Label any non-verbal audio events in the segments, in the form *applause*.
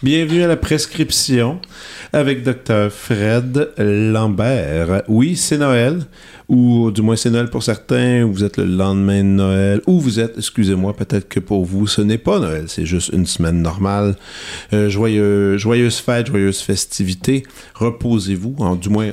Bienvenue à la prescription avec Dr. Fred Lambert. Oui, c'est Noël, ou du moins c'est Noël pour certains, ou vous êtes le lendemain de Noël, ou vous êtes, excusez-moi, peut-être que pour vous, ce n'est pas Noël, c'est juste une semaine normale. Euh, joyeux, joyeuse fête, joyeuse festivité. Reposez-vous, du moins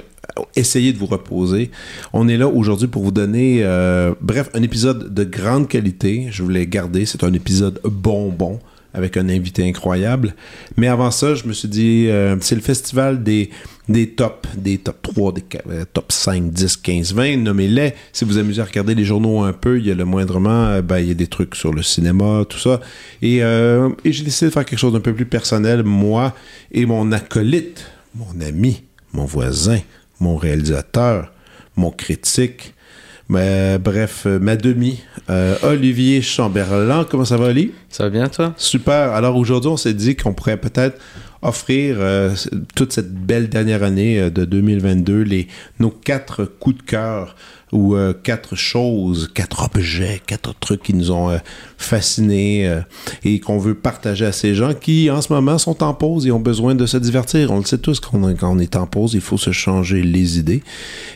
essayez de vous reposer. On est là aujourd'hui pour vous donner, euh, bref, un épisode de grande qualité. Je voulais garder. C'est un épisode bonbon avec un invité incroyable. Mais avant ça, je me suis dit, euh, c'est le festival des, des tops, des top 3, des euh, top 5, 10, 15, 20, nommez-les. Si vous amusez à regarder les journaux un peu, il y a le moindrement, ben, il y a des trucs sur le cinéma, tout ça. Et, et j'ai décidé de faire quelque chose d'un peu plus personnel, moi et mon acolyte, mon ami, mon voisin, mon réalisateur, mon critique, mais, bref, euh, ma demi, euh, Olivier Chamberlain. Comment ça va, Oli? Ça va bien, toi? Super. Alors aujourd'hui, on s'est dit qu'on pourrait peut-être offrir euh, toute cette belle dernière année de 2022 les, nos quatre coups de cœur ou euh, quatre choses, quatre objets, quatre trucs qui nous ont euh, fascinés euh, et qu'on veut partager à ces gens qui, en ce moment, sont en pause et ont besoin de se divertir. On le sait tous quand on, est en pause, il faut se changer les idées.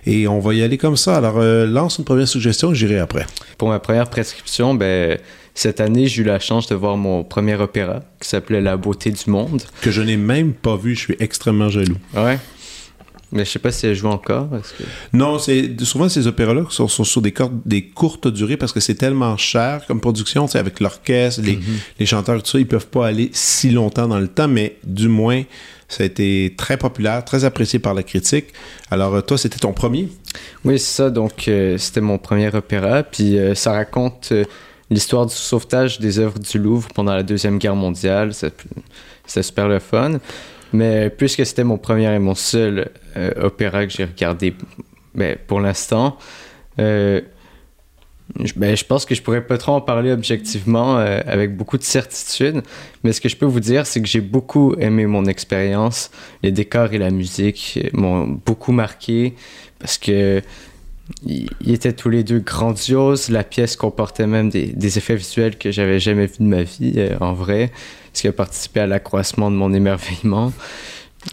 Et on va y aller comme ça. Alors, lance une première suggestion, j'irai après. Pour ma première prescription, ben, cette année, j'ai eu la chance de voir mon premier opéra qui s'appelait La beauté du monde. Que je n'ai même pas vu, je suis extrêmement jaloux. Ouais. Mais je sais pas si elle joue encore. Que... Non, c'est souvent ces opéras-là sont, sont, sur des, des courtes durées parce que c'est tellement cher comme production, avec l'orchestre, les, mm-hmm. les, chanteurs, tout ça, ils peuvent pas aller si longtemps dans le temps, mais du moins, ça a été très populaire, très apprécié par la critique. Alors, euh, toi, c'était ton premier? Oui, c'est ça. Donc, euh, c'était mon premier opéra. Puis, euh, ça raconte l'histoire du sauvetage des œuvres du Louvre pendant la Deuxième Guerre mondiale. C'est super le fun. Mais puisque c'était mon premier et mon seul euh, opéra que j'ai regardé ben, pour l'instant, euh, je, ben, je pense que je pourrais pas trop en parler objectivement euh, avec beaucoup de certitude. Mais ce que je peux vous dire, c'est que j'ai beaucoup aimé mon expérience. Les décors et la musique m'ont beaucoup marqué parce que ils étaient tous les deux grandioses. La pièce comportait même des, des effets visuels que j'avais jamais vus de ma vie, en vrai ce qui a participé à l'accroissement de mon émerveillement.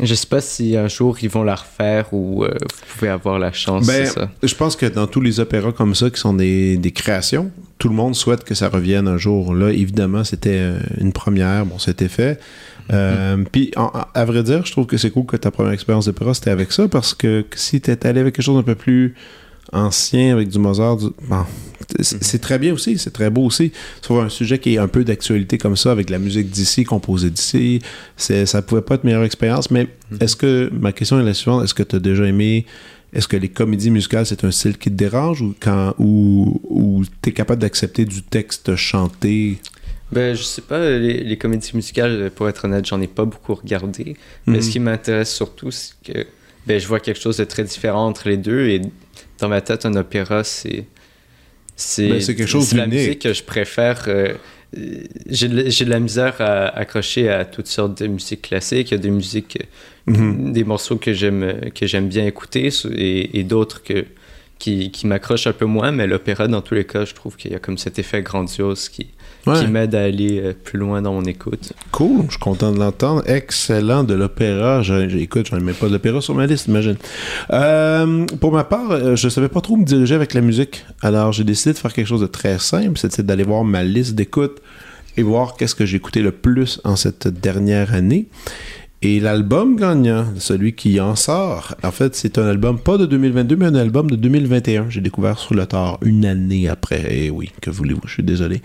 Je sais pas si un jour ils vont la refaire ou euh, vous pouvez avoir la chance. Ben, je pense que dans tous les opéras comme ça qui sont des, des, créations, tout le monde souhaite que ça revienne un jour. Là, évidemment, c'était euh, une première. Bon, c'était fait. Euh, mm-hmm. puis, à vrai dire, je trouve que c'est cool que ta première expérience d'opéra c'était avec ça parce que si tu allé avec quelque chose d'un peu plus ancien avec du Mozart, c'est très bien aussi, c'est très beau aussi. Sur un sujet qui est un peu d'actualité comme ça, avec la musique d'ici, composée d'ici, ça pouvait pas être meilleure expérience. Mais mm-hmm. est-ce que, ma question est la suivante, est-ce que tu as déjà aimé, est-ce que les comédies musicales, c'est un style qui te dérange ou, quand, ou, tu es capable d'accepter du texte chanté? Ben, je sais pas, les, comédies musicales, pour être honnête, j'en ai pas beaucoup regardé. Mais ce mm-hmm. qui m'intéresse surtout, c'est que ben, je vois quelque chose de très différent entre les deux et dans ma tête, un opéra, c'est. C'est ben, quelque chose la musique que je préfère. Euh, j'ai de la misère à accrocher à toutes sortes de musiques classiques. Il y a des musiques, mm-hmm. des morceaux que j'aime que j'aime bien écouter et, et d'autres que qui, qui m'accrochent un peu moins. Mais l'opéra, dans tous les cas, je trouve qu'il y a comme cet effet grandiose qui, qui m'aide à aller euh, plus loin dans mon écoute. Cool, je suis content de l'entendre. Excellent de l'opéra. Écoute, j'en mets pas d'opéra sur ma liste, imagine. Euh, pour ma part, euh, je savais pas trop me diriger avec la musique. Alors, j'ai décidé de faire quelque chose de très simple, c'était d'aller voir ma liste d'écoute et voir qu'est-ce que j'ai écouté le plus en cette dernière année. Et l'album gagnant, celui qui en sort, en fait, c'est un album pas de 2022, mais un album de 2021. J'ai découvert sur le tard une année après. Et eh oui, que voulez-vous, je suis désolé.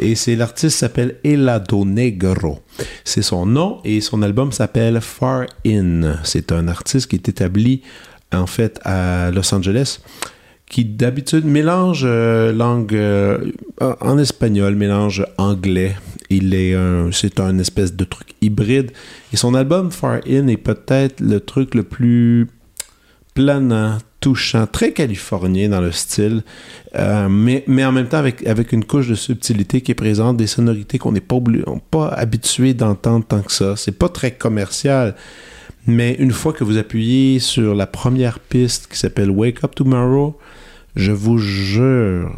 Et c'est l'artiste s'appelle Elado Negro. C'est son nom et son album s'appelle Far In. C'est un artiste qui est établi en fait à Los Angeles qui d'habitude mélange euh, langue euh, en espagnol, mélange anglais. Il est c'est un espèce de truc hybride. Et son album Far In est peut-être le truc le plus planant, touchant, très californien dans le style, euh, mais, mais en même temps avec, avec une couche de subtilité qui est présente, des sonorités qu'on n'est pas, pas habitué d'entendre tant que ça. C'est pas très commercial. Mais une fois que vous appuyez sur la première piste qui s'appelle Wake Up Tomorrow, je vous jure,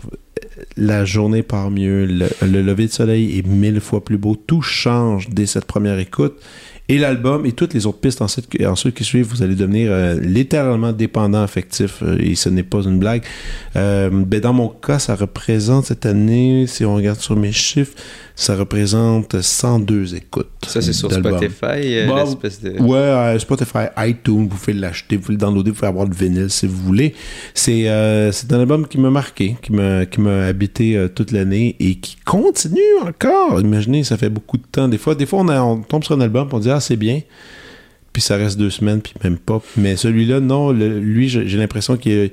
la journée part mieux, le, le, lever de soleil est mille fois plus beau, tout change dès cette première écoute. Et l'album et toutes les autres pistes ensuite, ensuite qui suivent, vous allez devenir euh, littéralement dépendant affectif. Euh, et ce n'est pas une blague. Euh, ben dans mon cas, ça représente cette année, si on regarde sur mes chiffres, ça représente 102 écoutes. Ça, c'est sur Spotify, bah, de... Ouais, Spotify, iTunes, vous pouvez l'acheter, vous pouvez le downloader, vous pouvez avoir le vinyle si vous voulez. C'est c'est un album qui m'a marqué, qui m'a qui m'a habité toute l'année et qui continue encore. Imaginez, ça fait beaucoup de temps. Des fois, des fois on, on tombe sur un album et on dit « Ah, c'est bien », puis ça reste deux semaines, puis même pas. Mais celui-là, non, lui, j'ai l'impression qu'il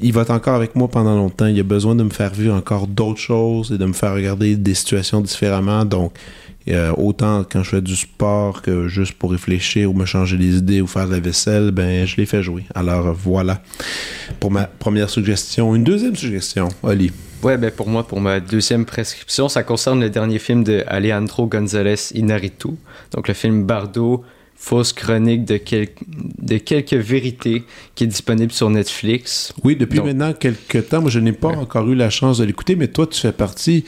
il va être encore avec moi pendant longtemps. Il a besoin de me faire vivre encore d'autres choses et de me faire regarder des situations différemment. Donc, euh, autant quand je fais du sport que juste pour réfléchir ou me changer les idées ou faire la vaisselle, ben je l'ai fait jouer. Alors voilà pour ma première suggestion. Une deuxième suggestion, Oli. Ouais, ben pour moi, pour ma deuxième prescription, ça concerne le dernier film de Alejandro González Inarritu, donc le film Bardo fausse chronique de, de quelques vérités qui est disponible sur Netflix. Oui, depuis maintenant quelques temps. Moi, je n'ai pas encore eu la chance de l'écouter, mais toi, tu fais partie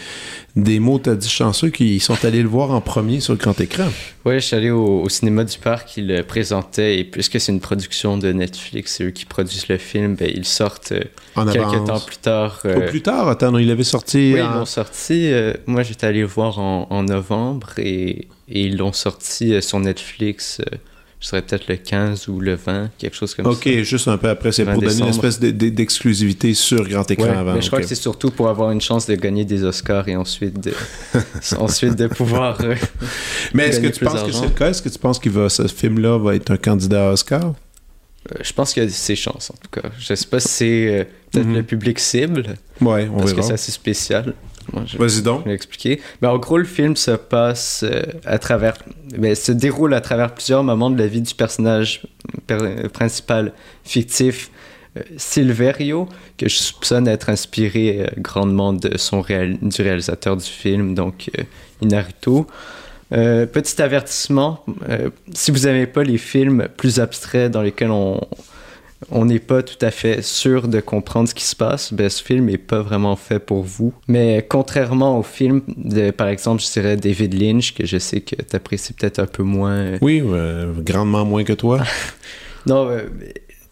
des mots, t'as dit chanceux, qui sont allés le voir en premier sur le grand écran. Oui, je suis allé au, cinéma du parc, ils le présentaient, et puisque c'est une production de Netflix, c'est eux qui produisent le film, ben, ils sortent euh, quelques temps plus tard. Euh... plus tard, attends, non, il avait sorti. Oui, ils l'ont sorti. Euh, moi, j'étais allé le voir en, en novembre, et et ils l'ont sorti sur Netflix, je serais peut-être le 15 ou le 20, quelque chose comme ça. OK, juste un peu après, c'est pour donner une espèce d'exclusivité sur grand écran avant. Mais je crois que c'est surtout pour avoir une chance de gagner des Oscars et ensuite de, *laughs* ensuite de pouvoir. Euh, mais est-ce que tu penses que c'est le cas? Est-ce que tu penses que ce film-là va être un candidat à Oscar? je pense qu'il y a ses chances, en tout cas. Je sais pas si c'est peut-être mhm. le public cible. Ouais, on Parce que c'est assez spécial. Vas-y donc. Je vais expliquer. Ben, en gros, le film se passe euh, à travers. Ben, se déroule à travers plusieurs moments de la vie du personnage principal fictif. Euh, Silverio, que je soupçonne être inspiré euh, grandement de son du réalisateur du film, donc Inaruto. petit avertissement, si vous n'aimez pas les films plus abstraits dans lesquels on, on n'est pas tout à fait sûr de comprendre ce qui se passe, ben, ce film n'est pas vraiment fait pour vous. Mais contrairement au film de, par exemple, je dirais David Lynch, que je sais que tu apprécies peut-être un peu moins. Euh, oui, euh, grandement moins que toi. *laughs* non, euh,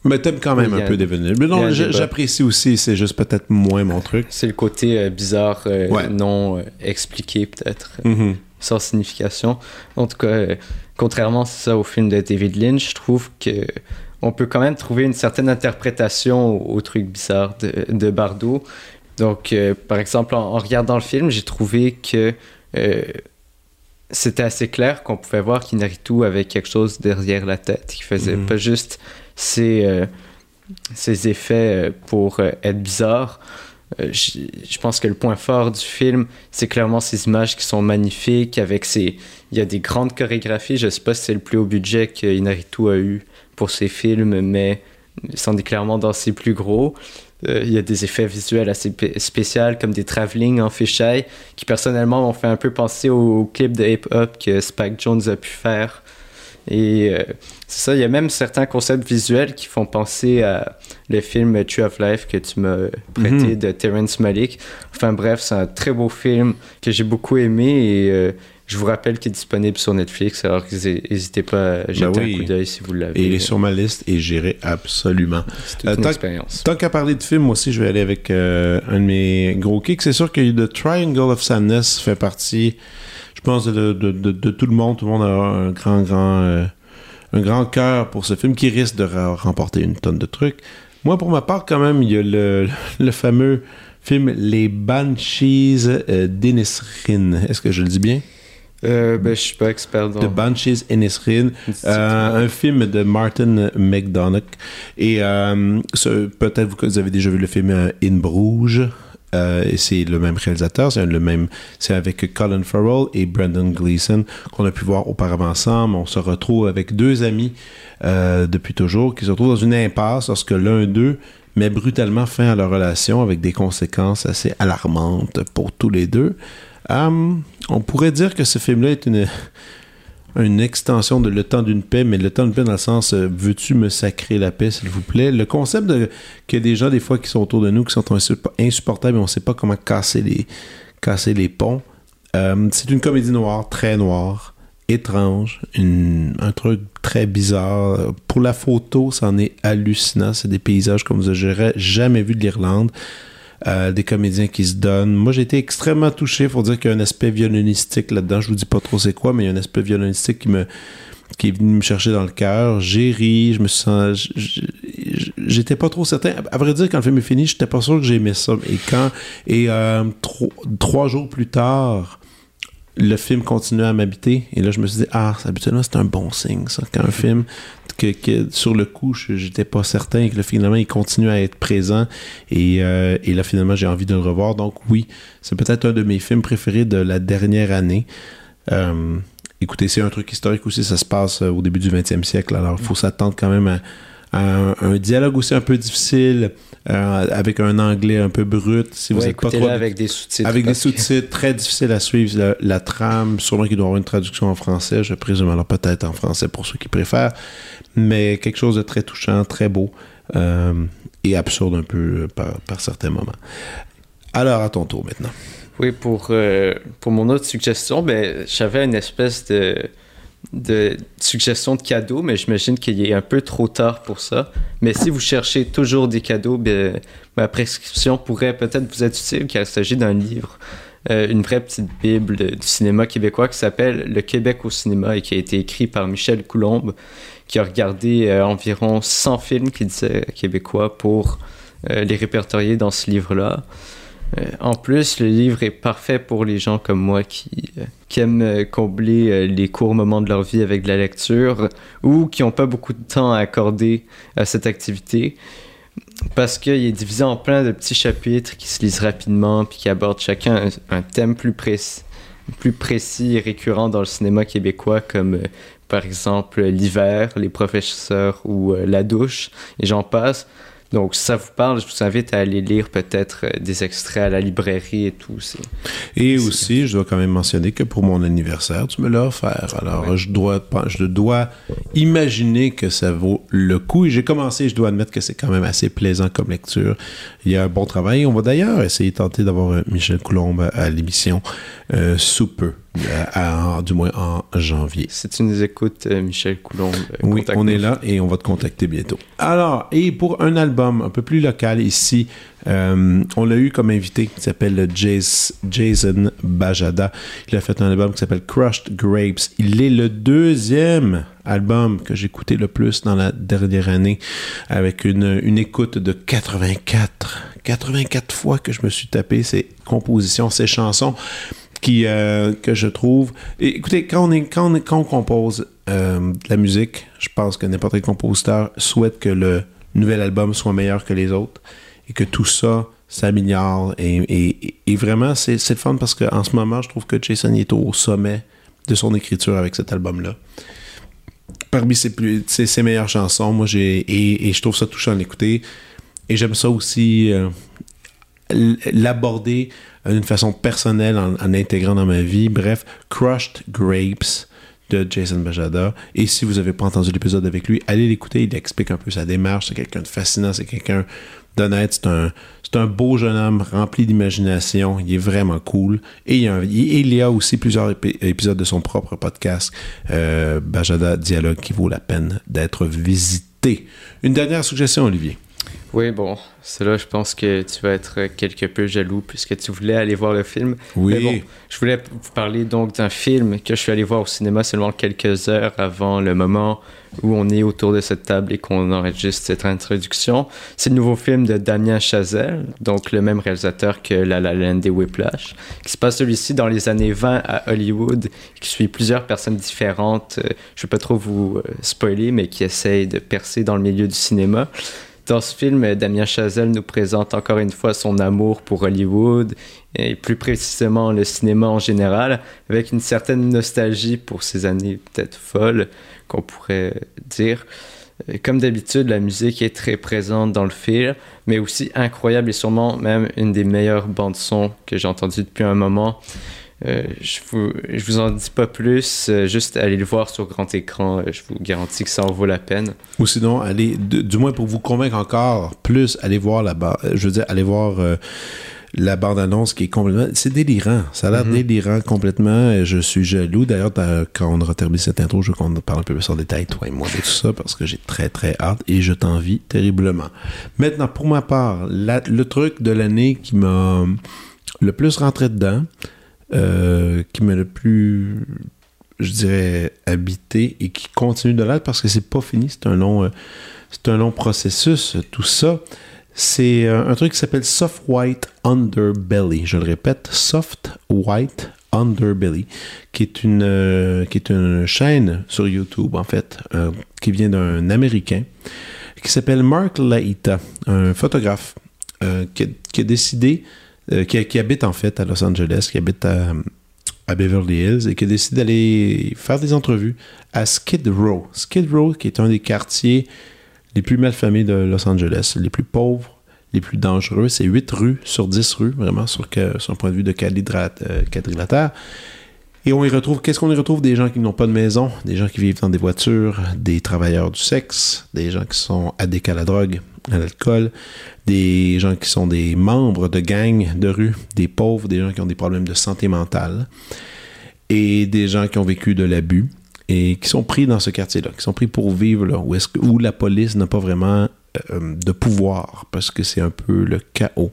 mais t'aimes quand même un peu David Lynch. Mais non, j'apprécie aussi, c'est juste peut-être moins mon truc. C'est le côté bizarre, non expliqué peut-être, mm-hmm. sans signification. En tout cas, contrairement ça, au film de David Lynch, je trouve que on peut quand même trouver une certaine interprétation au, truc bizarre de, de Bardot. Donc, euh, par exemple, en, regardant le film, j'ai trouvé que euh, c'était assez clair qu'on pouvait voir qu'Inaritu avait quelque chose derrière la tête, qui faisait mhm. pas juste ses, euh, ses effets pour être bizarre. Je, pense que le point fort du film, c'est clairement ces images qui sont magnifiques, avec ces... Il y a des grandes chorégraphies, je sais pas si c'est le plus haut budget qu'Inaritu a eu pour ses films, mais c'en est clairement dans ses plus gros. Euh, il y a des effets visuels assez spéciaux, comme des travelling en fisheye, qui personnellement m'ont fait un peu penser au, clip de hip-hop que Spike Jones a pu faire. Et euh, c'est ça, il y a même certains concepts visuels qui font penser à le film Tree of Life que tu m'as prêté mhm. de Terrence Malick. Enfin bref, c'est un très beau film que j'ai beaucoup aimé et euh, je vous rappelle qu'il est disponible sur Netflix, alors n'hésitez pas à jeter ben un coup d'œil si vous l'avez. Et il est sur ma liste et j'irai absolument. C'est euh, expérience. Tant qu'à parler de film, moi aussi, je vais aller avec euh, un de mes gros kicks. C'est sûr que The Triangle of Sadness fait partie, je pense, de, tout le monde. Tout le monde a un grand, grand, euh, un grand cœur pour ce film qui risque de remporter une tonne de trucs. Moi, pour ma part, quand même, il y a le, le fameux film Les Banshees d'Enisrin. Est-ce que je le dis bien? Euh, ben, je suis pas expert dans... The Banshees Inisrin, euh, un film de Martin McDonagh. Et euh, peut-être que vous avez déjà vu le film In Bruges. euh, et c'est le même réalisateur, c'est le même, c'est avec Colin Farrell et Brendan Gleeson qu'on a pu voir auparavant ensemble. On se retrouve avec deux amis euh, depuis toujours qui se retrouvent dans une impasse lorsque l'un d'eux met brutalement fin à leur relation avec des conséquences assez alarmantes pour tous les deux. On pourrait dire que ce film-là est une extension de Le temps d'une paix, mais Le temps d'une paix dans le sens euh, veux-tu me sacrer la paix, s'il vous plaît? Le concept de, a des gens, des fois, qui sont autour de nous, qui sont insupportables et on ne sait pas comment casser les, casser ponts. C'est une comédie noire, très noire, étrange, un truc très bizarre. Pour la photo, c'en est hallucinant. C'est des paysages comme vous n'aurez jamais vu de l'Irlande. Euh, des comédiens qui se donnent. Moi, j'ai été extrêmement touché. Faut dire qu'il y a un aspect violonistique là-dedans. Je vous dis pas trop c'est quoi, mais il y a un aspect violonistique qui me qui est venu me chercher dans le cœur. J'ai ri, je me sens. J'étais pas trop certain. À vrai dire, quand le film est fini, j'étais pas sûr que j'aimais ça. Et quand. Et euh, trois jours plus tard, le film continuait à m'habiter. Et là, je me suis dit, ah, habituellement, c'est un bon signe, ça. Quand un film, que, sur le coup, j'étais pas certain et que finalement, il continue à être présent. Et, euh, et là, finalement, j'ai envie de le revoir. Donc, oui, c'est peut-être un de mes films préférés de la dernière année. Euh, écoutez, c'est un truc historique aussi. Ça se passe euh, au début du 20e siècle. Alors, il faut s'attendre quand même à un, dialogue aussi un peu difficile, euh, avec un anglais un peu brut. Si vous êtes pas avec des sous-titres. Avec des sous-titres très difficiles à suivre. La, trame, sûrement qu'il doit y avoir une traduction en français, je présume, alors peut-être en français pour ceux qui préfèrent, mais quelque chose de très touchant, très beau euh, et absurde un peu euh, par, par, certains moments. Alors, à ton tour maintenant. Oui, pour, pour mon autre suggestion, ben, j'avais une espèce de de suggestions de cadeaux, mais j'imagine qu'il est un peu trop tard pour ça. Mais si vous cherchez toujours des cadeaux, bien, ma prescription pourrait peut-être vous être utile car il s'agit d'un livre, euh, une vraie petite bible du cinéma québécois qui s'appelle Le Québec au cinéma et qui a été écrit par Michel Coulombe, qui a regardé euh, environ 100 films qu'il disait québécois pour euh, les répertorier dans ce livre-là. Euh, en plus, le livre est parfait pour les gens comme moi qui, euh, aiment euh, combler les courts moments de leur vie avec de la lecture ou qui n'ont pas beaucoup de temps à accorder à cette activité parce qu'il est divisé en plein de petits chapitres qui se lisent rapidement puis qui abordent chacun un, thème plus précis, plus précis et récurrent dans le cinéma québécois comme par exemple l'hiver, les professeurs ou la douche et j'en passe. Donc, si ça vous parle, je vous invite à aller lire peut-être euh, des extraits à la librairie et tout. Et aussi, je dois quand même mentionner que pour mon anniversaire, tu me l'as offert. Alors, je, dois, je dois imaginer que ça vaut le coup. Et j'ai commencé, je dois admettre que c'est quand même assez plaisant comme lecture. Il y a un bon travail. On va d'ailleurs essayer de tenter d'avoir euh, Michel Coulombe à l'émission euh, sous peu. Euh, du moins en janvier. Si tu nous écoutes, euh, Michel Coulombe, oui, on est là et on va te contacter bientôt. Alors, et pour un album un peu plus local ici, on l'a eu comme invité qui s'appelle Jason Bajada. Il a fait un album qui s'appelle Crushed Grapes. Il est le deuxième album que j'ai écouté le plus dans la dernière année avec une, une écoute de 84. 84 fois que je me suis tapé ces compositions, ces chansons euh, que je trouve. écoutez, quand on, compose euh, de la musique, je pense que n'importe quel compositeur souhaite que le nouvel album soit meilleur que les autres et que tout ça s'améliore. Et, vraiment, c'est le fun parce qu'en ce moment, je trouve que Jason est au sommet de son écriture avec cet album-là. Parmi ses, plus, meilleures chansons, moi, j'ai. Et, je trouve ça touchant à l'écouter. Et j'aime ça aussi. Euh, l'aborder d'une façon personnelle en, intégrant dans ma vie. Bref, Crushed Grapes de Jason Bajada. Et si vous n'avez pas entendu l'épisode avec lui, allez l'écouter. Il explique un peu sa démarche. C'est quelqu'un de fascinant. C'est quelqu'un d'honnête. C'est un, beau jeune homme rempli d'imagination. Il est vraiment cool. Et il y a, il y a aussi plusieurs épisodes de son propre podcast, euh, Bajada Dialogue, qui vaut la peine d'être visité. Une dernière suggestion, Olivier. Oui, bon, c'est là, je pense que tu vas être quelque peu jaloux puisque tu voulais aller voir le film. Oui. bon, je voulais vous parler donc d'un film que je suis allé voir au cinéma seulement quelques heures avant le moment où on est autour de cette table et qu'on enregistre cette introduction. C'est le nouveau film de Damien Chazelle, donc le même réalisateur que La La Land et Whiplash, qui se passe celui-ci dans les années 20 à Hollywood, qui suit plusieurs personnes différentes. Euh, je ne vais pas trop vous euh, spoiler, mais qui essayent de percer dans le milieu du cinéma. Dans ce film, Damien Chazelle nous présente encore une fois son amour pour Hollywood et plus précisément le cinéma en général, avec une certaine nostalgie pour ces années peut-être folles qu'on pourrait dire. Comme d'habitude, la musique est très présente dans le film, mais aussi incroyable et sûrement même une des meilleures bandes son que j'ai entendues depuis un moment. Euh, je, vous, je vous en dis pas plus, euh, juste allez le voir sur grand écran, euh, je vous garantis que ça en vaut la peine. Ou sinon, allez, du moins pour vous convaincre encore plus, allez voir la je veux dire, allez voir la bande-annonce qui est complètement. C'est délirant. Ça a l'air mm-hmm. délirant complètement. Je suis jaloux. D'ailleurs, quand on aura terminé cette intro, je veux qu'on parle un peu plus en détail, toi et moi, de tout ça, parce que j'ai très, très hâte et je t'envie terriblement. Maintenant, pour ma part, le truc de l'année qui m'a le plus rentré dedans, euh, qui m'a le plus, je dirais, habité et qui continue de l'être parce que c'est pas fini. C'est un long, euh, c'est un long processus, tout ça. C'est euh, un truc qui s'appelle Soft White Underbelly. Je le répète, Soft White Underbelly, qui est une, qui est une chaîne sur YouTube, en fait, qui vient d'un Américain, qui s'appelle Mark Laita, un photographe qui, a, décidé euh, qui, habite en fait à Los Angeles, qui habite à, Beverly Hills et qui a décidé d'aller faire des entrevues à Skid Row. Skid Row, qui est un des quartiers les plus malfamés de Los Angeles, les plus pauvres, les plus dangereux. C'est 8 rues sur 10 rues, vraiment, sur, un point de vue de euh, quadrilatère. Et on y retrouve, qu'est-ce qu'on y retrouve? Des gens qui n'ont pas de maison, des gens qui vivent dans des voitures, des travailleurs du sexe, des gens qui sont addicts à la drogue, à l'alcool, des gens qui sont des membres de gangs de rue, des pauvres, des gens qui ont des problèmes de santé mentale et des gens qui ont vécu de l'abus et qui sont pris dans ce quartier-là, qui sont pris pour vivre là, où, la police n'a pas vraiment euh, de pouvoir parce que c'est un peu le chaos.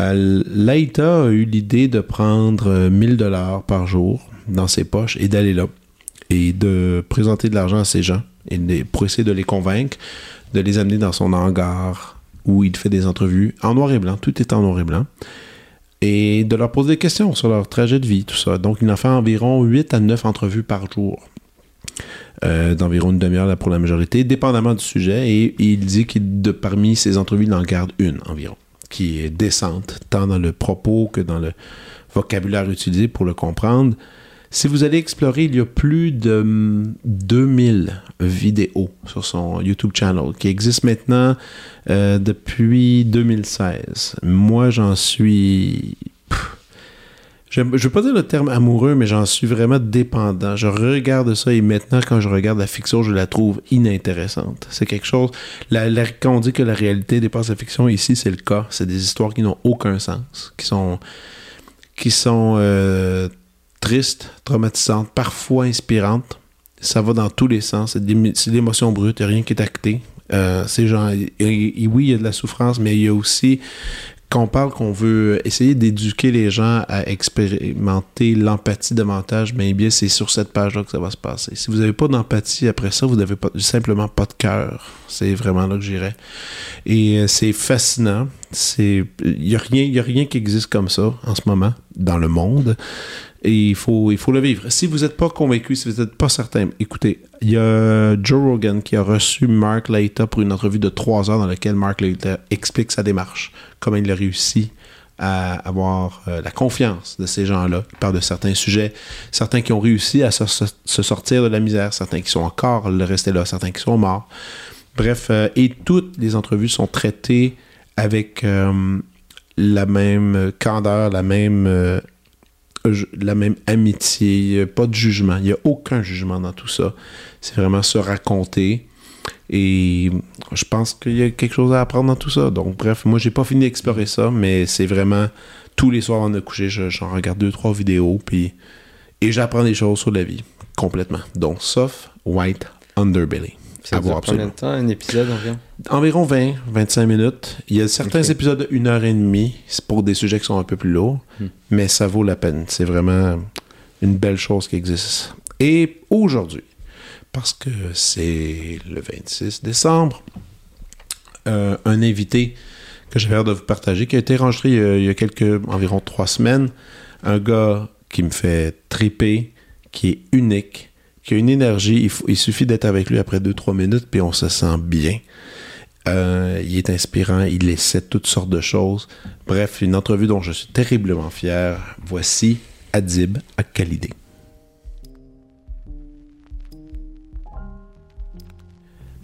Euh, Laïta a eu l'idée de prendre 1000 dollars par jour dans ses poches et d'aller là et de présenter de l'argent à ces gens et pour essayer de les convaincre de les amener dans son hangar où il fait des entrevues en noir et blanc. Tout est en noir et blanc. Et de leur poser des questions sur leur trajet de vie, tout ça. Donc, il en fait environ 8 à 9 entrevues par jour. Euh, d'environ une demi-heure pour la majorité, dépendamment du sujet. Et, il dit qu'il, de parmi ces entrevues, il en garde une environ, qui est décente, tant dans le propos que dans le vocabulaire utilisé pour le comprendre. Si vous allez explorer, il y a plus de 2000 hum, vidéos sur son YouTube channel qui existe maintenant euh, depuis 2016. Moi, j'en suis... je ne veux pas dire le terme amoureux, mais j'en suis vraiment dépendant. Je regarde ça et maintenant, quand je regarde la fiction, je la trouve inintéressante. C'est quelque chose. Quand on dit que la réalité dépasse la fiction, ici, c'est le cas. C'est des histoires qui n'ont aucun sens, qui sont, qui sont euh, triste, traumatisante, parfois inspirante. Ça va dans tous les sens. C'est l'émotion brute, il n'y a rien qui est acté. Euh, c'est genre, oui, il y a de la souffrance, mais il y a aussi qu'on parle qu'on veut essayer d'éduquer les gens à expérimenter l'empathie davantage, mais bien c'est sur cette page-là que ça va se passer. Si vous n'avez pas d'empathie après ça, vous n'avez simplement pas de cœur. C'est vraiment là que j'irais. Et euh, c'est fascinant. Il n'y a a rien qui existe comme ça en ce moment dans le monde. Et il faut, il faut le vivre. Si vous n'êtes pas convaincu, si vous n'êtes pas certain, écoutez, il y a Joe Rogan qui a reçu Mark Laita pour une entrevue de trois heures dans laquelle Mark Laita explique sa démarche, comment il a réussi à avoir euh, la confiance de ces gens-là. Il parle de certains sujets, certains qui ont réussi à se, sortir de la misère, certains qui sont encore restés là, certains qui sont morts. Bref, euh, et toutes les entrevues sont traitées avec euh, la même candeur, la même la même amitié, pas de jugement. Il n'y a aucun jugement dans tout ça. C'est vraiment se raconter. Et je pense qu'il y a quelque chose à apprendre dans tout ça. Donc, bref, moi, j'ai pas fini d'explorer ça, mais c'est vraiment tous les soirs avant de coucher, j'en regarde deux, trois vidéos, puis et j'apprends des choses sur la vie, complètement. Donc, sauf White Underbelly. Ça dure combien de temps, un épisode environ? Environ 20, 25 minutes. Il y a certains épisodes de 1 heure et demie, c'est pour des sujets qui sont un peu plus lourds, hmm. mais ça vaut la peine. C'est vraiment une belle chose qui existe. Et aujourd'hui, parce que c'est le 26 décembre, euh, un invité que j'ai l'air de vous partager, qui a été enregistré il y a, quelques, environ trois semaines, un gars qui me fait triper, qui est unique, qui a une énergie. Il, suffit d'être avec lui après 2-3 minutes, puis on se sent bien. Euh, il est inspirant, il essaie toutes sortes de choses. Bref, une entrevue dont je suis terriblement fier. Voici Adib Akhalidé.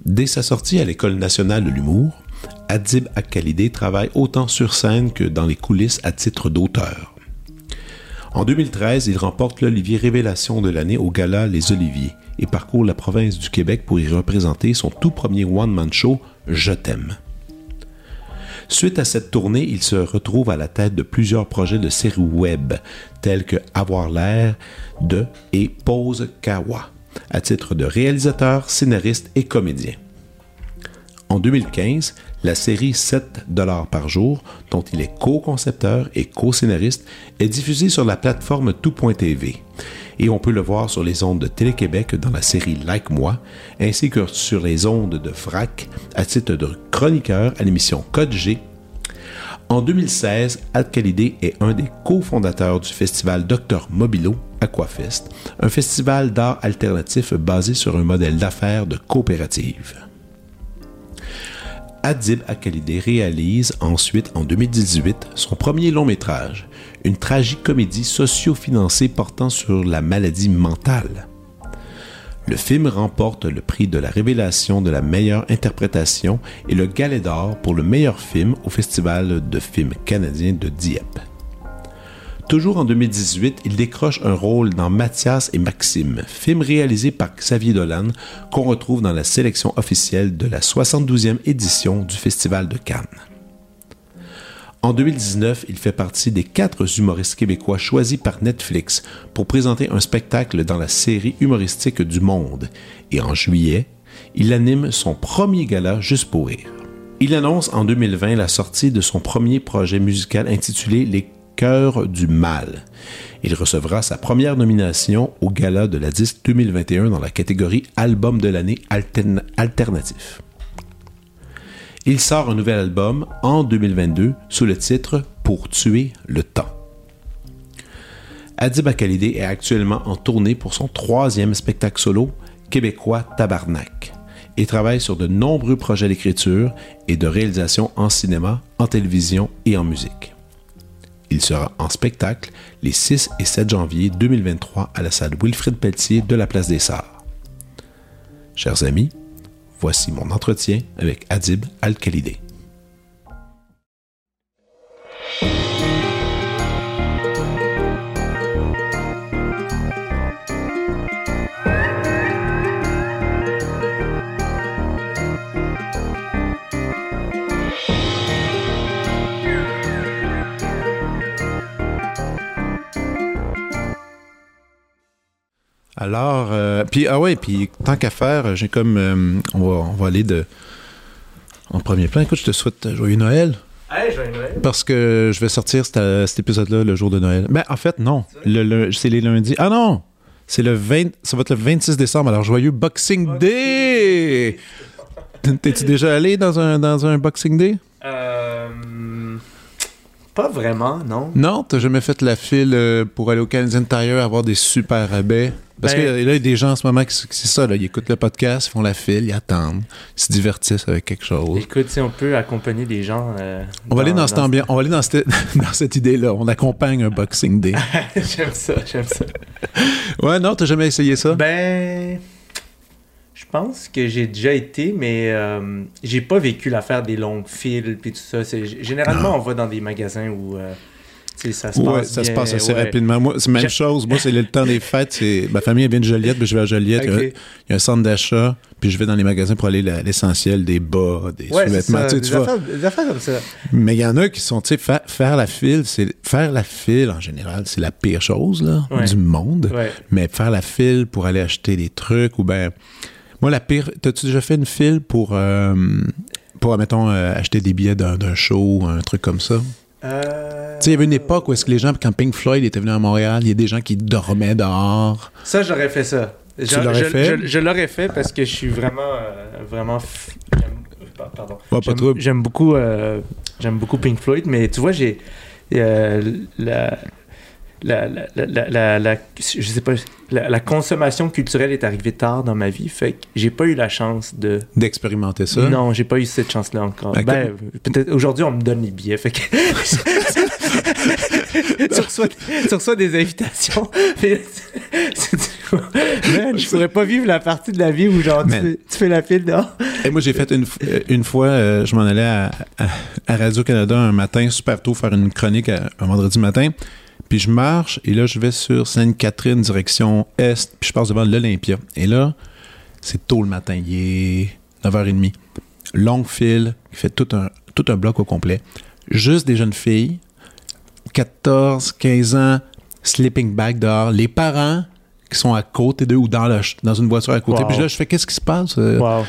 Dès sa sortie à l'École nationale de l'humour, Adib Akhalidé travaille autant sur scène que dans les coulisses à titre d'auteur. En 2013, il remporte l'Olivier Révélation de l'année au gala Les Oliviers et parcourt la province du Québec pour y représenter son tout premier one-man show Je t'aime. Suite à cette tournée, il se retrouve à la tête de plusieurs projets de séries web, tels que Avoir l'air de et Pose Kawa, à titre de réalisateur, scénariste et comédien. En 2015, la série 7 dollars par jour, dont il est co-concepteur et co-scénariste, est diffusée sur la plateforme tout.tv et on peut le voir sur les ondes de Télé-Québec dans la série Like Moi, ainsi que sur les ondes de FRAC à titre de chroniqueur à l'émission Code G. En 2016, Alcalidé est un des cofondateurs du festival Dr Mobilo Aquafest, un festival d'art alternatif basé sur un modèle d'affaires de coopérative. Adib Akhalidé réalise ensuite en 2018 son premier long métrage, une tragique-comédie socio-financée portant sur la maladie mentale. Le film remporte le prix de la révélation de la meilleure interprétation et le Galet d'or pour le meilleur film au Festival de films canadien de Dieppe. Toujours en 2018, il décroche un rôle dans Mathias et Maxime, film réalisé par Xavier Dolan qu'on retrouve dans la sélection officielle de la 72e édition du Festival de Cannes. En 2019, il fait partie des quatre humoristes québécois choisis par Netflix pour présenter un spectacle dans la série humoristique du Monde. Et en juillet, il anime son premier gala juste pour rire. Il annonce en 2020 la sortie de son premier projet musical intitulé Les Cœur du Mal. Il recevra sa première nomination au Gala de la disque 2021 dans la catégorie Album de l'année alternatif. Il sort un nouvel album en 2022 sous le titre Pour tuer le temps. Adib Akalidé est actuellement en tournée pour son troisième spectacle solo, Québécois Tabarnak, et travaille sur de nombreux projets d'écriture et de réalisation en cinéma, en télévision et en musique. Il sera en spectacle les 6 et 7 janvier 2023 à la salle Wilfrid Pelletier de la Place des Sarts. Chers amis, voici mon entretien avec Adib Al-Khalidé. Alors, euh, puis, ah ouais, puis tant qu'à faire, j'ai comme. euh, on, va, on va aller de. En premier plan. Écoute, je te souhaite joyeux Noël. Hey, joyeux Noël. Parce que je vais sortir cet, cet épisode-là le jour de Noël. Ben, en fait, non. Le, le- c'est les lundis. Ah non! C'est le 20. Ça va être le 26 décembre. Alors, joyeux Boxing Day! T'es-tu déjà allé dans un, dans un Boxing Day? Euh, pas vraiment, non. Non, t'as jamais fait la file euh, pour aller au Canadien Tire avoir des super rabais? Parce Ben- que là, il y a des gens en ce moment qui c'est ça, là, ils écoutent le podcast, ils font la file, ils attendent, ils se divertissent avec quelque chose. Écoute, si on peut accompagner des gens. euh, On va aller dans cette ambiance, on va aller dans cette, *laughs* dans cette idée-là. On accompagne un Boxing Day. *laughs* j'aime ça, j'aime ça. *laughs* ouais, non, t'as jamais essayé ça? Ben. Je pense que j'ai déjà été, mais euh, j'ai pas vécu l'affaire des longues files puis tout ça. C'est- Généralement, on va dans des magasins où euh, ça se Ouais, passe. ça se bien, passe assez ouais. rapidement. Moi, c'est la même chose. Moi, c'est le temps des fêtes. Ma famille vient de Joliette, puis je vais à Joliette. Il y a- Ok. Il y a un centre d'achat, puis je vais dans les magasins pour aller l'essentiel, des bas, des Ouais, sous-vêtements. Tu des, affaires, des affaires comme ça. Mais il y en a qui sont, tu sais, fa- faire la file, c'est faire la file en général, c'est la pire chose là, du monde. Mais faire la file pour aller acheter des trucs ou ben, moi la pire, t'as-tu déjà fait une file pour, euh, pour mettons, euh, acheter des billets d'un, d'un show, un truc comme ça? Euh, Tu sais, il y avait une époque où est-ce que les gens, quand Pink Floyd était venu à Montréal, il y a des gens qui dormaient dehors. Ça, j'aurais fait ça. Je, l'aurais je- fait? Je, je l'aurais fait parce que je suis vraiment, euh, vraiment. f- Pardon. J'aime- beaucoup, euh, j'aime beaucoup Pink Floyd, mais tu vois, j'ai euh, la- la, la, la, je sais pas, la, consommation culturelle est arrivée tard dans ma vie, fait que j'ai pas eu la chance de. D'expérimenter ça. Non, j'ai pas eu cette chance-là encore. Ben, peut-être aujourd'hui on me donne les billets, fait que *laughs* tu, reçois, tu reçois des invitations. mais- Man, je pourrais pas vivre la partie de la vie où genre tu, fais- tu fais la file dehors. Et moi, j'ai fait une, euh, une fois, euh, je m'en allais à, à- à Radio-Canada un matin, super tôt, faire une chronique à- un vendredi matin. Puis je marche, et là, je vais sur Sainte-Catherine, direction Est, puis je passe devant l'Olympia. Et là, c'est tôt le matin, il est 9h30. Longue file, qui fait tout un, tout un bloc au complet. Juste des jeunes filles, 14, 15 ans, sleeping bag dehors. Les parents qui sont à côté d'eux ou dans, dans une voiture à côté. Wow. Puis là, je fais, qu'est-ce qui se passe? Euh, Wow.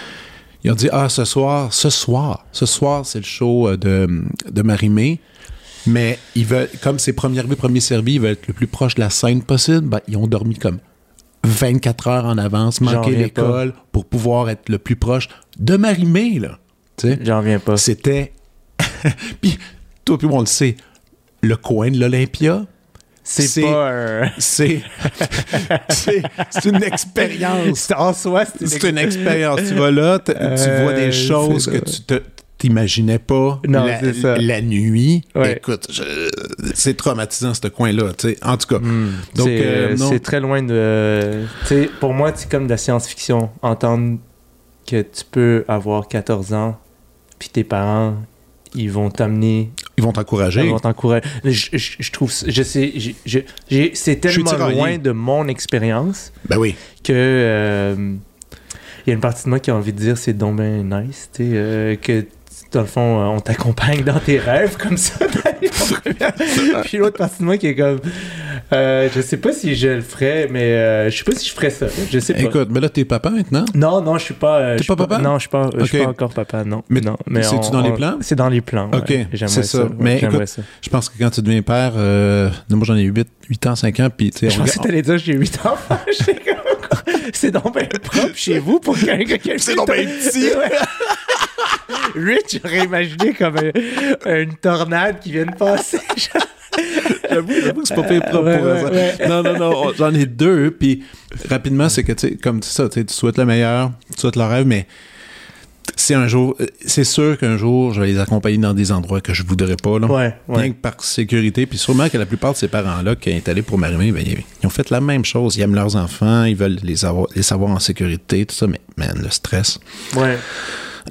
ils ont dit Ah, ce soir, ce soir, ce soir, c'est le show euh, de, de Marimé. Mais ils veulent, comme c'est premier arrivé, premier servi, ils veulent être le plus proche de la scène possible. Ben, ils ont dormi comme 24 heures en avance, reviens l'école pour pouvoir être le plus proche de Marimé, là. J'en reviens pas. c'était. *laughs* Puis, toi, puis on le sait, le coin de l'Olympia, C'est pas un. *laughs* c'est. une expérience. C'est- En soi, c'est C'est une expérience. Tu vas là, tu Euh, vois des choses c'est que tu te t'imaginais pas Non, la, c'est ça. la nuit. Ouais. Écoute, c'est traumatisant ce coin-là. En tout cas, Hmm. Donc, c'est euh, c'est très loin de. Pour moi, c'est comme de la science-fiction. Entendre que tu peux avoir 14 ans, puis tes parents, ils vont t'amener, ils vont t'encourager. ils vont t'encourager. Je, je- je trouve, je sais, c'est tellement loin de mon expérience Ben oui. que. euh, Il y a une partie de moi qui a envie de dire c'est donc ben nice, tu sais, euh, que dans le fond, euh, on t'accompagne dans tes rêves comme ça. *laughs* *laughs* Puis l'autre partie de moi qui est comme, euh, je sais pas si je le ferais, mais euh, je sais pas si je ferais ça. Je sais pas. Écoute, mais là, t'es papa maintenant? non, non, je suis pas. euh, T'es je suis pas papa? Non, je suis pas, je suis pas encore papa, non. Mais non, c'est-tu on- dans les plans? C'est dans les plans. Ok, ouais. J'aimerais c'est ça. ouais, Mais écoute, ça. Je pense que quand tu deviens père, euh, moi j'en ai 8, 8 ans, 5 ans, puis tu Je pensais que t'allais dire j'ai 8 enfants. J'étais comme, C'est donc bien propre chez vous pour quelqu'un qui a C'est donc bien petit. *laughs* Rich j'aurais imaginé comme un- une tornade qui vient de passer. *laughs* J'avoue, j'avoue que c'est pas fait propre Ouais, pour ouais, ça. ouais. Non, non, non, on- j'en ai deux, puis rapidement, c'est que, tu sais, comme ça, tu sais, tu souhaites le meilleur, tu souhaites le rêve, mais c'est un jour, c'est sûr qu'un jour, je vais les accompagner dans des endroits que je voudrais pas, là. Ouais, Rien que par sécurité, puis sûrement que la plupart de ces parents-là qui sont allés pour m'arriver, ben, ils ils ont fait la même chose. Ils aiment leurs enfants, ils veulent les, avoir, les savoir en sécurité, tout ça, mais man, le stress. Ouais.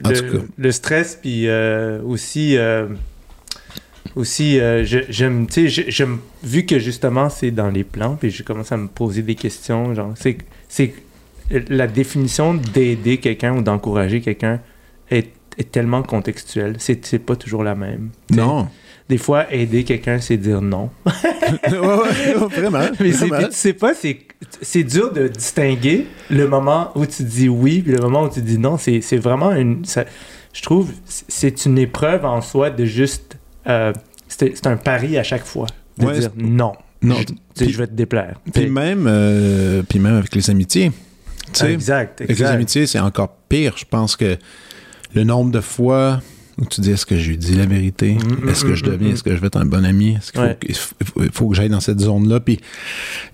En le, tout cas. le stress, puis euh, aussi, euh, aussi euh, j'aime, tu sais, j'aime- vu que justement c'est dans les plans, puis j'ai commencé à me poser des questions, genre, c'est, c'est la définition d'aider quelqu'un ou d'encourager quelqu'un est, est tellement contextuelle. C'est, c'est pas toujours la même. Non. Des fois, aider quelqu'un, c'est dire non. *laughs* ouais, ouais, vraiment. *laughs* Mais c'est, vraiment. puis tu sais pas, c'est, c'est dur de distinguer le moment où tu dis oui puis le moment où tu dis non. C'est, c'est vraiment une. ça- je trouve c'est une épreuve en soi de juste. euh, c'est, c'est un pari à chaque fois. De Ouais, dire non. Non, Je, je vais te déplaire. Puis même, euh, puis même avec les amitiés. Sais, exact, avec les exact. amitiés, c'est encore pire. Je pense que le nombre de fois tu dis est-ce que je lui dis la vérité? Mm, Est-ce que mm, je mm, deviens mm. Est-ce que je vais être un bon ami? Est-ce qu'il faut, Ouais. faut- que j'aille dans cette zone-là? Puis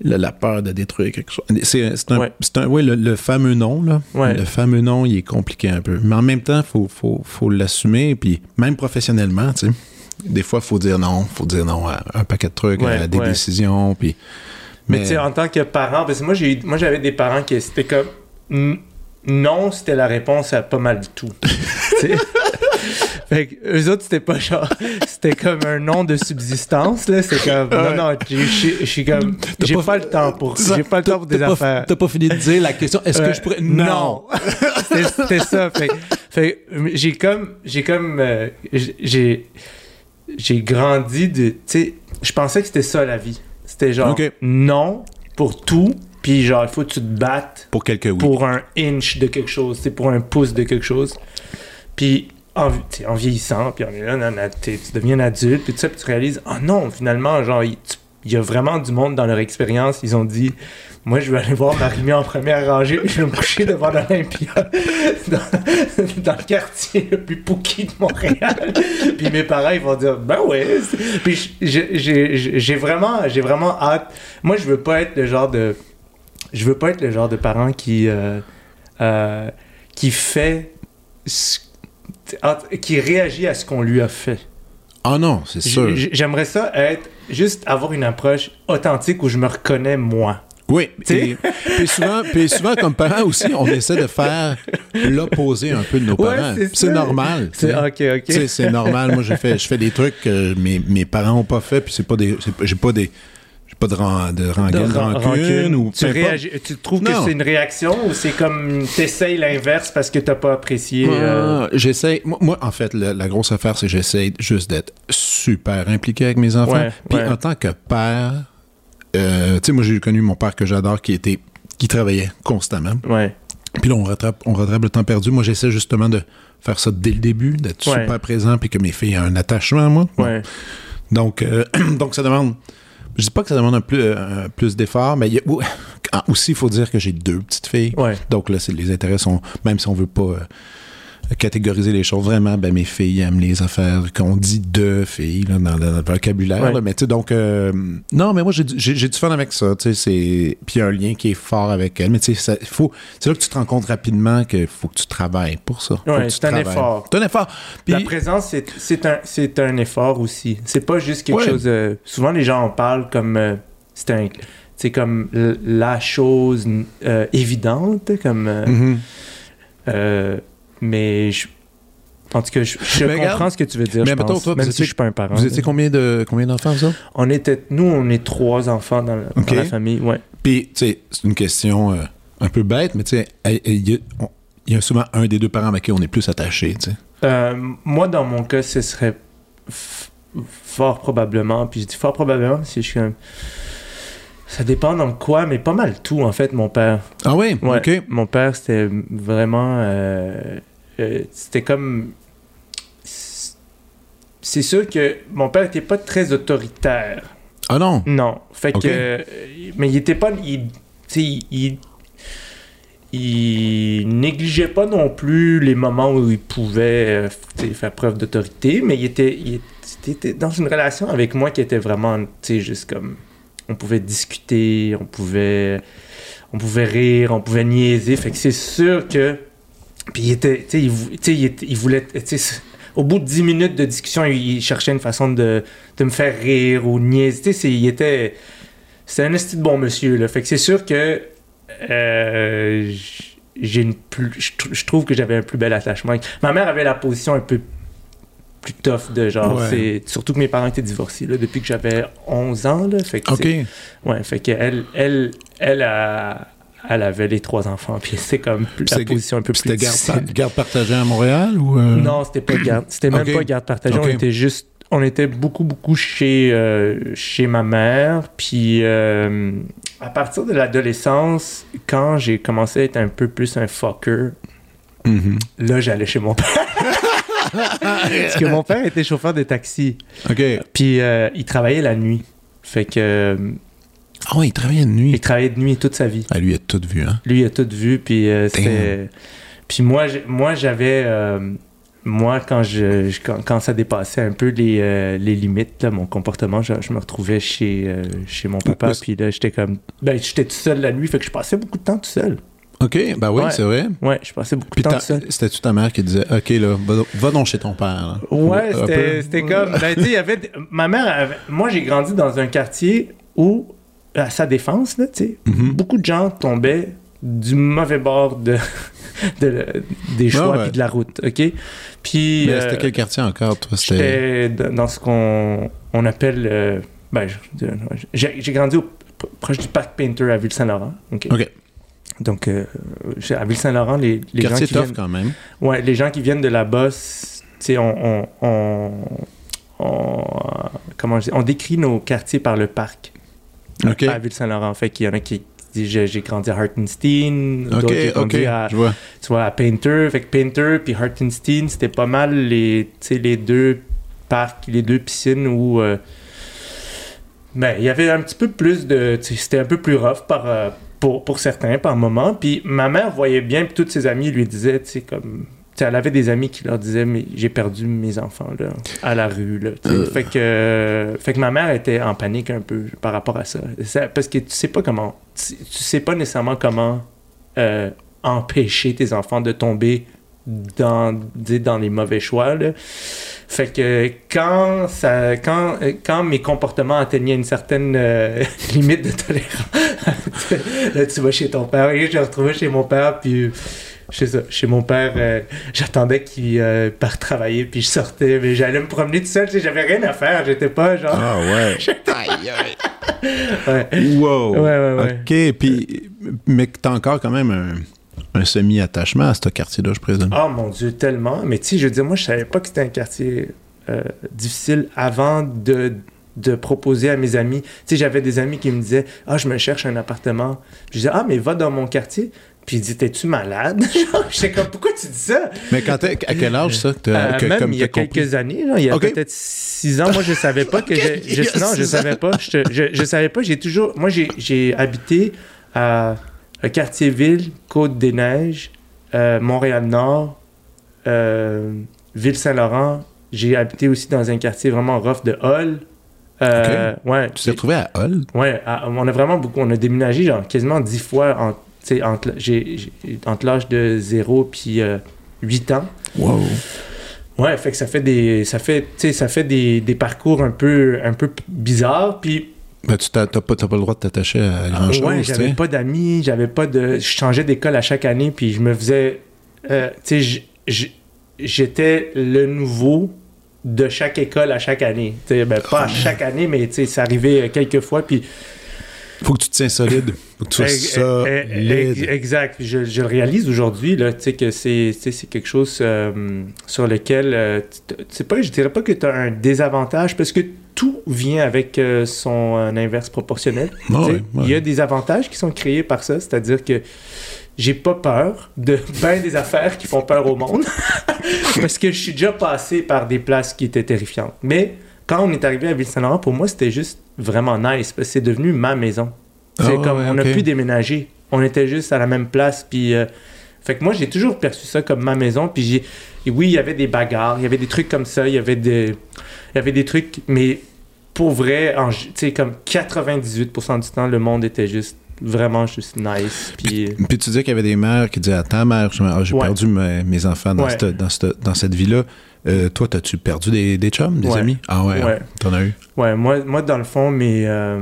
la, la peur de détruire quelque chose. C'est un, Ouais. c'est un- ouais, le, le fameux nom, là. Le fameux nom, il est compliqué un peu. Mais en même temps, il faut, faut, faut l'assumer. Puis même professionnellement, tu sais. Des fois, il faut dire non. Il faut dire non à un paquet de trucs, à des décisions. Puis, Mais, tu sais, en tant que parent, parce que moi, j'ai eu- moi j'avais des parents qui c'était comme non, c'était la réponse à pas mal de tout. *laughs* Fait que eux autres, c'était pas genre, *laughs* c'était comme un nom de subsistance, là. C'est comme, non, non, je suis comme, j'ai pas- pas, le temps pour, j'ai pas le temps pour des affaires. T'as pas fini de dire la question est-ce que je pourrais. Non. *laughs* C'était- ça. Fait, fait j'ai comme, j'ai comme, euh, j'ai, j'ai grandi de, tu sais, je pensais que c'était ça la vie. C'était genre, non pour tout, puis genre, il faut que tu te battes Pour quelques oui. pour un inch de quelque chose, c'est pour un pouce de quelque chose. Puis en, vi- en vieillissant, puis tu deviens un adulte, puis tout ça, puis tu réalises, oh non, finalement, genre, il- y a vraiment du monde dans leur expérience. Ils ont dit Moi, je vais aller voir Marimé en première rangée, je vais me coucher devant l'Olympia, *laughs* dans, le quartier le plus pouki de Montréal. puis mes parents, ils vont dire Ben ouais. Puis j'ai vraiment, j'ai vraiment hâte. Moi, je veux pas être le genre de. Je veux pas être le genre de parent qui. Euh, euh, qui fait. Qui réagit à ce qu'on lui a fait. Ah non, c'est sûr. J'aimerais ça être juste avoir une approche authentique où je me reconnais moi. Oui, puis, souvent, puis souvent, comme parents aussi, on essaie de faire l'opposé un peu de nos parents. c'est normal. C'est ok, ok. C'est normal. Moi, je fais, je fais des trucs que mes, mes parents n'ont pas fait, puis c'est pas des, j'ai pas des, pas de, ran, de rengaine, de, rancune, ou tu, tu trouves que c'est une réaction ou c'est comme t'essayes l'inverse parce que t'as pas apprécié euh? j'essaie moi, en fait la, grosse affaire c'est que j'essaie juste d'être super impliqué avec mes enfants. Puis en tant que père euh, tu sais moi j'ai connu mon père que j'adore qui était qui travaillait constamment. Ouais. Puis là on rattrape on rattrape le temps perdu. Moi j'essaie justement de faire ça dès le début d'être super présent puis que mes filles aient un attachement à moi. Ouais. donc euh, *clears throat* donc ça demande je dis pas que ça demande un plus, euh, plus d'efforts, mais *laughs* aussi, il faut dire que j'ai deux petites filles. Donc là, les intérêts sont, même si on veut pas euh, catégoriser les choses. Vraiment, ben, mes filles aiment les affaires qu'on dit de filles dans, le vocabulaire. mais tu sais, donc, euh, non, mais moi, j'ai du fun avec ça. Tu sais, puis il y a un lien qui est fort avec elle. Mais tu sais, c'est là que tu te rends compte rapidement qu'il faut que tu travailles pour ça. c'est un effort. C'est un effort. La présence, c'est un, un effort aussi. C'est pas juste quelque chose. souvent, les gens en parlent comme. Euh, c'est un c'est comme la chose euh, évidente, comme mm-hmm. Mais je, en tout cas, je, comprends ce que tu veux dire. je pense, même si je suis pas un parent. Vous étiez combien de combien d'enfants vous On était, nous, on est trois enfants dans, la famille, ouais. Puis, tu sais, c'est une question euh, un peu bête, mais tu sais, il y, a souvent un des deux parents avec qui on est plus attaché, tu sais. Euh, moi, dans mon cas, ce serait fort probablement, puis je dis fort probablement si je suis un ça dépend dans quoi, mais pas mal tout, en fait, mon père. Ah oui? OK. Mon père, c'était vraiment. Euh, euh, c'était comme. C'est sûr que mon père n'était pas très autoritaire. Ah non? Non. Fait que. Mais il était pas. Il, il, il négligeait pas non plus les moments où il pouvait euh, faire preuve d'autorité, mais il était, il était dans une relation avec moi qui était vraiment, tu sais, juste comme on pouvait discuter, on pouvait, on pouvait rire, on pouvait niaiser. Fait que c'est sûr que. Puis il était. Tu sais, il, il, voulait. Au bout de 10 minutes de discussion, il, cherchait une façon de, me faire rire ou niaiser. Tu sais, il était. C'est un esti de bon monsieur, là. Fait que c'est sûr que. Euh, j'ai une plus, je, trouve que j'avais un plus bel attachement. Ma mère avait la position un peu plus tough de genre. C'est, surtout que mes parents étaient divorcés là, depuis que j'avais 11 ans. Là, fait que OK. Ouais, fait qu'elle, elle, elle, a, elle avait les trois enfants, puis c'est comme la position un peu plus C'était garde, garde, partagée à Montréal ou euh? Non, c'était pas garde. C'était même pas garde partagée. On était juste. On était beaucoup, beaucoup chez, euh, chez ma mère. Puis euh, à partir de l'adolescence, quand j'ai commencé à être un peu plus un fucker, mm-hmm. là, j'allais chez mon père. *laughs* Parce que mon père était chauffeur de taxi. OK. Puis il travaillait la nuit. Fait que. Euh, ah ouais, il travaillait de nuit. Il travaillait de nuit toute sa vie. Ah, lui, il a tout vu, hein? Lui, il a tout vu, puis euh, c'était... Puis moi, moi j'avais... moi, quand, je, quand, ça dépassait un peu les, les limites, mon comportement, je, me retrouvais chez, chez mon papa, puis là, j'étais comme... Ben, j'étais tout seul la nuit, fait que je passais beaucoup de temps tout seul. OK, ben oui, c'est vrai. Ouais, je passais beaucoup de temps seul. C'était-tu ta mère qui disait, OK, là, va, donc chez ton père. Ouais, c'était comme, ben, tu il y avait, ma mère, moi, j'ai grandi dans un quartier où, à sa défense, là, tu sais, mm-hmm. beaucoup de gens tombaient du mauvais bord de, *laughs* des choix et de la route, OK? Puis... Mais c'était euh, quel quartier encore, toi? C'était dans ce qu'on on appelle... Euh, ben, j'ai grandi proche du Parc Painter à Ville-Saint-Laurent, OK? OK. Donc, euh, à Ville-Saint-Laurent, les, les gens qui viennent, quand même. Ouais, les gens qui viennent de la bosse, tu sais, on, on, on, comment je dis, on décrit nos quartiers par le parc à Ville-Saint-Laurent. Fait qu'il y en a qui disent j'ai grandi à Hartenstein, d'autres qui ont grandi à, tu vois. à Painter. Fait que Painter puis Hartenstein, c'était pas mal les, les deux parcs, les deux piscines où... Euh, ben, il y avait un petit peu plus de. C'était un peu plus rough par, euh, pour, pour certains par moment. Puis ma mère voyait bien, puis toutes ses amies lui disaient, tu sais, comme. Tu sais, elle avait des amis qui leur disaient mais j'ai perdu mes enfants là, à la rue là. Euh. fait que euh, fait que ma mère était en panique un peu par rapport à ça, Ça- parce que tu sais pas comment tu, tu sais pas nécessairement comment euh, empêcher tes enfants de tomber dans, dans les mauvais choix. Là. Fait que quand, ça, quand, quand mes comportements atteignaient une certaine *laughs* limite de tolérance, *laughs* là, tu vas chez ton père. Et je me retrouvais chez mon père, puis chez, chez mon père, euh, j'attendais qu'il euh, parte travailler, puis je sortais, mais j'allais me promener tout seul, j'avais rien à faire, j'étais pas genre... Ah ouais. *laughs* Ouais. Wow. Ouais, ouais, ouais. OK. Puis, mais t'as encore quand même un, un semi-attachement à ce quartier-là, je présume. Oh mon Dieu, tellement. Mais tu sais, je veux dire, moi, je savais pas que c'était un quartier euh, difficile avant de, de proposer à mes amis. Tu sais, j'avais des amis qui me disaient Ah, je me cherche un appartement. Je disais Ah, mais va dans mon quartier. Puis ils disaient T'es-tu malade? *laughs* J'étais comme Pourquoi tu dis ça? Mais quand t'es- à quel âge ça? Euh, que- Même comme il y a compris? quelques années, là, il y a peut-être six ans, moi, je savais pas *laughs* que. Ok, je, il je- non, je savais pas. Je, je, je savais pas. J'ai toujours. Moi, j'ai- j'ai habité à, à Quartier-Ville, Côte-des-Neiges, euh, Montréal-Nord, euh, Ville-Saint-Laurent. J'ai habité aussi dans un quartier vraiment rough de Hall. Euh, ouais, Tu t'es retrouvé à Hull? Ouais, à- on a vraiment beaucoup. On a déménagé genre quasiment dix fois en, sais, entre, entre l'âge de 0 puis euh, 8 ans. Wow. Ouais, fait que ça fait des ça fait ça fait des, des parcours un peu un peu bizarres puis Ben, tu t'as t'as pas, t'as pas le droit de t'attacher à grand-chose, ouais, tu j'avais pas d'amis, j'avais pas de je changeais d'école à chaque année puis je me faisais euh, tu sais j'étais le nouveau de chaque école à chaque année. Ben pas à chaque année mais tu sais ça arrivait quelques fois puis Faut que tu te tiens solide. Faut que tu sois solide. Exact. Je, je le réalise aujourd'hui, là, tu sais, que c'est c'est quelque chose euh, sur lequel, euh, sais pas, je dirais pas que tu as un désavantage, parce que tout vient avec euh, son inverse proportionnel. Ah ouais, Il ouais. y a des avantages qui sont créés par ça, c'est-à-dire que j'ai pas peur de *laughs* ben des affaires qui font peur au monde, *laughs* parce que je suis déjà passé par des places qui étaient terrifiantes. Mais quand on est arrivé à Ville-Saint-Laurent, pour moi, c'était juste vraiment nice, parce que c'est devenu ma maison. C'est Ah comme ouais, on a ok. pu déménager. On était juste à la même place. Puis, euh, fait que moi, j'ai toujours perçu ça comme ma maison. Puis, j'ai, et oui, il y avait des bagarres, il y avait des trucs comme ça, il y avait des, il y avait des trucs, mais pour vrai, en- comme 98% du temps, le monde était juste vraiment juste nice. Puis, Puis tu disais qu'il y avait des mères qui disaient à ta mère, ah, j'ai Ouais. perdu mes, mes enfants dans, Ouais. cette, dans, cette, dans cette vie-là. Euh, toi, t'as-tu perdu des, des chums, des Ouais. amis? Ah ouais, Ouais. hein, t'en as eu? ouais, moi, moi, dans le fond, mes, euh,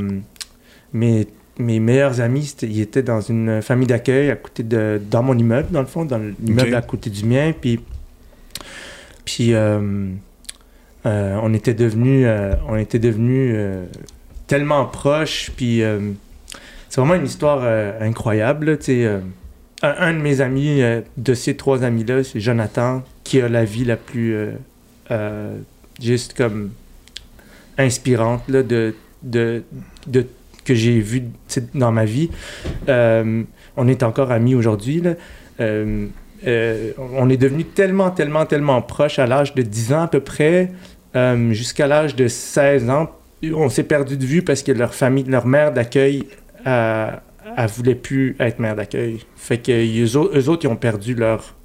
mes, mes meilleurs amis, ils étaient dans une famille d'accueil à côté de, dans mon immeuble, dans le fond, dans l'immeuble à côté du mien. Puis, puis euh, on était devenus, euh, on était devenus euh, tellement proches. Puis c'est vraiment une histoire incroyable. là, un, un de mes amis, de ces trois amis-là, c'est Jonathan, qui a la vie la plus euh, euh, juste comme inspirante là, de, de, de- que j'ai vue dans ma vie. Euh, on est encore amis aujourd'hui. Euh, on est devenus tellement, tellement, tellement proches à l'âge de 10 ans à peu près, jusqu'à l'âge de 16 ans. On s'est perdu de vue parce que leur famille, leur mère d'accueil, euh, elle voulait plus être mère d'accueil. Fait que eux, eux autres, ils ont perdu leur,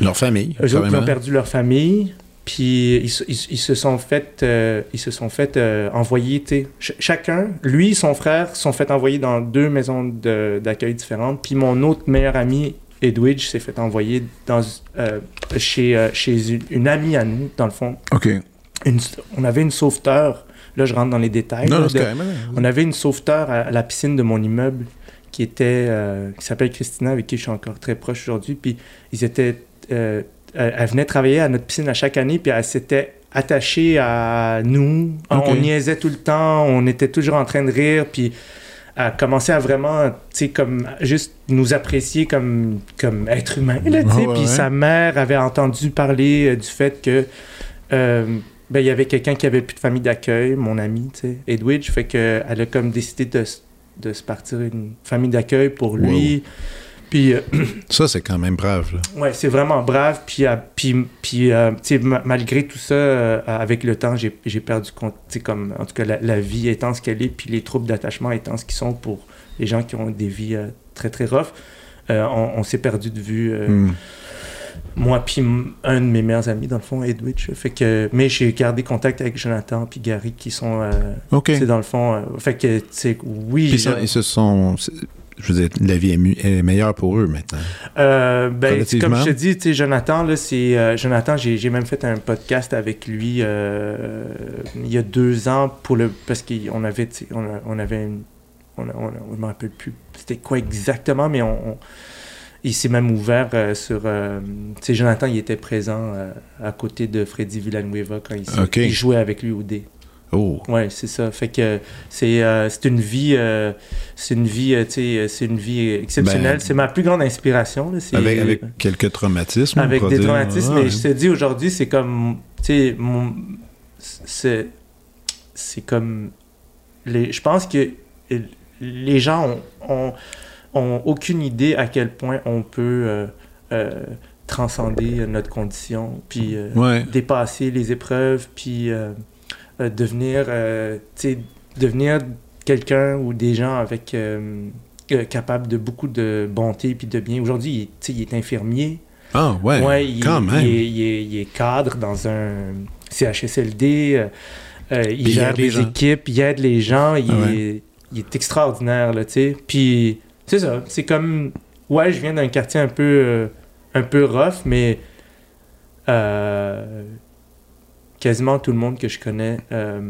Leur famille, eux autres, ont perdu leur famille, puis ils, se- ils- ils se sont fait, euh, ils se sont fait euh, envoyer, ch- chacun, lui et son frère, se sont fait envoyer dans deux maisons de- d'accueil différentes, puis mon autre meilleur ami, Edwidge, s'est fait envoyer dans, euh, chez, euh, chez une, une amie à nous, dans le fond. OK. Une- on avait une sauveteur, là je rentre dans les détails, Non, là, de- on avait une sauveteur à, à la piscine de mon immeuble qui était qui s'appelle Christina avec qui je suis encore très proche aujourd'hui puis ils étaient euh, elle, venait travailler à notre piscine à chaque année puis elle s'était attachée à nous on niaisait tout le temps on était toujours en train de rire puis elle commençait à vraiment tu sais comme juste nous apprécier comme comme être humain là, tu sais. Ouais, puis ouais. sa mère avait entendu parler euh, du fait que euh, ben, il y avait quelqu'un qui avait plus de famille d'accueil, mon ami, tu sais, Edwidge, fait que elle a comme décidé de, de se partir une famille d'accueil pour lui. Puis, euh, Ça, c'est quand même brave. Là. ouais, c'est vraiment brave. Puis, euh, puis, puis euh, malgré tout ça, avec le temps, j'ai j'ai perdu compte, comme, en tout cas, la, la vie étant ce qu'elle est, puis les troubles d'attachement étant ce qu'ils sont pour les gens qui ont des vies très, très rough, on, on s'est perdu de vue. Hmm. moi puis un de mes meilleurs amis dans le fond Edwidge fait que mais j'ai gardé contact avec Jonathan puis Gary qui sont c'est dans le fond fait que oui Puis ça, ils se sont. c'est- Je veux dire, la vie est, meilleure pour eux maintenant. euh, ben comme je te dis tu sais Jonathan là c'est euh, Jonathan j'ai même fait un podcast avec lui euh, il y a deux ans pour le parce qu'on avait on, on avait une on, on, je me rappelle plus c'était quoi exactement mais on, il s'est même ouvert euh, sur euh, tu sais Jonathan il était présent euh, à côté de Freddy Villanueva quand il, il jouait avec lui au dé Oh. Ouais, c'est ça. Fait que c'est euh, une vie, euh, c'est une vie, euh, sais, c'est une vie exceptionnelle. Ben, c'est ma plus grande inspiration. Là, Avec, avec quelques traumatismes. avec des dire. traumatismes. Mais je te dis aujourd'hui, c'est comme, tu sais, c'est c'est comme, les, je pense que les gens ont, ont, ont aucune idée à quel point on peut euh, euh, transcender notre condition, puis euh, Ouais. dépasser les épreuves, puis euh, devenir, euh, devenir quelqu'un ou des gens avec euh, euh, capable de beaucoup de bonté puis de bien. Aujourd'hui, il, il est infirmier. Ah, ouais. Ouais, il, quand même. Il est, il est- il est cadre dans un CHSLD. euh, il gère des équipes, il aide les gens. Il, Ah ouais. est, il est extraordinaire, là, tu sais. Puis, c'est ça. C'est comme... Ouais, je viens d'un quartier un peu, un peu rough, mais... euh, quasiment tout le monde que je connais euh,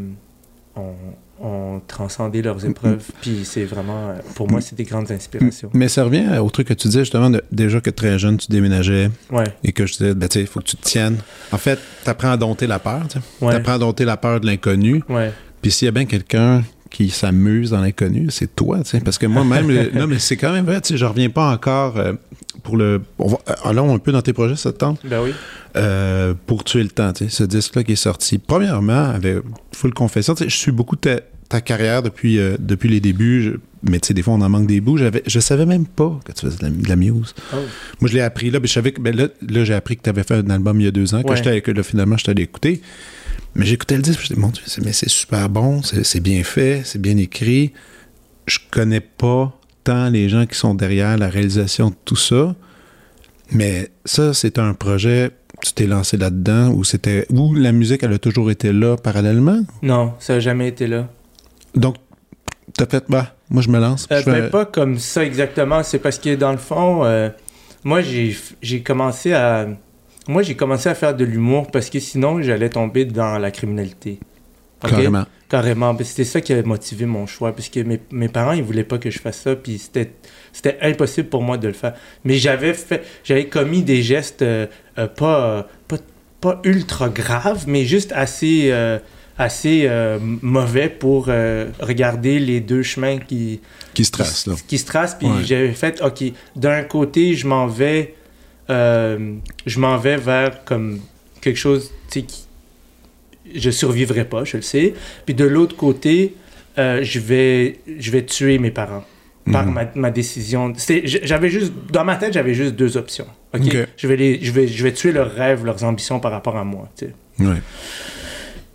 ont, ont transcendé leurs épreuves. Puis c'est vraiment... euh, Pour moi, c'est des grandes inspirations. Mais ça revient au truc que tu disais justement, de- déjà que très jeune, tu déménageais Ouais, et que je disais, ben, tu sais, il faut que tu te tiennes. En fait, tu apprends à dompter la peur. tu ouais, T'apprends à dompter la peur de l'inconnu. ouais. Puis s'il y a bien quelqu'un qui s'amuse dans l'inconnu, c'est toi, tu sais. Parce que moi-même, *laughs* non, mais c'est quand même vrai, tu sais, je reviens pas encore euh, pour le. On va, euh, allons un peu dans tes projets cette temps. Ben oui. Euh, pour tuer le temps, tu sais, ce disque-là qui est sorti. Premièrement, avec full confession, tu sais, je suis beaucoup ta, ta carrière depuis, euh, depuis les débuts, je- mais tu sais, des fois on en manque des bouts. J'avais, je savais même pas que tu faisais de la, de la muse. Oh. Moi, je l'ai appris là, mais je savais que ben là, là j'ai appris que tu avais fait un album il y a deux ans, que, Ouais. j'étais, que là, finalement, je t'allais écouter. Mais j'écoutais le disque, je me disais, mon Dieu, c'est- mais c'est super bon, c'est, c'est bien fait, c'est bien écrit. Je connais pas tant les gens qui sont derrière la réalisation de tout ça. Mais ça, c'est un projet, tu t'es lancé là-dedans, ou c'était. Ou la musique, elle a toujours été là parallèlement? Non, ça n'a jamais été là. Donc, t'as fait, bah, moi je me lance. Euh, je fais- ben, pas comme ça exactement. C'est parce que dans le fond, euh, moi j'ai commencé à moi j'ai commencé à faire de l'humour parce que sinon j'allais tomber dans la criminalité. Ok? Carrément. Carrément. C'était ça qui a motivé mon choix parce que mes, mes parents ils voulaient pas que je fasse ça puis c'était c'était impossible pour moi de le faire. Mais j'avais fait j'avais commis des gestes euh, euh, pas, pas pas ultra graves mais juste assez euh, assez mauvais pour regarder les deux chemins qui Qui se trace, là. qui se trace puis Ouais. j'avais fait ok d'un côté je m'en vais je m'en vais vers comme quelque chose qui je survivrai pas je le sais puis de l'autre côté euh, je vais je vais tuer mes parents par Mhm. ma, ma décision j'avais juste dans ma tête j'avais juste deux options ok, Ok. je vais les je vais je vais tuer leurs rêves leurs ambitions par rapport à moi tu sais Ouais.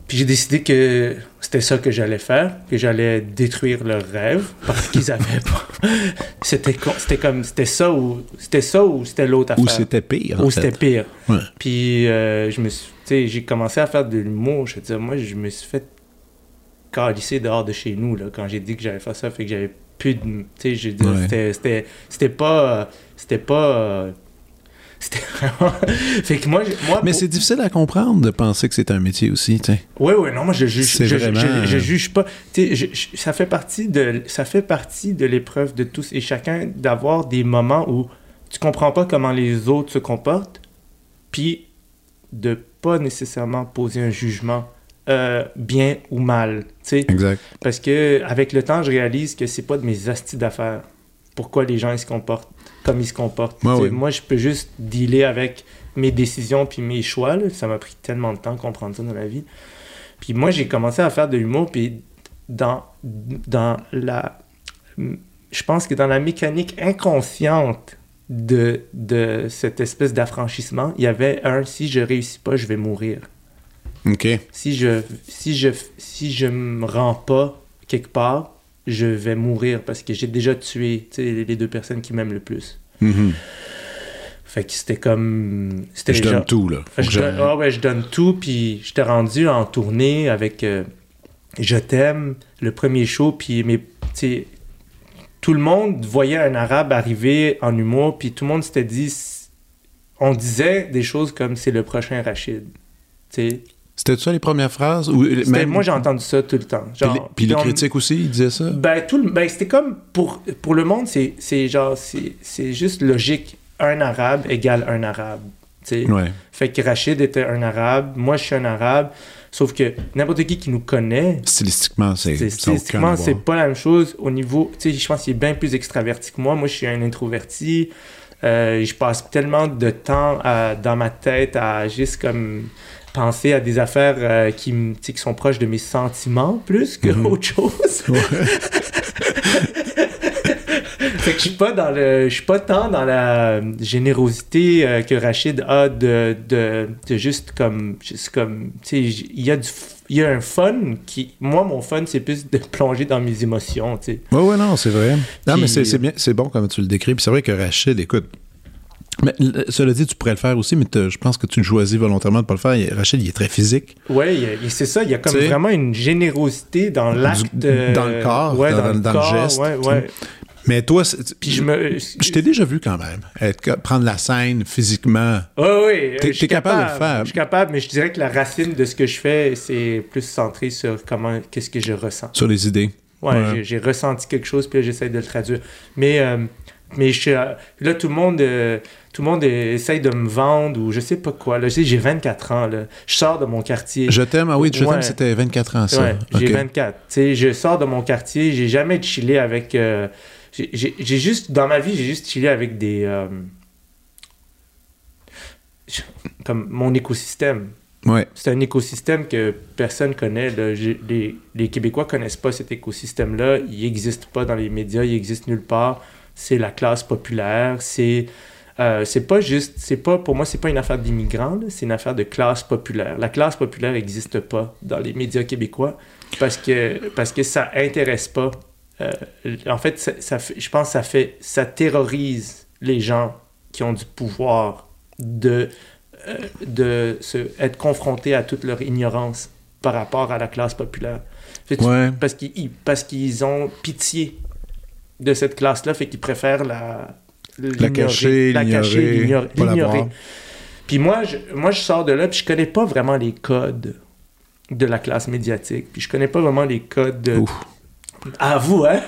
puis j'ai décidé que c'était ça que j'allais faire, que j'allais détruire leurs rêves parce qu'ils avaient pas. *laughs* C'était c'était comme c'était ça ou c'était ça ou c'était l'autre affaire. Ou c'était pire. Ou c'était pire. Ouais. Puis euh, je me suis, j'ai commencé à faire de l'humour. Je veux dire, moi, je me suis fait calisser dehors de chez nous là quand j'ai dit que j'allais faire ça, fait que j'avais plus de, tu sais, Ouais. c'était, c'était, c'était pas, c'était pas, euh, c'était *laughs* vraiment, fait que moi, moi, Mais pour- c'est difficile à comprendre de penser que c'est un métier aussi, tu sais. oui, oui, non, moi je juge, je, vraiment, je- je euh, juge pas. Tu sais, ça fait partie de, ça fait partie de l'épreuve de tous et chacun d'avoir des moments où tu comprends pas comment les autres se comportent, puis de pas nécessairement poser un jugement euh, bien ou mal, tu sais, Exact. parce que avec le temps, je réalise que c'est pas de mes astis d'affaires. Pourquoi les gens ils se comportent comme ils se comportent. Ouais. Moi, je peux juste dealer avec mes décisions puis mes choix. là. Ça m'a pris tellement de temps de comprendre ça dans la vie. Puis moi, j'ai commencé à faire de l'humour, puis dans, dans la... Je pense que dans la mécanique inconsciente de, de cette espèce d'affranchissement, il y avait un si je réussis pas, je vais mourir. OK. Si je si je si je me rends pas quelque part, je vais mourir parce que j'ai déjà tué les deux personnes qui m'aiment le plus. Mhm. Fait que c'était comme c'était Je donne tout, là. Que je donne, ah ouais, je donne tout, puis j'étais rendu en tournée avec euh, Je t'aime, le premier show, puis mes, tout le monde voyait un arabe arriver en humour, puis tout le monde s'était dit, on disait des choses comme c'est le prochain Rachid. C'était ça les premières phrases? Ou, même- Moi, j'ai entendu ça tout le temps. Puis, Genre, les, puis les on- critiques aussi, ils disaient ça? ben, tout le- ben, c'était comme pour, pour le monde, c'est c'est genre, c'est c'est juste logique. Un arabe égale un arabe. Ouais. Fait que Rachid était un arabe, moi je suis un arabe, sauf que n'importe qui qui nous connaît, Stylistiquement, c'est. stylistiquement, c'est pas la même chose au niveau. Tu sais, je pense qu'il est bien plus extraverti que moi. Moi, je suis un introverti. Euh, je passe tellement de temps à- dans ma tête à juste comme penser à des affaires euh, qui, qui sont proches de mes sentiments plus que Mhm. autre chose. *laughs* fait que je suis pas dans le je suis pas tant dans la générosité euh, que Rachid a de, de, de juste comme juste comme tu sais il y a du il y a un fun qui moi mon fun c'est plus de plonger dans mes émotions tu sais Ouais, ouais, non, c'est vrai. Non, Puis- mais c'est c'est bien, c'est bon comme tu le décris. Puis c'est vrai que Rachid, écoute. Mais cela dit, tu pourrais le faire aussi, mais je pense que tu le choisis volontairement de pas le faire. Rachid, il est très physique. il- c'est ça il y a comme vraiment une générosité dans l'acte euh, dans le corps, ouais, dans- dans, le dans le corps, geste, ouais, sais. ouais. Mais toi, puis je me je t'ai déjà vu quand même. Être, prendre la scène physiquement. T'es- je suis t'es capable de le faire. Je suis capable, mais je dirais que la racine de ce que je fais, c'est plus centré sur comment, qu'est-ce que je ressens. Sur les idées. Ouais, Ouais. j'ai- ressenti quelque chose, puis là, j'essaie de le traduire. Mais, euh, mais je suis, euh, là, tout le monde, euh, tout le monde essaye de me vendre ou je sais pas quoi. Là, j'ai 24 ans. Là. Je sors de mon quartier. Je t'aime, ah oui, je Ouais. t'aime, c'était 24 ans, ça. Ouais, j'ai Ok. 24. Tu sais, je sors de mon quartier, j'ai jamais chillé avec. euh, j'ai- juste, dans ma vie, j'ai juste chillé avec des. euh, comme mon écosystème. Ouais. C'est un écosystème que personne connaît. là. Les, les Québécois connaissent pas cet écosystème-là. Il n'existe pas dans les médias, il existe nulle part. C'est la classe populaire. C'est euh, c'est pas juste, c'est pas pour moi, c'est pas une affaire d'immigrants. C'est une affaire de classe populaire. La classe populaire n'existe pas dans les médias québécois parce que parce que ça intéresse pas. Euh, en fait, ça, ça fait- je pense que ça fait, ça terrorise les gens qui ont du pouvoir de euh, de se, être confrontés à toute leur ignorance par rapport à la classe populaire. Ouais. Parce qu'ils ils- parce qu'ils ont pitié de cette classe-là, fait qu'ils préfèrent la La l'ignorer, cacher, la cacher, l'ignorer. Puis moi je, moi, je sors de là, puis je connais pas vraiment les codes de la classe médiatique. Puis je connais pas vraiment les codes de... À vous, hein?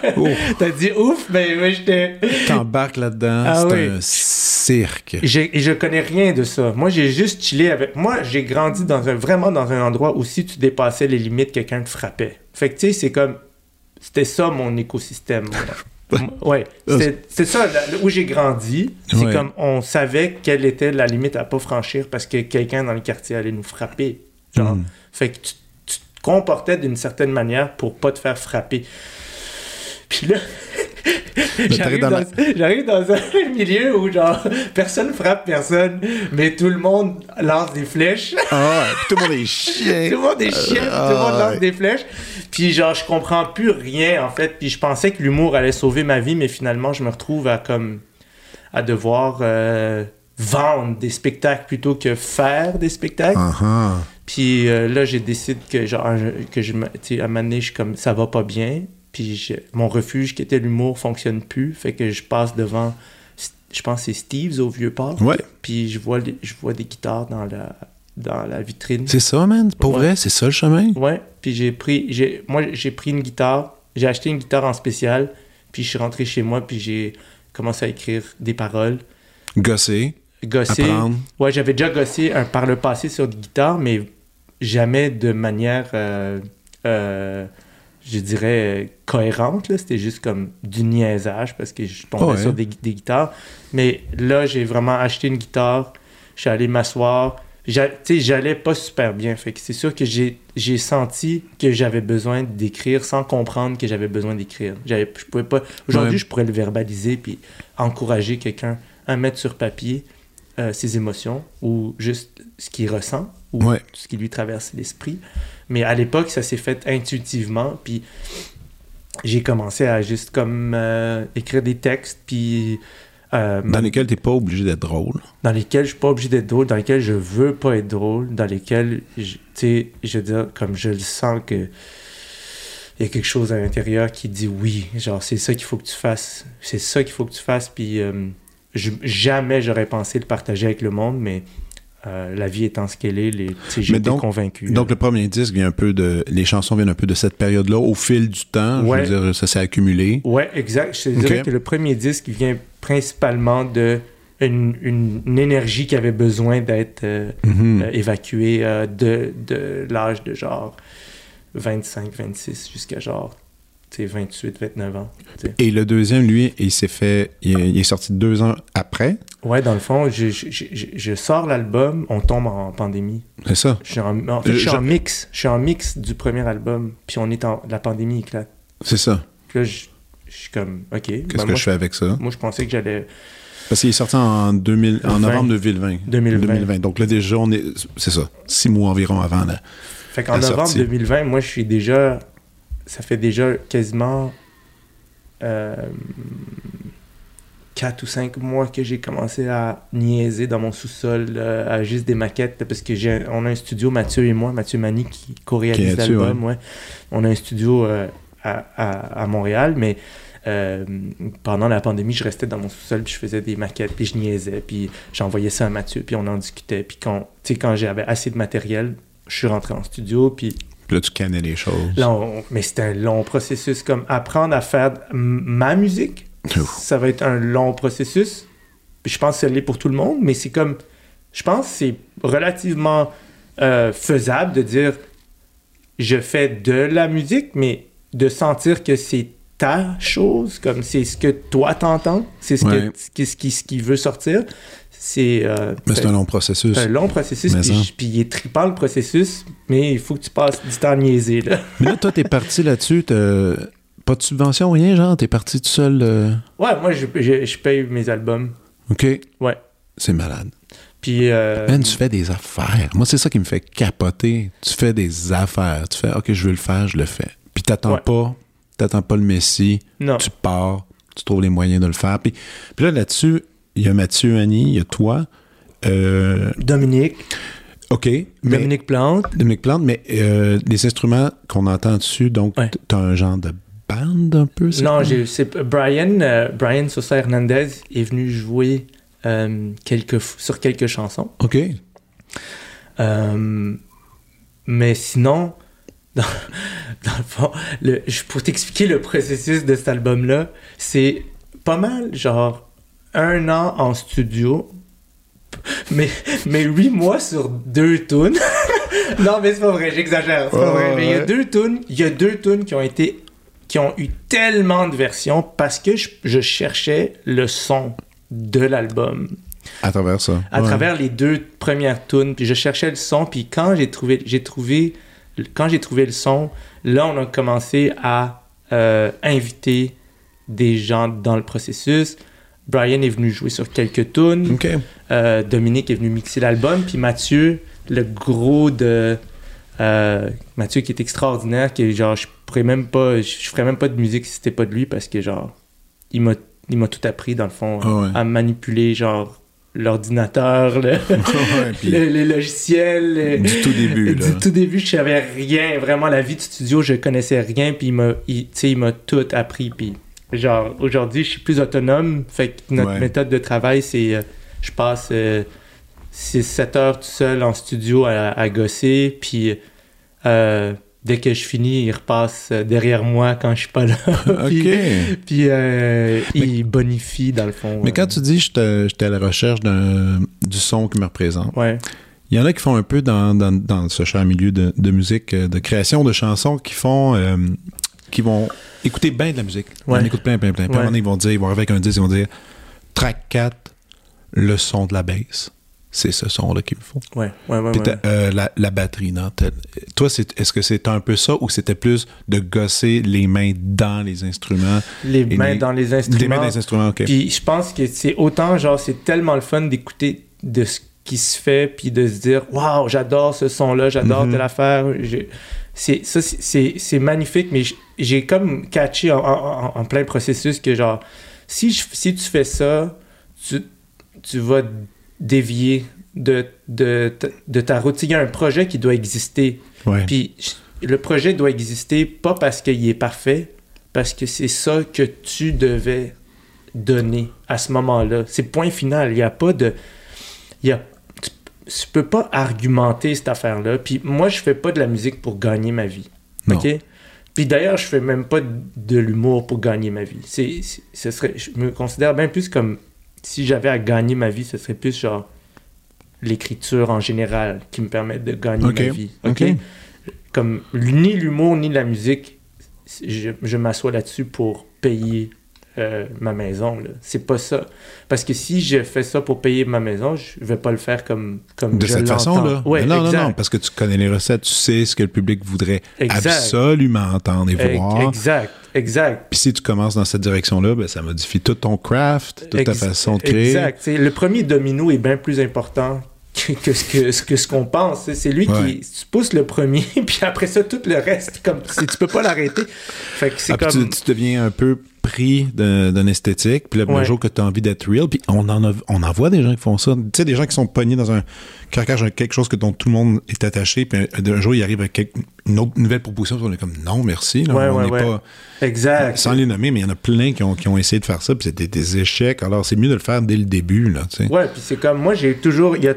T'as dit ouf, mais moi, j'étais... T'embarques là-dedans, Ah c'est oui. un cirque. Je connais rien de ça. Moi, j'ai juste chillé avec. Moi, j'ai grandi dans un, vraiment dans un endroit où si tu dépassais les limites, quelqu'un te frappait. Fait que, tu sais, c'est comme. C'était ça mon écosystème. *laughs* ouais. C'est ça là, où j'ai grandi. C'est Ouais. comme on savait quelle était la limite à pas franchir parce que quelqu'un dans le quartier allait nous frapper. Genre. Mm. Fait que tu, comportais d'une certaine manière pour pas te faire frapper. Puis là, *laughs* j'arrive dans un *laughs* milieu où genre personne frappe personne, mais tout le monde lance des flèches. Ah, tout le monde est chien. *laughs* tout le monde est chien, tout le monde ah, lance des flèches. Puis genre je comprends plus rien en fait. Puis je pensais que l'humour allait sauver ma vie, mais finalement je me retrouve à comme à devoir euh, vendre des spectacles plutôt que faire des spectacles. Ah. Puis euh, là, j'ai décidé que, genre, que je, à un moment donné, je suis comme, ça va pas bien. Puis je- mon refuge, qui était l'humour, fonctionne plus. Fait que je passe devant, je pense que c'est Steve's au Vieux-Port. Ouais, Puis je vois, les- je vois des guitares dans la, dans la vitrine. c'est ça, man. Pour Ouais. vrai, c'est ça le chemin. Ouais. Puis j'ai pris, j'ai, moi, j'ai pris une guitare. J'ai acheté une guitare en spécial. Puis je suis rentré chez moi. Puis j'ai commencé à écrire des paroles. Gosser, Gosser. apprendre. Ouais, j'avais déjà gossé un, par le passé sur une guitare, mais jamais de manière, euh, euh, je dirais, cohérente. là. C'était juste comme du niaisage parce que je tombais Ouais. sur des, des guitares. Mais là, j'ai vraiment acheté une guitare. Je suis allé m'asseoir. Tu sais, j'allais pas super bien. Fait que c'est sûr que j'ai j'ai senti que j'avais besoin d'écrire sans comprendre que j'avais besoin d'écrire. Je pouvais pas... Aujourd'hui, Ouais. je pourrais le verbaliser puis encourager quelqu'un à mettre sur papier euh, ses émotions ou juste ce qu'il ressent ou Ouais. ce qui lui traverse l'esprit. Mais à l'époque, ça s'est fait intuitivement. Puis j'ai commencé à juste comme euh, écrire des textes, puis euh, Dans lesquels t'es pas obligé d'être drôle. dans lesquels je suis pas obligé d'être drôle, dans lesquels je veux pas être drôle, dans lesquels, je- tu sais, je veux dire, comme je le sens que il y a quelque chose à l'intérieur qui dit oui, genre c'est ça qu'il faut que tu fasses, c'est ça qu'il faut que tu fasses, puis euh, je- jamais j'aurais pensé le partager avec le monde, mais euh, la vie étant ce qu'elle est, les- j'étais donc- convaincu. Donc le premier disque vient un peu de. Les chansons viennent un peu de cette période-là. Au fil du temps, Ouais. je veux dire, ça s'est accumulé. Ouais, exact. Je te dirais que le premier disque vient principalement de une, une- une énergie qui avait besoin d'être euh, Mhm. euh, évacuée euh, de, de l'âge de genre 25, 26 jusqu'à genre 28, 29 ans. Et le deuxième, lui, il s'est fait. Il est, il est sorti deux ans après? Ouais, dans le fond, je, je, je, je- sors l'album, on tombe en pandémie. C'est ça. Je suis en, en fait, je suis Je- en mix. Je suis en mix du premier album, puis on est en. La pandémie éclate. C'est ça. Puis là, je, je suis comme, OK. Qu'est-ce ben que moi, je fais avec ça? Moi, je pensais que j'allais. Parce qu'il est sorti en, 2000, en 20. novembre 2020. 2020. Donc là, déjà, on est. C'est ça. Six mois environ avant. Là. Fait qu'en La novembre sortie. 2020, moi, je suis déjà. Ça fait déjà quasiment. Euh, 4 ou 5 mois que j'ai commencé à niaiser dans mon sous-sol, euh, à juste des maquettes, parce que j'ai, on a un studio, Mathieu et moi, Mathieu Mani, qui co-réalise l'album. Ouais. On a un studio euh, à, à- à Montréal, mais euh, pendant la pandémie, je restais dans mon sous-sol, puis je faisais des maquettes, puis je niaisais, puis j'envoyais ça à Mathieu, puis on en discutait. Puis quand, tu sais, quand j'avais assez de matériel, je suis rentré en studio, puis Puis là, tu cannais les choses. Mais c'est un long processus. Comme apprendre à faire ma musique, Ouf. ça va être un long processus. Puis je pense que ça l'est pour tout le monde, mais c'est comme. Je pense que c'est relativement euh, faisable de dire je fais de la musique, mais de sentir que c'est ta chose, comme c'est ce que toi t'entends, c'est ce, Ouais. que, qui, ce qui veut sortir. C'est. euh, Mais c'est un long processus. un long processus, Mais puis, il est trippant le processus, mais il faut que tu passes du temps à niaiser, là. *laughs* Mais là, toi, t'es parti là-dessus. t'as Pas de subvention, rien, genre? T'es parti tout seul. euh, Ouais, moi, je, je, je paye mes albums. OK. Ouais. C'est malade. Puis, euh, Man, tu fais des affaires. Moi, c'est ça qui me fait capoter. Tu fais des affaires. Tu fais, OK, je veux le faire, je le fais. Puis t'attends Ouais. pas, t'attends pas le Messie. non. Tu pars, tu trouves les moyens de le faire. Puis, puis là, là-dessus, il y a Mathieu, Annie, il y a toi. Euh, Dominique, OK. Mais, Dominique Plante. Dominique Plante, mais euh, les instruments qu'on entend dessus, donc, Ouais. t'as un genre de band un peu? Non, c'est Brian, euh, Brian Sosa Hernandez est venu jouer quelques, sur quelques chansons. OK. Mais sinon, *laughs* dans, dans le fond, le, pour t'expliquer le processus de cet album-là, c'est pas mal, genre, un an en studio, mais, mais huit mois sur deux tunes. *laughs* non, mais c'est pas vrai, j'exagère, c'est pas Ouais, vrai. Mais il y a deux tunes, il y a deux tunes qui ont été qui ont eu tellement de versions parce que je, je cherchais le son de l'album À travers ça. à Ouais. travers les deux premières tunes puis je cherchais le son puis quand j'ai trouvé j'ai trouvé quand j'ai trouvé le son là on a commencé à euh, inviter des gens dans le processus Brian est venu jouer sur quelques tunes euh, Dominique est venu mixer l'album puis Mathieu le gros de euh, Mathieu qui est extraordinaire qui est genre je pourrais même pas je, ferais même pas de musique si c'était pas de lui parce que genre il m'a il m'a tout appris dans le fond Ah ouais. à manipuler genre l'ordinateur le, *laughs* Ouais, *laughs* puis le- les logiciels le- du tout début, *laughs* là. du tout début je savais rien vraiment la vie de studio je connaissais rien puis il m'a il, tu sais, il m'a tout appris puis genre aujourd'hui je suis plus autonome fait que notre Ouais. méthode de travail c'est euh, je passe 6-7 heures tout seul en studio à, à gosser puis euh, dès que je finis il repasse euh, derrière moi quand je suis pas là *laughs* puis, OK. puis, euh, il bonifie dans le fond Mais euh, quand tu dis j'étais j'étais à la recherche d'un- du son qui me représente, ouais il y en a qui font un peu dans, dans, dans ce cher milieu de, de musique, euh, de création de chansons, qui font euh, qui vont écouter bien de la musique. Ouais. On écoute plein, plein, plein. Puis à un moment ils vont dire, ils vont arriver avec un disque, ils vont dire track 4, le son de la basse. c'est ce son-là qu'il me faut. Ouais, ouais, ouais. Puis euh, la, la batterie, non? Toi, c'est, est-ce que c'était un peu ça ou c'était plus de gosser les mains dans les instruments? Les mains les- dans les instruments. Des mains dans les instruments, OK. Puis je pense que c'est autant, genre, c'est tellement le fun d'écouter de ce qui se fait, puis de se dire, waouh, j'adore ce son-là, j'adore Mhm. telle affaire. Je- C'est, ça, c'est- magnifique, mais j'ai comme catché en, en- en plein processus que, genre, si, je- si tu fais ça, tu, tu vas dévier de, de, de ta routine. Il y a un projet qui doit exister. Ouais. Puis le projet doit exister pas parce qu'il est parfait, parce que c'est ça que tu devais donner à ce moment-là. C'est point final. Il n'y a pas de. Il y a, tu, tu peux pas argumenter cette affaire-là. Puis moi, je fais pas de la musique pour gagner ma vie. Non. OK? Puis d'ailleurs, je fais même pas de l'humour pour gagner ma vie. C'est, ce serait, je me considère bien plus comme si j'avais à gagner ma vie, ce serait plus genre l'écriture en général qui me permet de gagner ma vie. OK? Comme ni l'humour ni la musique, je, je m'assois là-dessus pour payer euh, ma maison. là. C'est pas ça. Parce que si je fais ça pour payer ma maison, je vais pas le faire comme, comme De je cette façon-là? Ouais, non, non, exact. non, parce que tu connais les recettes, tu sais ce que le public voudrait Exact. absolument entendre et voir. Exact, exact. Puis si tu commences dans cette direction-là, ben, ça modifie tout ton craft, toute ta façon de créer. Exact. Le premier domino est bien plus important que, ce que ce que ce qu'on pense. C'est- lui Ouais. qui tu pousses le premier, *laughs* puis après ça tout le reste, comme tu peux pas l'arrêter. Fait que c'est Ah, comme tu, tu deviens un peu pris d'un esthétique, puis le Ouais. jour que tu as envie d'être real, puis on en, a, on en voit des gens qui font ça. Tu sais, des gens qui sont pognés dans un carcage, quelque chose que dont tout le monde est attaché, puis un, un jour, il arrive avec quelque- une autre nouvelle proposition, puis on est comme non, merci. là, Ouais, on n'est ouais. pas. exact. Sans les nommer, mais il y en a plein qui ont, qui ont essayé de faire ça, puis c'était des échecs. Alors, c'est mieux de le faire dès le début, là, tu sais. Ouais, puis c'est comme moi j'ai toujours il y a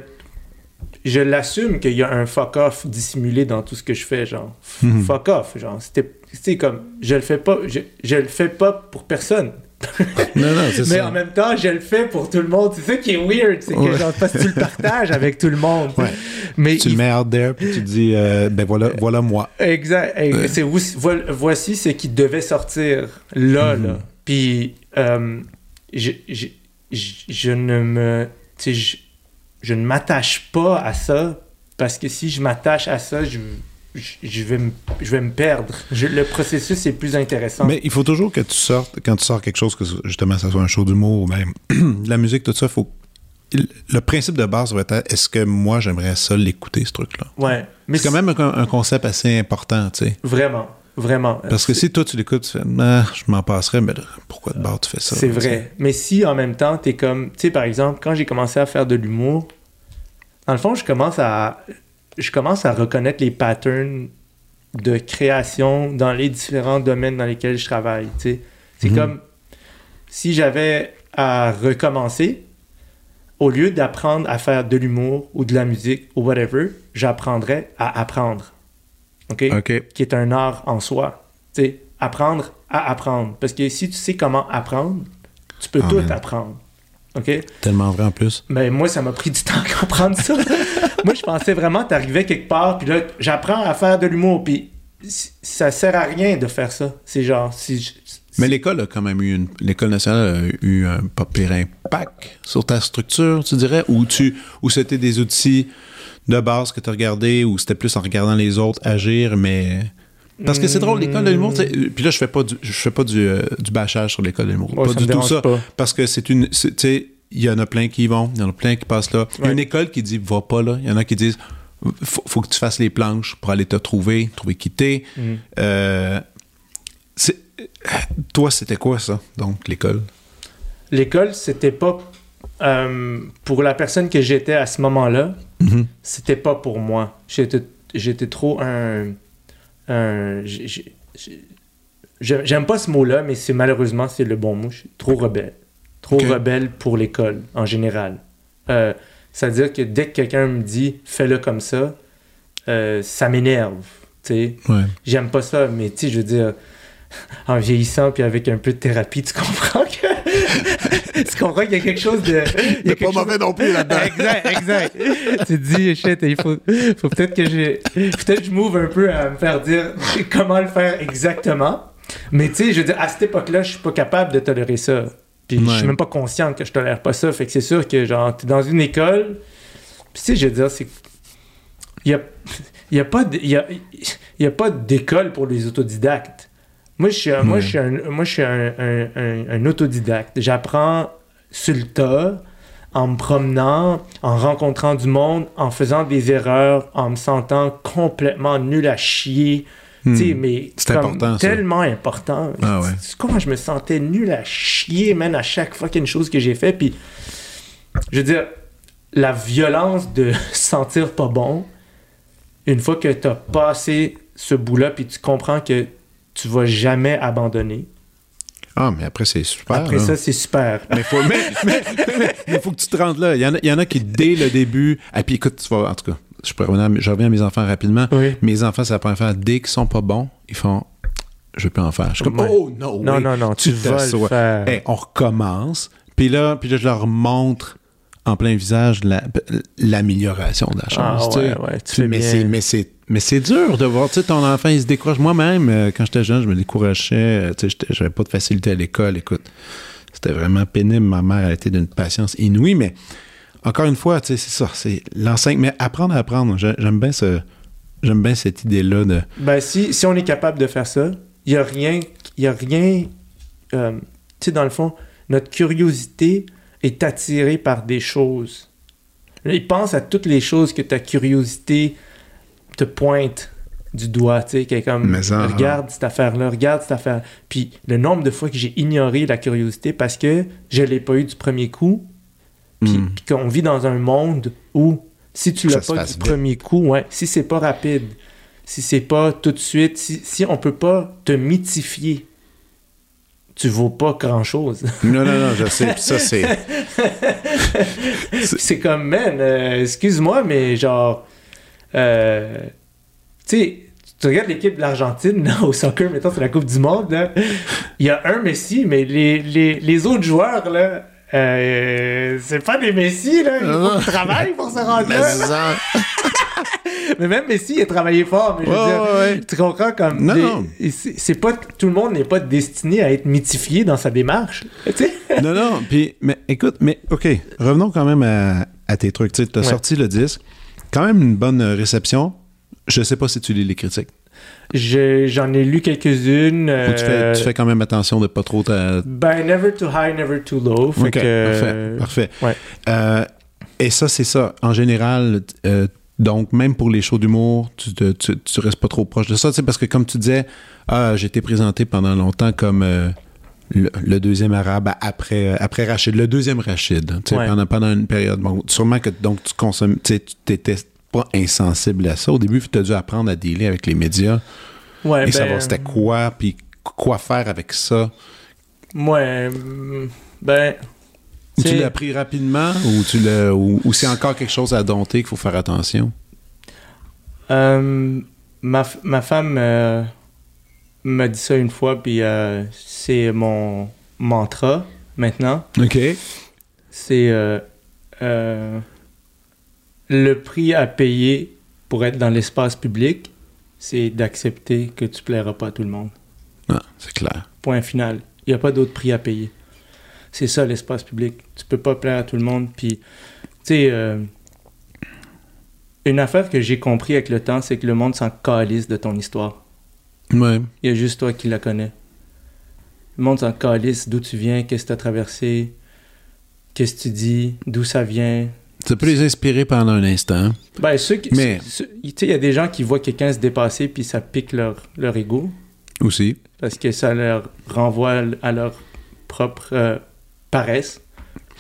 je l'assume qu'il y a un fuck off dissimulé dans tout ce que je fais genre Mhm. fuck off genre c'était c'est comme je le fais pas je, je le fais pas pour personne *laughs* Non, non, c'est mais ça. en même temps je le fais pour tout le monde c'est ça qui est weird c'est que Ouais. genre parce que tu le partages avec tout le monde Ouais. mais Tu il le mets out there, puis tu dis, euh, ben voilà, voilà moi. Exact. C'est voici ce qui devait sortir là, Mhm. là. Puis, euh, je, je, je, je ne me. tu sais, Je, je ne m'attache pas à ça parce que si je m'attache à ça, je, je, je vais, me, je vais me perdre. Je- le processus est plus intéressant. Mais il faut toujours que tu sortes, quand tu sors quelque chose, que justement, ça soit un show d'humour ou même *clears throat* la musique, tout ça, faut. Le principe de base va être est-ce que moi j'aimerais ça l'écouter, ce truc-là? ouais. C'est quand même un, un concept assez important, tu sais. Vraiment. Vraiment. Parce que si toi tu l'écoutes, tu fais Ah, je m'en passerais, mais pourquoi de bord tu fais ça? C'est vrai. Mais si en même temps, t'es comme. Tu sais, par exemple, quand j'ai commencé à faire de l'humour, dans le fond, je commence à. Je commence à reconnaître les patterns de création dans les différents domaines dans lesquels je travaille. tu sais. C'est Mhm. comme si j'avais à recommencer, au lieu d'apprendre à faire de l'humour ou de la musique ou whatever, j'apprendrais à apprendre. Qui est un art en soi. Tu sais, apprendre à apprendre. Parce que si tu sais comment apprendre, tu peux Amen. tout apprendre. OK? Tellement vrai en plus. Mais moi, ça m'a pris du temps à comprendre ça. *laughs* moi, je pensais vraiment, t'arrivais quelque part, puis là, j'apprends à faire de l'humour, puis ça sert à rien de faire ça. C'est genre, si je- Mais l'école a quand même eu une. L'école nationale a eu un pas pire impact sur ta structure, tu dirais, ou tu ou c'était des outils de base que tu as regardé, ou c'était plus en regardant les autres agir, mais. Parce que c'est drôle, l'école de l'humour, puis là, je fais pas du, je fais pas du, euh, du bâchage sur l'école de l'humour. Pas du tout ça. pas. Parce que c'est une. Tu sais, il y en a plein qui y vont, il y en a plein qui passent là. Il y a une école qui dit va pas là. Il y en a qui disent faut, faut que tu fasses les planches pour aller te trouver, trouver qui t'es. Mm. Euh, toi, c'était quoi ça, donc, l'école? l'école, c'était pas. euh, pour la personne que j'étais à ce moment-là, Mhm. c'était pas pour moi. J'étais, j'étais trop un. un j'ai- j'ai- j'ai- j'aime pas ce mot-là, mais c'est malheureusement c'est le bon mot. Je suis trop rebelle. Trop rebelle pour l'école en général. Euh, c'est-à-dire que dès que quelqu'un me dit fais-le comme ça, euh, ça m'énerve. Ouais. J'aime pas ça, mais tu sais, je veux dire, *laughs* en vieillissant puis avec un peu de thérapie, tu comprends que. *laughs* tu comprends qu'il y a quelque chose de. Il y a quelque chose- non plus exact, exact. tu te dis, shit, il faut, faut peut-être que j'ai. Peut-être que je m'ouvre un peu à me faire dire comment le faire exactement. Mais tu sais, je veux dire, à cette époque-là, je suis pas capable de tolérer ça. Puis je Ouais. suis même pas conscient que je tolère pas ça. Fait que c'est sûr que, genre, t'es dans une école, Puis, tu sais, je veux dire, c'est. Il n'y a, il y a pas de- il y a, il y a pas d'école pour les autodidactes. Moi, je suis un, moi, je suis un, moi, je suis un, un- un- un autodidacte. J'apprends sur le tas, en me promenant, en rencontrant du monde, en faisant des erreurs, en me sentant complètement nul à chier. Hmm. Mais C'est ça. tellement important. Ah ouais. Comment je me sentais nul à chier, man, à chaque fucking chose que j'ai fait. Puis, je veux dire, la violence de se *laughs* sentir pas bon, une fois que t'as passé ce bout-là, puis tu comprends que tu vas jamais abandonner. Ah, mais après, c'est super. Après ça, c'est super. Mais faut, *laughs* mais, mais, faut que tu te rendes là. Il y en a, il y en a qui, dès le début. Et puis écoute, tu vas, en tout cas, je, je reviens à mes enfants rapidement. Oui. Mes enfants, c'est la première fois. Dès qu'ils sont pas bons, ils font Je peux en faire. Je suis comme. Oh, no, Non, non, non, tu, vas t'assois. le faire. Hey, on recommence. Puis là, puis là, je leur montre en plein visage la- l'amélioration de la chose. Ah tu sais. ouais, ouais, tu fais mais c'est mais c'est mais c'est dur de voir tu sais ton enfant il se décourage moi-même euh, quand j'étais jeune je me décourageais euh, tu sais j'étais- j'avais pas de facilité à l'école écoute c'était vraiment pénible ma mère elle était d'une patience inouïe mais encore une fois tu sais c'est ça c'est l'enseignement mais apprendre à apprendre J'ai- j'aime bien ce j'aime bien cette idée là de Ben, si, si on est capable de faire ça, il n'y a rien. Il y a rien. euh, tu sais, dans le fond, notre curiosité est attirée par des choses. Là, il pense à toutes les choses que ta curiosité te pointe du doigt, tu sais, qui est comme ça, regarde cette affaire-là, regarde cette affaire. Puis le nombre de fois que j'ai ignoré la curiosité parce que je l'ai pas eu du premier coup, puis, Hmm. puis qu'on vit dans un monde où si tu l'as pas du vite. premier coup, ouais, si c'est pas rapide, si c'est pas tout de suite, si, si on peut pas te mythifier, tu vaux pas grand chose. non non non je sais puis ça c'est *laughs* c'est comme, man, euh, excuse-moi, mais genre, euh, tu sais, tu regardes l'équipe de l'Argentine *laughs* au soccer, mettons, c'est la Coupe du Monde, là, il y a un Messi, mais les, les, les autres joueurs, là, euh, c'est pas des Messi, là, il faut qu'ils travaillent pour se rendre là. *laughs* *laughs* Mais même Messi, il a travaillé fort, mais je veux Ouais, dire, ouais, ouais. tu comprends comme Non, non. c'est pas tout le monde n'est pas destiné à être mythifié dans sa démarche, non, non, puis, mais écoute, mais OK, revenons quand même à, à tes trucs. Tu as sorti le disque, quand même une bonne euh, réception. Je sais pas si tu lis les critiques. Je- J'en ai lu quelques-unes. Tu, fais, euh, tu fais quand même attention de pas trop... ta- Ben, never too high, never too low. Fait que, parfait, parfait. Euh, et ça, c'est ça. En général, euh, donc, même pour les shows d'humour, tu, te- tu, tu restes pas trop proche de ça, parce que comme tu disais, ah, j'ai été présenté pendant longtemps comme euh, le, le deuxième arabe après, euh, après Rachid, le deuxième Rachid, Ouais. pendant, pendant une période. Bon, sûrement que donc tu consommes, tu t'étais pas insensible à ça. Au début, tu as dû apprendre à dealer avec les médias Ouais, et ben, savoir c'était quoi, puis quoi faire avec ça. Ouais, ben. Ou tu l'as appris rapidement ou, tu l'as, ou, ou c'est encore quelque chose à dompter qu'il faut faire attention? euh, ma, ma femme euh, m'a dit ça une fois, puis euh, c'est mon mantra maintenant. OK. C'est le prix à payer pour être dans l'espace public, c'est d'accepter que tu plairas pas à tout le monde. Ah, c'est clair. Point final. Il n'y a pas d'autre prix à payer. C'est ça l'espace public. Tu peux pas plaire à tout le monde. Puis, tu sais, euh, une affaire que j'ai compris avec le temps, c'est que le monde s'en calisse de ton histoire. Ouais. Il y a juste toi qui la connais. Le monde s'en calisse d'où tu viens, qu'est-ce que tu as traversé, qu'est-ce que tu dis, d'où ça vient. Ça peut les inspirer pendant un instant. Ben, ceux qui. Mais- ceux- tu sais, il y a des gens qui voient quelqu'un se dépasser puis ça pique leur, leur ego. Aussi. parce que ça leur renvoie à leur propre euh, paresse,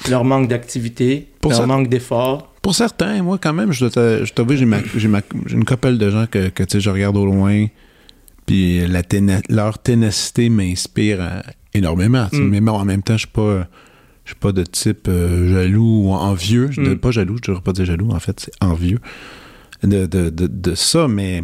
leur manque d'activité, leur ça- manque d'effort. Pour certains, moi, quand même, je dois t'a- je t'avoue, j'ai ma- ma- une couple de gens que, que, je regarde au loin, puis la téna- leur ténacité m'inspire euh, énormément. Mm. Mais bon, en même temps, je suis pas, je suis pas de type euh, jaloux ou envieux. Je Mm. pas jaloux, je ne devrais pas dire jaloux, en fait, c'est envieux de, de, de, de ça, mais...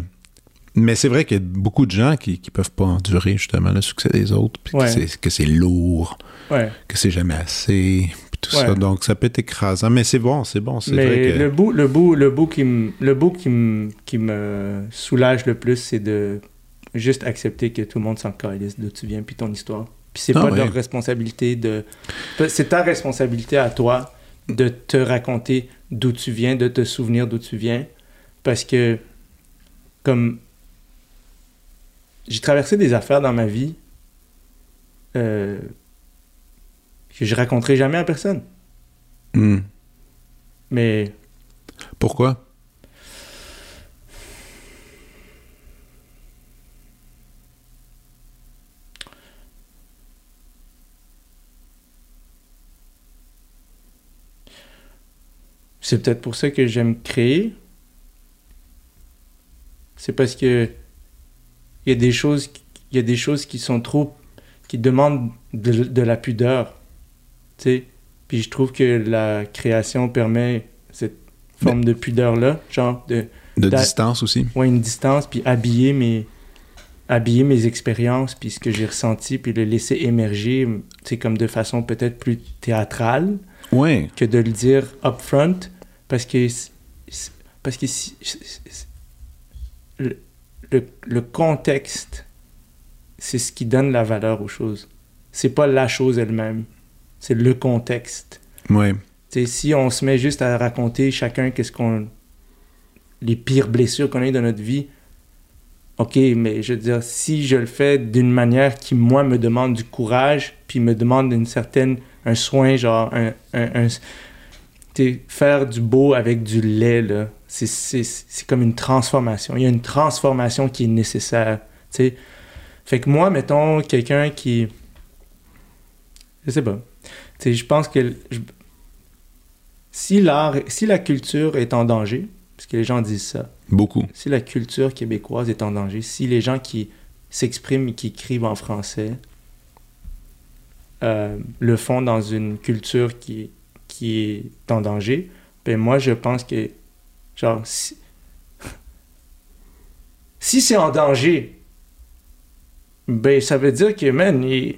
Mais c'est vrai qu'il y a beaucoup de gens qui ne peuvent pas endurer justement le succès des autres, puis Ouais. que c'est- lourd, Ouais. que c'est jamais assez, puis tout Ouais. ça. Donc ça peut être écrasant, mais c'est bon, c'est bon, c'est vrai que... le bout, le bout, le bout qui me, le bout qui me, qui me soulage le plus, c'est de juste accepter que tout le monde s'en calisse d'où tu viens puis ton histoire. Puis c'est Ah pas leur responsabilité de, c'est ta responsabilité à toi de te raconter d'où tu viens, de te souvenir d'où tu viens. Parce que, comme. J'ai traversé des affaires dans ma vie euh, que je raconterai jamais à personne. Hmm. Mais Pourquoi? c'est peut-être pour ça que j'aime créer. C'est parce que il y a des choses, il y a des choses qui sont trop, qui demandent de, de la pudeur, tu sais. Puis je trouve que la création permet cette forme de pudeur là, genre de De distance aussi? ouais, une distance, puis habiller mes, habiller mes expériences, puis ce que j'ai ressenti, puis le laisser émerger, tu sais, comme de façon peut-être plus théâtrale Oui. que de le dire upfront, parce que, parce que si, le, le, le contexte, c'est ce qui donne la valeur aux choses. C'est pas la chose elle-même, c'est le contexte. Oui. Tu sais, si on se met juste à raconter chacun qu'est-ce qu'on les pires blessures qu'on a eues dans notre vie, ok, mais je veux dire, si je le fais d'une manière qui moi me demande du courage, puis me demande une certaine un soin, genre un, un, un- faire du beau avec du lait là, c'est c'est c'est comme une transformation. Il y a une transformation qui est nécessaire, tu sais. Fait que moi, mettons quelqu'un qui, je sais pas, tu sais, je pense que je- si l'art, si la culture est en danger, parce que les gens disent ça, Beaucoup. si la culture québécoise est en danger, si les gens qui s'expriment et qui écrivent en français euh, le font dans une culture qui, qui est en danger, ben moi je pense que genre si, *laughs* si c'est en danger, ben ça veut dire que man, il-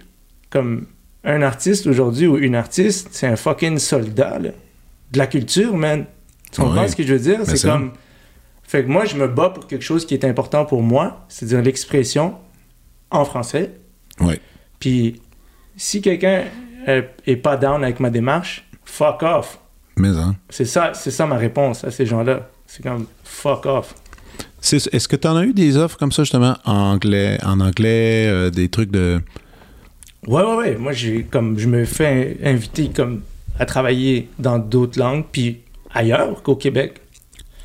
comme un artiste aujourd'hui ou une artiste, c'est un fucking soldat là, de la culture, man. Tu comprends Ouais. ce que je veux dire? c'est ça. comme. Fait que moi, je me bats pour quelque chose qui est important pour moi, c'est-à-dire l'expression en français. Oui. Puis, si quelqu'un euh, est pas down avec ma démarche, fuck off. Mais, hein. C'est ça, c'est ça ma réponse à ces gens-là. C'est comme fuck off. Est-ce que tu en as eu des offres comme ça, justement, en anglais, en anglais euh, des trucs de. Ouais, ouais, ouais. Moi, j'ai comme je me fais inviter comme à travailler dans d'autres langues, puis ailleurs qu'au Québec.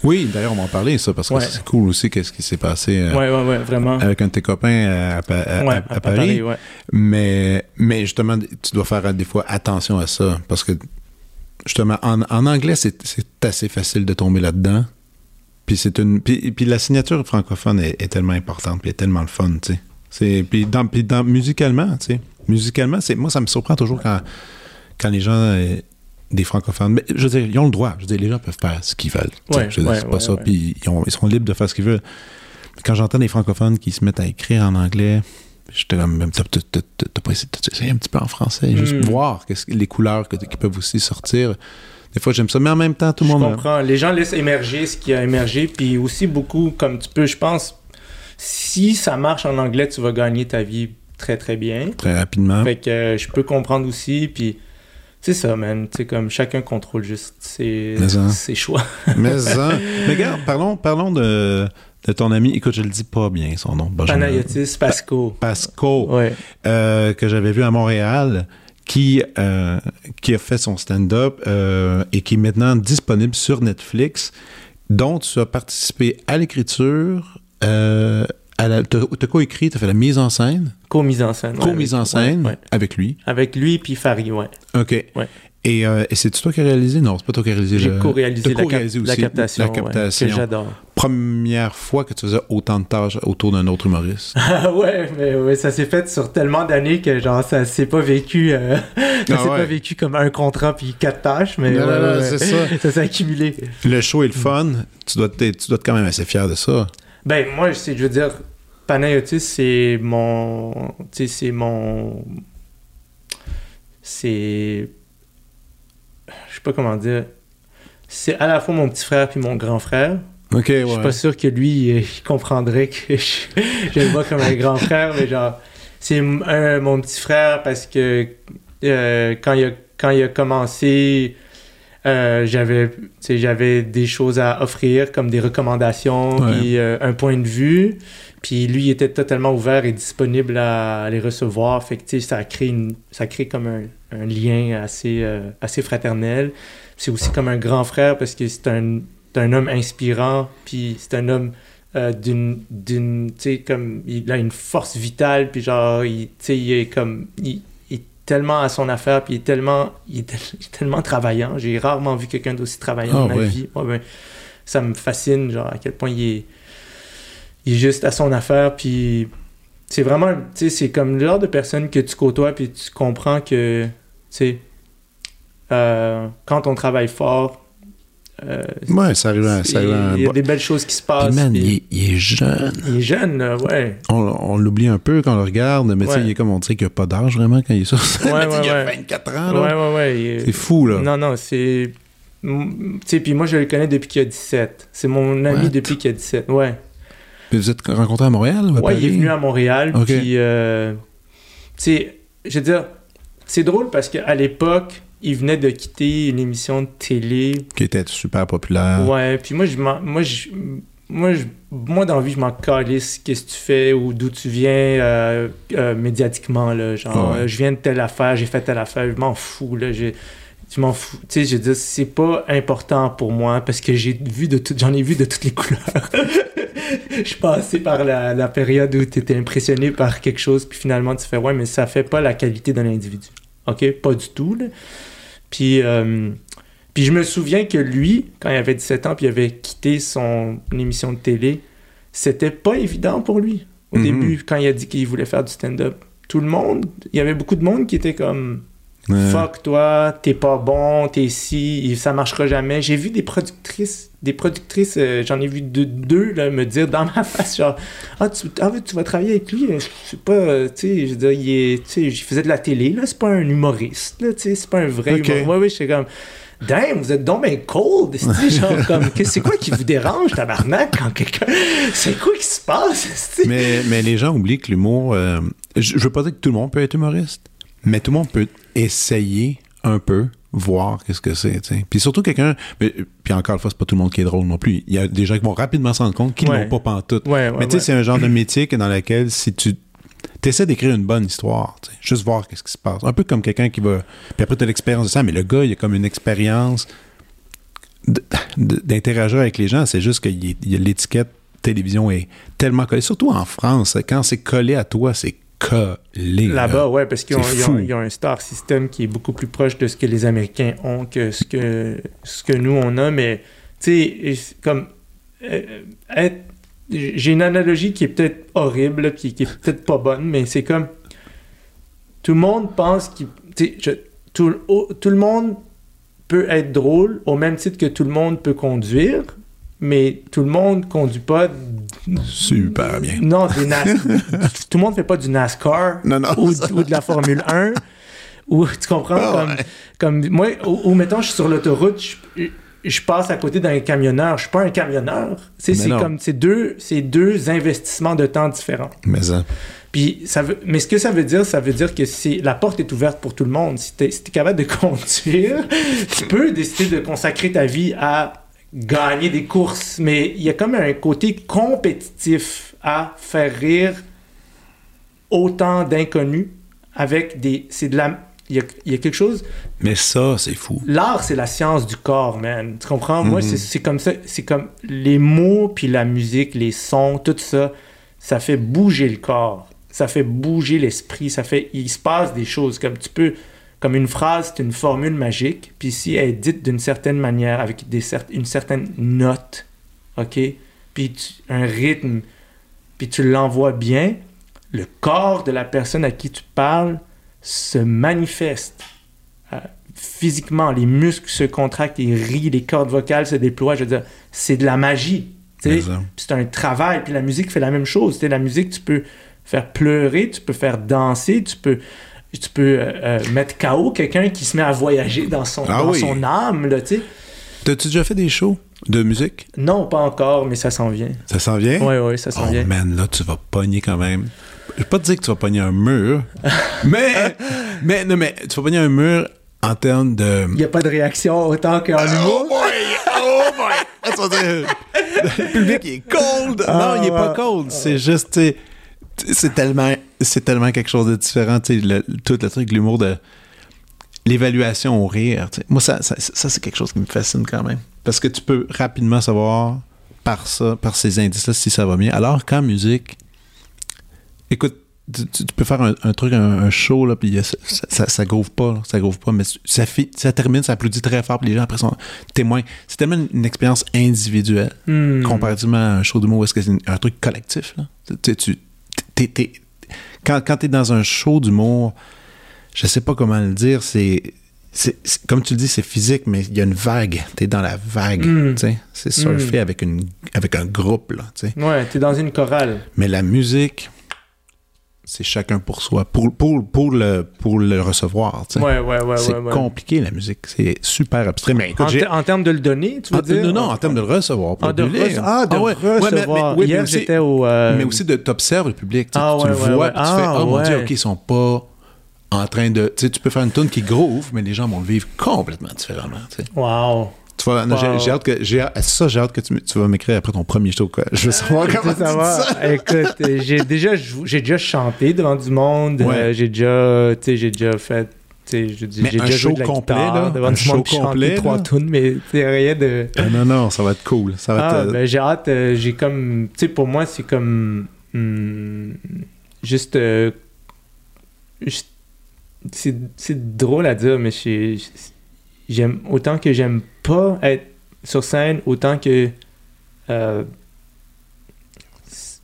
Oui, d'ailleurs, on va en parler, ça, parce que Ouais. c'est cool aussi, qu'est-ce qui s'est passé euh, Ouais, ouais, ouais, vraiment. avec un de tes copains à, à- ouais, à- à Paris. ouais. Mais, mais justement, tu dois faire des fois attention à ça, parce que justement, en, en anglais, c'est assez facile de tomber là-dedans. Puis c'est une. Puis, puis la signature francophone est, est tellement importante, puis est tellement le fun, tu sais. Puis, dans, puis dans, musicalement, tu sais. Musicalement, moi, ça me surprend toujours quand, quand les gens, euh, des francophones, mais je veux dire, ils ont le droit. Je veux dire, les gens peuvent faire ce qu'ils veulent. Ouais, je veux dire, ouais, c'est pas ouais, ça. Puis ils, ont- ils sont libres de faire ce qu'ils veulent. Quand j'entends des francophones qui se mettent à écrire en anglais, j'étais comme, même, t'as pas essayé un petit peu en français, juste Mm. voir les couleurs que- qui peuvent aussi sortir. Des fois, j'aime ça, mais en même temps, tout le Je monde. a- comprends. Les gens laissent émerger ce qui a émergé, puis aussi beaucoup, comme tu peux, je pense, si ça marche en anglais, tu vas gagner ta vie très très bien. Très rapidement. Fait que euh, je peux comprendre aussi, puis c'est ça, man. Sais, comme chacun contrôle juste ses, ça. ses choix. Mais, hein. *laughs* mais regarde, parlons, parlons de, de ton ami. Écoute, je le dis pas bien son nom. Benjamin. Panayotis Pasco. Pasco. Ouais. euh, que j'avais vu à Montréal, qui, euh, qui a fait son stand-up euh, et qui est maintenant disponible sur Netflix, dont tu as participé à l'écriture, euh, t'as co-écrit, t'as fait la mise en scène, Co-mise en scène. ouais, co-mise en scène ouais. avec lui. Avec lui, puis Farid, ouais. OK. Et, euh, et c'est toi qui as réalisé? Non, c'est pas toi qui as réalisé. J'ai co-réalisé la, cap- co-réalisé la aussi captation, La ouais, captation. que j'adore. Première fois que tu faisais autant de tâches autour d'un autre humoriste. *laughs* Ah ouais, mais ouais, ça s'est fait sur tellement d'années que genre ça s'est pas vécu euh, *laughs* ça Ah s'est ouais. pas vécu comme un contrat puis quatre tâches, mais Non, non, c'est ça. *laughs* ça s'est accumulé. le show est le fun. Tu dois, être, tu dois être quand même assez fier de ça. Ben moi je veux dire Panayotis c'est mon c'est mon c'est pas comment dire c'est à la fois mon petit frère puis mon grand frère. OK, Je suis pas sûr que lui, il comprendrait que je, *laughs* je le vois comme un grand frère, mais genre, c'est mon petit frère parce que euh, quand, il a, quand il a commencé euh, j'avais, des choses à offrir, comme des recommandations, Ouais. puis euh, un point de vue. Puis lui, il était totalement ouvert et disponible à les recevoir. Fait que, tu sais, ça crée, une, ça crée comme un, un lien assez, euh, assez fraternel. C'est aussi comme un grand frère parce que c'est un, un homme inspirant, puis c'est un homme euh, d'une, d'une, tu sais, comme, il a une force vitale, puis genre, il, tu sais, il est comme, il, il est tellement à son affaire, puis il est tellement, il est, tel- *laughs* il est tellement travaillant. J'ai rarement vu quelqu'un d'aussi travaillant Ah dans ma ouais. vie. Ouais, ben, ça me fascine, genre, à quel point il est, il est juste à son affaire, puis c'est vraiment, tu sais, c'est comme le genre de personne que tu côtoies, puis tu comprends que, tu sais, euh, quand on travaille fort, euh, Ouais, ça arrive à, ça arrive à il y a des belles choses qui se passent. man, puis- il, est, il est jeune. il est jeune, là, ouais. On, on l'oublie un peu quand on le regarde, mais tu sais, Ouais. il est comme on dirait qu'il n'y a pas d'âge vraiment quand il est sur scène. Ouais, *laughs* ouais, il a ouais. 24 ans, Ouais, là. ouais, ouais. il est- C'est fou, là. Non, non, c'est. Tu sais, puis moi, je le connais depuis qu'il a 17. C'est mon ami What? depuis qu'il a 17. Ouais. Puis vous êtes rencontrés à Montréal? ou à Ouais, il est venu à Montréal. Ok. Puis, euh, tu sais, je veux dire, c'est drôle parce qu'à l'époque, il venait de quitter une émission de télé. Qui était super populaire. Ouais, puis moi, je moi, je, moi, je, moi, dans la vie, je m'en calisse qu'est-ce que tu fais ou d'où tu viens euh, euh, médiatiquement, là. Genre, ouais. je viens de telle affaire, j'ai fait telle affaire, je m'en fous, là. j'ai- Je m'en fous. Tu sais, je dire, c'est pas important pour moi parce que j'ai vu de tout, j'en ai vu de toutes les *laughs* couleurs. je suis passé par la, la période où tu étais impressionné par quelque chose, puis finalement tu fais, ouais, mais ça fait pas la qualité d'un individu. OK? Pas du tout, là. Puis, euh, puis je me souviens que lui, quand il avait 17 ans, puis il avait quitté son émission de télé, c'était pas évident pour lui. Au Mhm. début, quand il a dit qu'il voulait faire du stand-up, tout le monde, il y avait beaucoup de monde qui était comme Ouais. Fuck toi, t'es pas bon, t'es si, ça marchera jamais. J'ai vu des productrices, des productrices, euh, j'en ai vu deux, deux là, me dire dans ma *laughs* face, genre, ah tu, ah, tu vas travailler avec lui, euh, c'est pas, euh, tu sais, je veux dire, il est, tu sais, il faisait de la télé, là, c'est pas un humoriste, là, tu sais, c'est pas un vrai humoriste. Ouais, ouais, j'étais comme, damn, vous êtes donc ben cold, *laughs* c'est genre, comme, que- c'est quoi qui vous dérange, tabarnak, quand quelqu'un, c'est quoi qui se passe, mais, mais les gens oublient que l'humour. euh, je, je veux pas dire que tout le monde peut être humoriste, mais tout le monde peut essayer un peu, voir qu'est-ce que c'est. Puis surtout quelqu'un. mais- Puis encore une fois, c'est pas tout le monde qui est drôle non plus. Il y a des gens qui vont rapidement se rendre compte qu'ils Ouais. n'ont pas pantoute. Ouais, ouais, mais tu sais, c'est un genre de métier que dans lequel si tu essaies d'écrire une bonne histoire, juste voir qu'est-ce qui se passe. Un peu comme quelqu'un qui va. Puis après, tu as l'expérience de ça, mais le gars, il a comme une expérience d'interagir avec les gens. C'est juste que l'étiquette télévision est tellement collée. Surtout en France, quand c'est collé à toi, c'est Là-bas, ouais, parce qu'ils ont, ont- un star system qui est beaucoup plus proche de ce que les Américains ont que ce que, ce que nous, on a. Mais, tu sais, comme. euh, être- J'ai une analogie qui est peut-être horrible, qui, qui est peut-être pas bonne, mais c'est comme. Tout le monde pense qu'il. Tout, oh, tout le monde peut être drôle au même titre que tout le monde peut conduire, mais tout le monde conduit pas. Super bien. Non, NAS- *laughs* tout le monde fait pas du NASCAR Non, non. ou, ou de la Formule 1. Ou tu comprends Ah comme, ouais. comme moi, ou, mettons, je suis sur l'autoroute, je, je passe à côté d'un camionneur. Je suis pas un camionneur. C'est comme c'est deux, c'est deux investissements de temps différents. Mais ça. Puis ça veut, mais ce que ça veut dire, ça veut dire que c'est la porte est ouverte pour tout le monde. Si tu es, capable de *laughs* conduire, tu peux décider de consacrer ta vie à gagner des courses, mais il y a comme un côté compétitif à faire rire autant d'inconnus avec des c'est de la il y, a, il y a quelque chose. Mais ça, c'est fou. l'art c'est la science du corps man. Tu comprends? Moi Mhm. c'est- c'est comme ça c'est comme les mots puis la musique les sons tout ça ça fait bouger le corps. Ça fait bouger l'esprit. Ça fait il se passe des choses. Comme tu peux comme une phrase c'est une formule magique puis si elle est dite d'une certaine manière avec des cer- une certaine note ok? Puis tu- un rythme puis tu l'envoies bien le corps de la personne à qui tu parles se manifeste euh, physiquement, les muscles se contractent, ils rient, les cordes vocales se déploient. Je veux dire, c'est de la magie. C'est un travail. Puis la musique fait la même chose. La musique, tu peux faire pleurer, tu peux faire danser, tu peux, tu peux euh, euh, mettre KO quelqu'un qui se met à voyager dans son, Ah dans oui. son âme. Là, tu sais. T'as-tu déjà fait des shows de musique? Non, pas encore, mais ça s'en vient. Ça s'en vient? Oui, oui, ça s'en Oh vient. man, là, tu vas pogner quand même. Je vais pas te dire que tu vas pogner un mur, *laughs* mais, mais, non, mais tu vas pogner un mur en termes de. Il n'y a pas de réaction autant qu'en humour. Oh boy! Oh boy! *laughs* Le public il est cold! Ah, non, il est pas cold. C'est juste, tu c'est tellement, c'est tellement quelque chose de différent, tu sais, tout le truc, l'humour de l'évaluation au rire. Moi, ça, ça, ça, c'est quelque chose qui me fascine quand même. Parce que tu peux rapidement savoir par ça, par ces indices-là, si ça va bien. Alors qu'en musique, écoute, tu, peux faire un, un truc, un, un show, là, puis ça, ça, ça, ça groove pas, là, ça groove pas, mais ça, fi- ça termine, ça applaudit très fort, puis les gens après sont témoins. C'est tellement une, une expérience individuelle, Hmm. comparativement à un show d'humour où est-ce que c'est un truc collectif, là. Tu- t'es- t'es- quand, quand t'es dans un show d'humour, je sais pas comment le dire, c'est... c'est- c'est- comme tu le dis, c'est physique, mais il y a une vague. T'es dans la vague. Mm. tu. C'est surfer avec, une, avec un groupe. Là, tu. Ouais, t'es dans une chorale. Mais la musique, c'est chacun pour soi. Pour, pour, pour, le, pour le recevoir. tu sais. Ouais, ouais, ouais, c'est compliqué, la musique. C'est super abstrait. Mais écoute, En, termes de le donner, tu veux en- dire? non, non, en termes de le recevoir. Pour Ah, de, public. ah, de mais- mais- recevoir. oui, mais Hier, aussi- j'étais au... euh, mais aussi de t'observes le public. tu Ah, le ouais, vois, puis tu fais Ah, Oh mon Dieu. OK, ils sont pas en train de. Tu sais, tu peux faire une tune qui groove, mais les gens vont le vivre complètement différemment. Wow. J'ai- Wow. j'ai hâte que. j'ai ça, j'ai hâte que tu, tu vas m'écrire après ton premier show. Quoi. Je veux savoir comment Tu va. dis ça. Écoute, euh, j'ai déjà, j'ai déjà chanté devant du monde. Ouais. euh, j'ai déjà, tu sais, j'ai déjà fait, je dis, j'ai déjà joué de la complet, guitare là, devant un du show complet, trois tunes, mais c'est rien de. Ah, non, non, ça va être cool. Ça va Ah, être. euh, ben, j'ai hâte. euh, j'ai comme, tu sais, pour moi, c'est comme hmm, juste, euh, juste- c'est, c'est drôle à dire, mais j'ai- j'aime autant que j'aime pas être sur scène, autant que euh,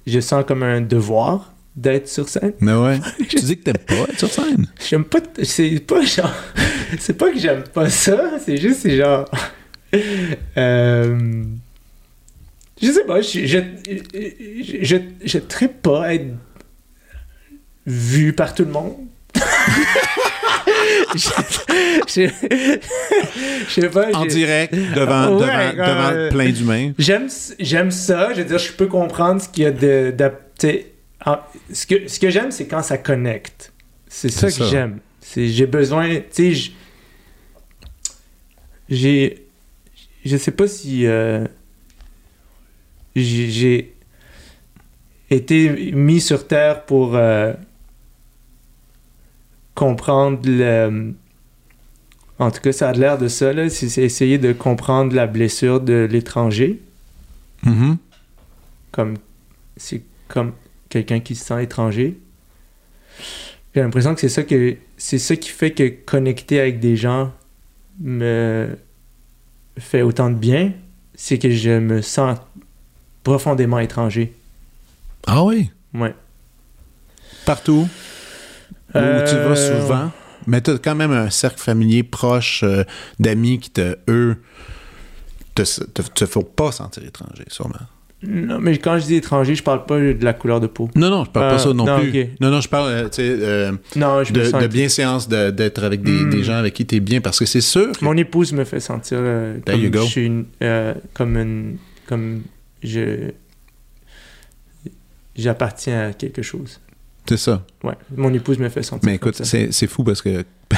je sens comme un devoir d'être sur scène. Mais ouais. *laughs* tu dis que t'aimes pas être sur scène? J'aime pas, t- c'est pas genre, *laughs* c'est pas que j'aime pas ça, c'est juste, c'est genre, *laughs* euh, je sais pas, je, je, je, je, je pas être vu par tout le monde. Je, sais pas. En direct, devant, Ouais, devant, devant plein d'humains. J'aime, j'aime ça. Je veux dire, je peux comprendre ce qu'il y a de. en- ce que, ce que j'aime, c'est quand ça connecte. C'est ça que j'aime. C'est, j'ai besoin. Tu sais, j'ai. Je sais pas si. euh, j'ai, j'ai été mis sur Terre pour euh, comprendre le. En tout cas, ça a l'air de ça, là. C'est, essayer de comprendre la blessure de l'étranger Mhm. comme c'est comme quelqu'un qui se sent étranger. J'ai l'impression que c'est ça que c'est ça qui fait que connecter avec des gens me fait autant de bien, c'est que je me sens profondément étranger. Ah oui? Ouais. Partout? Où tu Euh, vas souvent. Mais tu as quand même un cercle familier proche euh, d'amis qui te, eux, te, te, te font pas sentir étranger, sûrement. Non, mais quand je dis étranger, je parle pas de la couleur de peau. Non, non, je parle Ah, pas ça non, non, plus. Non, non, je parle euh, euh, Non, je me de, de bienséance d'être avec des, Mm. des gens avec qui tu es bien, parce que c'est sûr. que- Mon épouse me fait sentir euh, comme je suis une- euh, comme une comme je j'appartiens à quelque chose. C'est ça. Ouais, mon épouse me fait sentir Mais écoute, c'est c'est fou parce que. *laughs*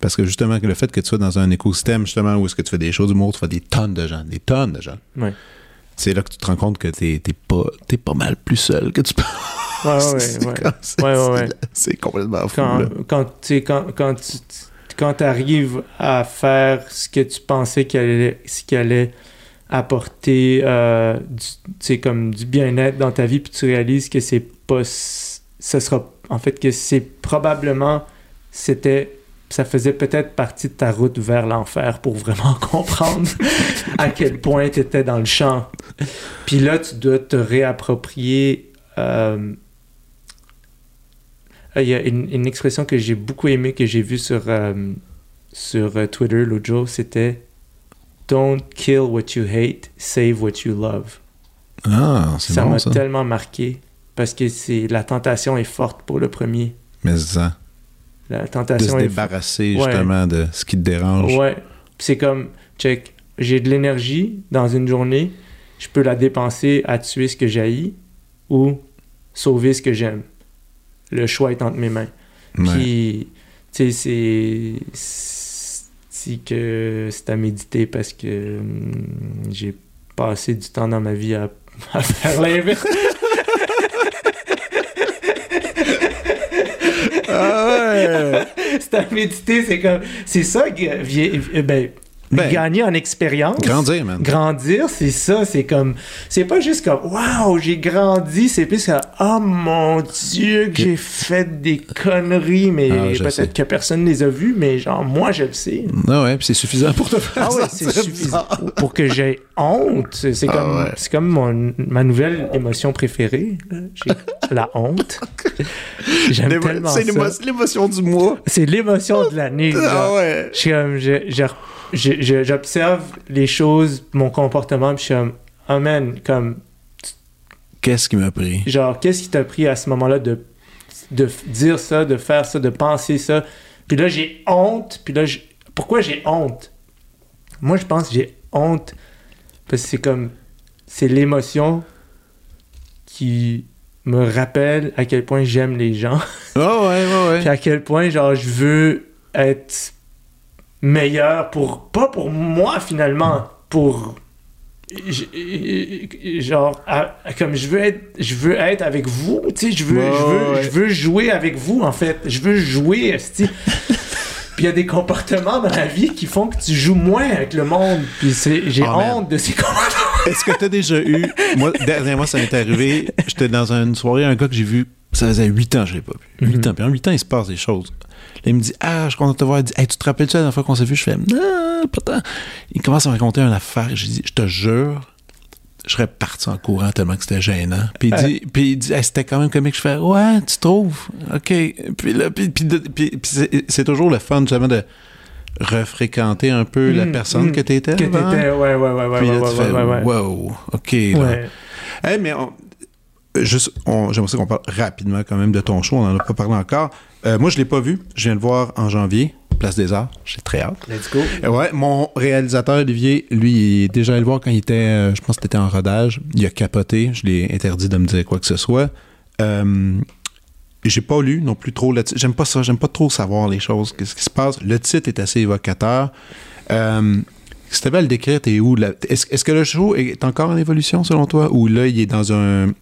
Parce que justement, le fait que tu sois dans un écosystème, justement, où est-ce que tu fais des choses d'humour, tu fais des tonnes de gens, des tonnes de gens. Ouais. C'est là que tu te rends compte que t'es t'es pas, t'es pas mal plus seul que tu penses. *laughs* Ouais, ouais, C'est ouais. Ouais, ouais, ouais. C'est complètement fou. Quand là. quand tu sais, quand quand tu quand arrives à faire ce que tu pensais qu'il allait ce allait apporter euh, du, comme du bien-être dans ta vie puis tu réalises que c'est pas ce sera en fait que c'est probablement c'était ça faisait peut-être partie de ta route vers l'enfer pour vraiment *laughs* comprendre à quel point tu étais dans le champ. Puis là, tu dois te réapproprier. euh, il y a une, une expression que j'ai beaucoup aimée, que j'ai vue sur, euh, sur euh, Twitter l'autre jour, c'était Don't kill what you hate, save what you love. Ah, c'est Ça m'a tellement marqué parce que c'est la tentation est forte pour le premier. Mais ça, La de tentation se est débarrasser Ouais. justement de ce qui te dérange. Ouais. C'est comme, check, j'ai de l'énergie dans une journée, je peux la dépenser à tuer ce que j'haïs ou sauver ce que j'aime. Le choix est entre mes mains. Ouais. Puis, tu sais, c'est. que c'est à méditer parce que hum, j'ai passé du temps dans ma vie à, *laughs* à faire l'inverse. Ah ouais! c'est à *laughs* méditer, c'est comme. C'est ça, que- vie- ben, Ben, gagner en expérience. Grandir, man. Grandir, c'est ça, c'est comme. C'est pas juste comme Waouh, j'ai grandi, c'est plus comme Oh mon Dieu, que j'ai fait des conneries, mais Ah, peut-être que personne les a vues, mais genre, moi je le sais. Ah ouais, puis c'est suffisant pour te faire Ah ouais, c'est suffisant pour que j'ai honte. C'est Ah comme, ouais. comme mon- ma nouvelle émotion préférée. *laughs* la honte. J'aime tellement C'est l'émotion du mois. C'est l'émotion de l'année. Ah ouais. Je suis comme, je- je- je- je- j'observe les choses, mon comportement, puis je suis comme, oh man, comme, Qu'est-ce qui m'a pris? genre, qu'est-ce qui t'a pris à ce moment-là de, de dire ça, de faire ça, de penser ça? Puis là, j'ai honte, puis là, pourquoi j'ai honte? Moi, je pense que j'ai honte parce que c'est comme, c'est l'émotion qui me rappelle à quel point j'aime les gens. Ah ouais, ouais, *laughs* Puis ouais. à quel point, genre, je veux être meilleur pour. Pas pour moi, finalement, pour. j- Genre, à- comme je veux être, je veux être avec vous, tu sais, je veux, je veux, ouais. je veux jouer avec vous, en fait. Je veux jouer. *laughs* Puis il y a des comportements dans la vie qui font que tu joues moins avec le monde. Puis c'est- j'ai Oh, man. honte de ces comportements. Est-ce que t'as déjà eu. Moi, dernièrement, ça m'est arrivé. J'étais dans une soirée, un gars que j'ai vu. Ça faisait 8 ans que je l'ai pas vu. 8 Mhm. ans. Puis en 8 ans, il se passe des choses. Là, il me dit Ah, je suis content de te voir. Il dit Hey, tu te rappelles-tu la dernière fois qu'on s'est vu? Je fais Non, pas tant. Il commence à me raconter une affaire. J'ai dit Je te jure, je serais parti en courant tellement que c'était gênant. Puis il dit, puis il dit Hey, C'était quand même comique. Je fais Ouais, tu trouves? OK. Puis là, puis, puis, de- puis- puis c'est- toujours le fun, justement, de refréquenter un peu la Mm, personne mm. que t'étais. Que t'étais, ouais, ouais, ouais, ouais, Puis là, ouais, tu ouais, fais, ouais, ouais. wow, OK. là. Ouais. Hey, mais on- juste, j'aimerais qu'on parle rapidement quand même de ton show. On n'en a pas parlé encore. Euh, moi, je l'ai pas vu. Je viens de le voir en janvier, Place des Arts. J'ai très hâte. Let's go. Euh, Ouais, mon réalisateur Olivier, lui, il est déjà allé le voir quand il était, euh, je pense que c'était en rodage. Il a capoté. Je l'ai interdit de me dire quoi que ce soit. Euh, j'ai pas lu non plus trop. J'aime pas ça. J'aime pas trop savoir les choses, qu'est-ce qui se passe. Le titre est assez évocateur. Euh, si à le décrire, t'es où? est-ce que le show est encore en évolution selon toi? Ou là, il est dans un.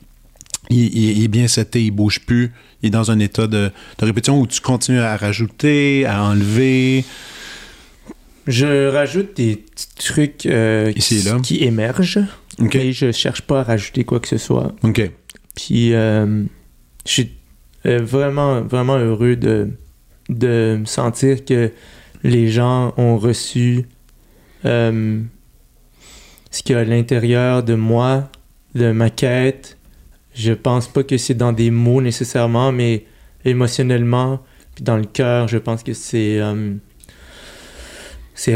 Il, il- il est bien seté, il bouge plus. Il est dans un état de, de répétition où tu continues à rajouter, à enlever. Je rajoute des petits trucs euh, Ici qui, là. qui émergent, OK. mais je cherche pas à rajouter quoi que ce soit. OK. Puis euh, je suis euh, vraiment, vraiment heureux de, de me sentir que les gens ont reçu euh, ce qu'il y a à l'intérieur de moi, de ma quête. Je pense pas que c'est dans des mots nécessairement, mais émotionnellement, puis dans le cœur, je pense que c'est euh,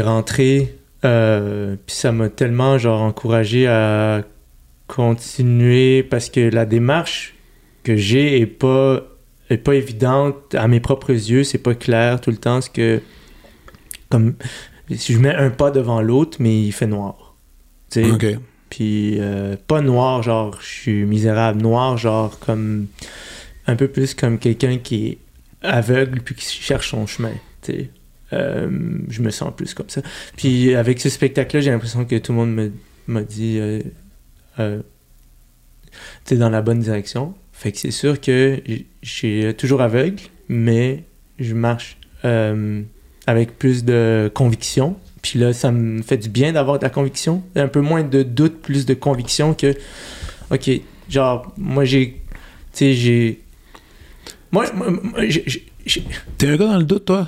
rentré. Euh, puis ça m'a tellement genre encouragé à continuer parce que la démarche que j'ai est pas est pas évidente à mes propres yeux, c'est pas clair tout le temps ce que comme si je mets un pas devant l'autre mais il fait noir. Puis euh, pas noir genre je suis misérable, noir genre comme un peu plus comme quelqu'un qui est aveugle puis qui cherche son chemin. Euh, je me sens plus comme ça. Puis avec ce spectacle-là, j'ai l'impression que tout le monde m'a dit euh, t'es dans la bonne direction. Fait que c'est sûr que j- je suis toujours aveugle, mais je marche avec plus de conviction. Puis là, ça me fait du bien d'avoir de la conviction. Un peu moins de doute, plus de conviction que, OK, genre, moi j'ai, tu sais, j'ai... Moi, moi, T'es un gars dans le doute, toi?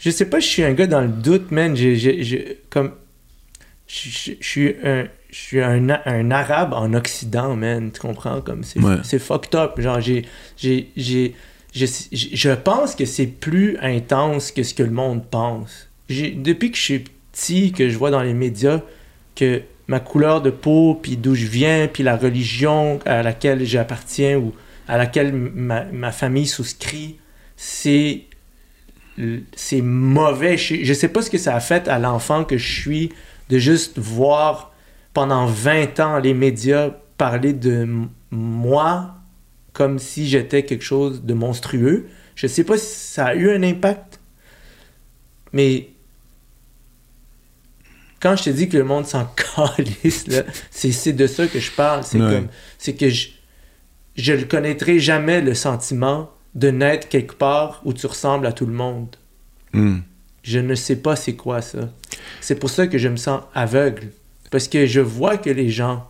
je sais pas, je suis un gars dans le doute, man. J'ai, j'ai- j'ai- comme, je, je- je suis un, je suis un, un arabe en Occident, man. Tu comprends? Comme c'est, Ouais. c'est fucked up. Genre, j'ai, j'ai, j'ai, je, je- je pense que c'est plus intense que ce que le monde pense. Depuis que je suis petit, que je vois dans les médias que ma couleur de peau, puis d'où je viens, puis la religion à laquelle j'appartiens ou à laquelle ma, famille souscrit, c'est c'est mauvais. Je, sais pas ce que ça a fait à l'enfant que je suis de juste voir pendant 20 ans les médias parler de moi comme si j'étais quelque chose de monstrueux. Je sais pas si ça a eu un impact, mais quand je te dis que le monde s'en *laughs* calisse, c'est, de ça que je parle. C'est Ouais. comme, c'est que je, je ne connaîtrai jamais le sentiment de naître quelque part où tu ressembles à tout le monde. Hmm. Je ne sais pas c'est quoi ça. C'est pour ça que je me sens aveugle. Parce que je vois que les gens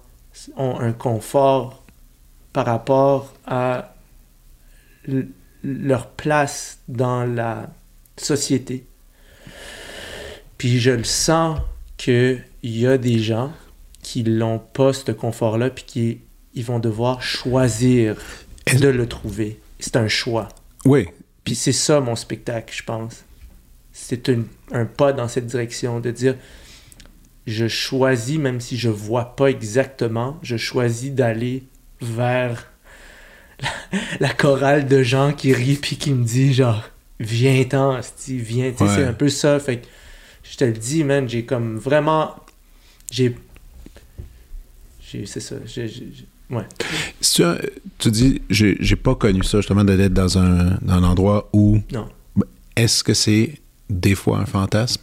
ont un confort par rapport à leur place dans la société. Puis je le sens qu'il y a des gens qui l'ont pas, ce confort-là, puis qui ils vont devoir choisir de le trouver. C'est un choix. Oui. Puis c'est ça mon spectacle, je pense. C'est un, pas dans cette direction de dire je choisis, même si je vois pas exactement, je choisis d'aller vers la, *laughs* la chorale de gens qui rient puis qui me dit genre viens-t'en, viens. Ouais. C'est un peu ça. Fait que je te le dis, man, j'ai comme vraiment. J'ai. j'ai- C'est ça. j'ai- ouais. Si tu, tu dis, j'ai j'ai pas connu ça, justement, d'être dans un, dans un endroit où. Non. Est-ce que c'est des fois un fantasme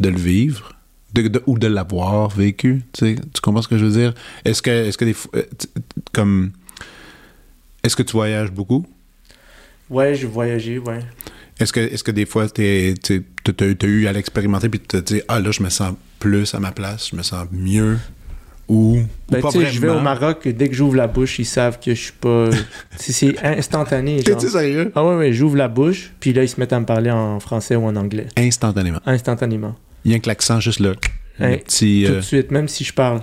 de le vivre de- de- ou de l'avoir vécu? Tu, sais, tu comprends ce que je veux dire? Est-ce que, est-ce que des euh, t- Comme. Est-ce que tu voyages beaucoup? Ouais, j'ai voyagé, ouais. Est-ce que, est-ce que des fois, tu as, eu à l'expérimenter puis tu te dis, ah là, je me sens plus à ma place, je me sens mieux? Ou, ou Ben, pas je vais au? Maroc, dès que j'ouvre la bouche, ils savent que je suis pas. c'est instantané. *laughs* T'es-tu sérieux? Ah ouais, ouais, j'ouvre la bouche, puis là, ils se mettent à me parler en français ou en anglais. Instantanément. Instantanément. Il y a que l'accent juste là. Petit. Tout euh, de suite, même si je parle,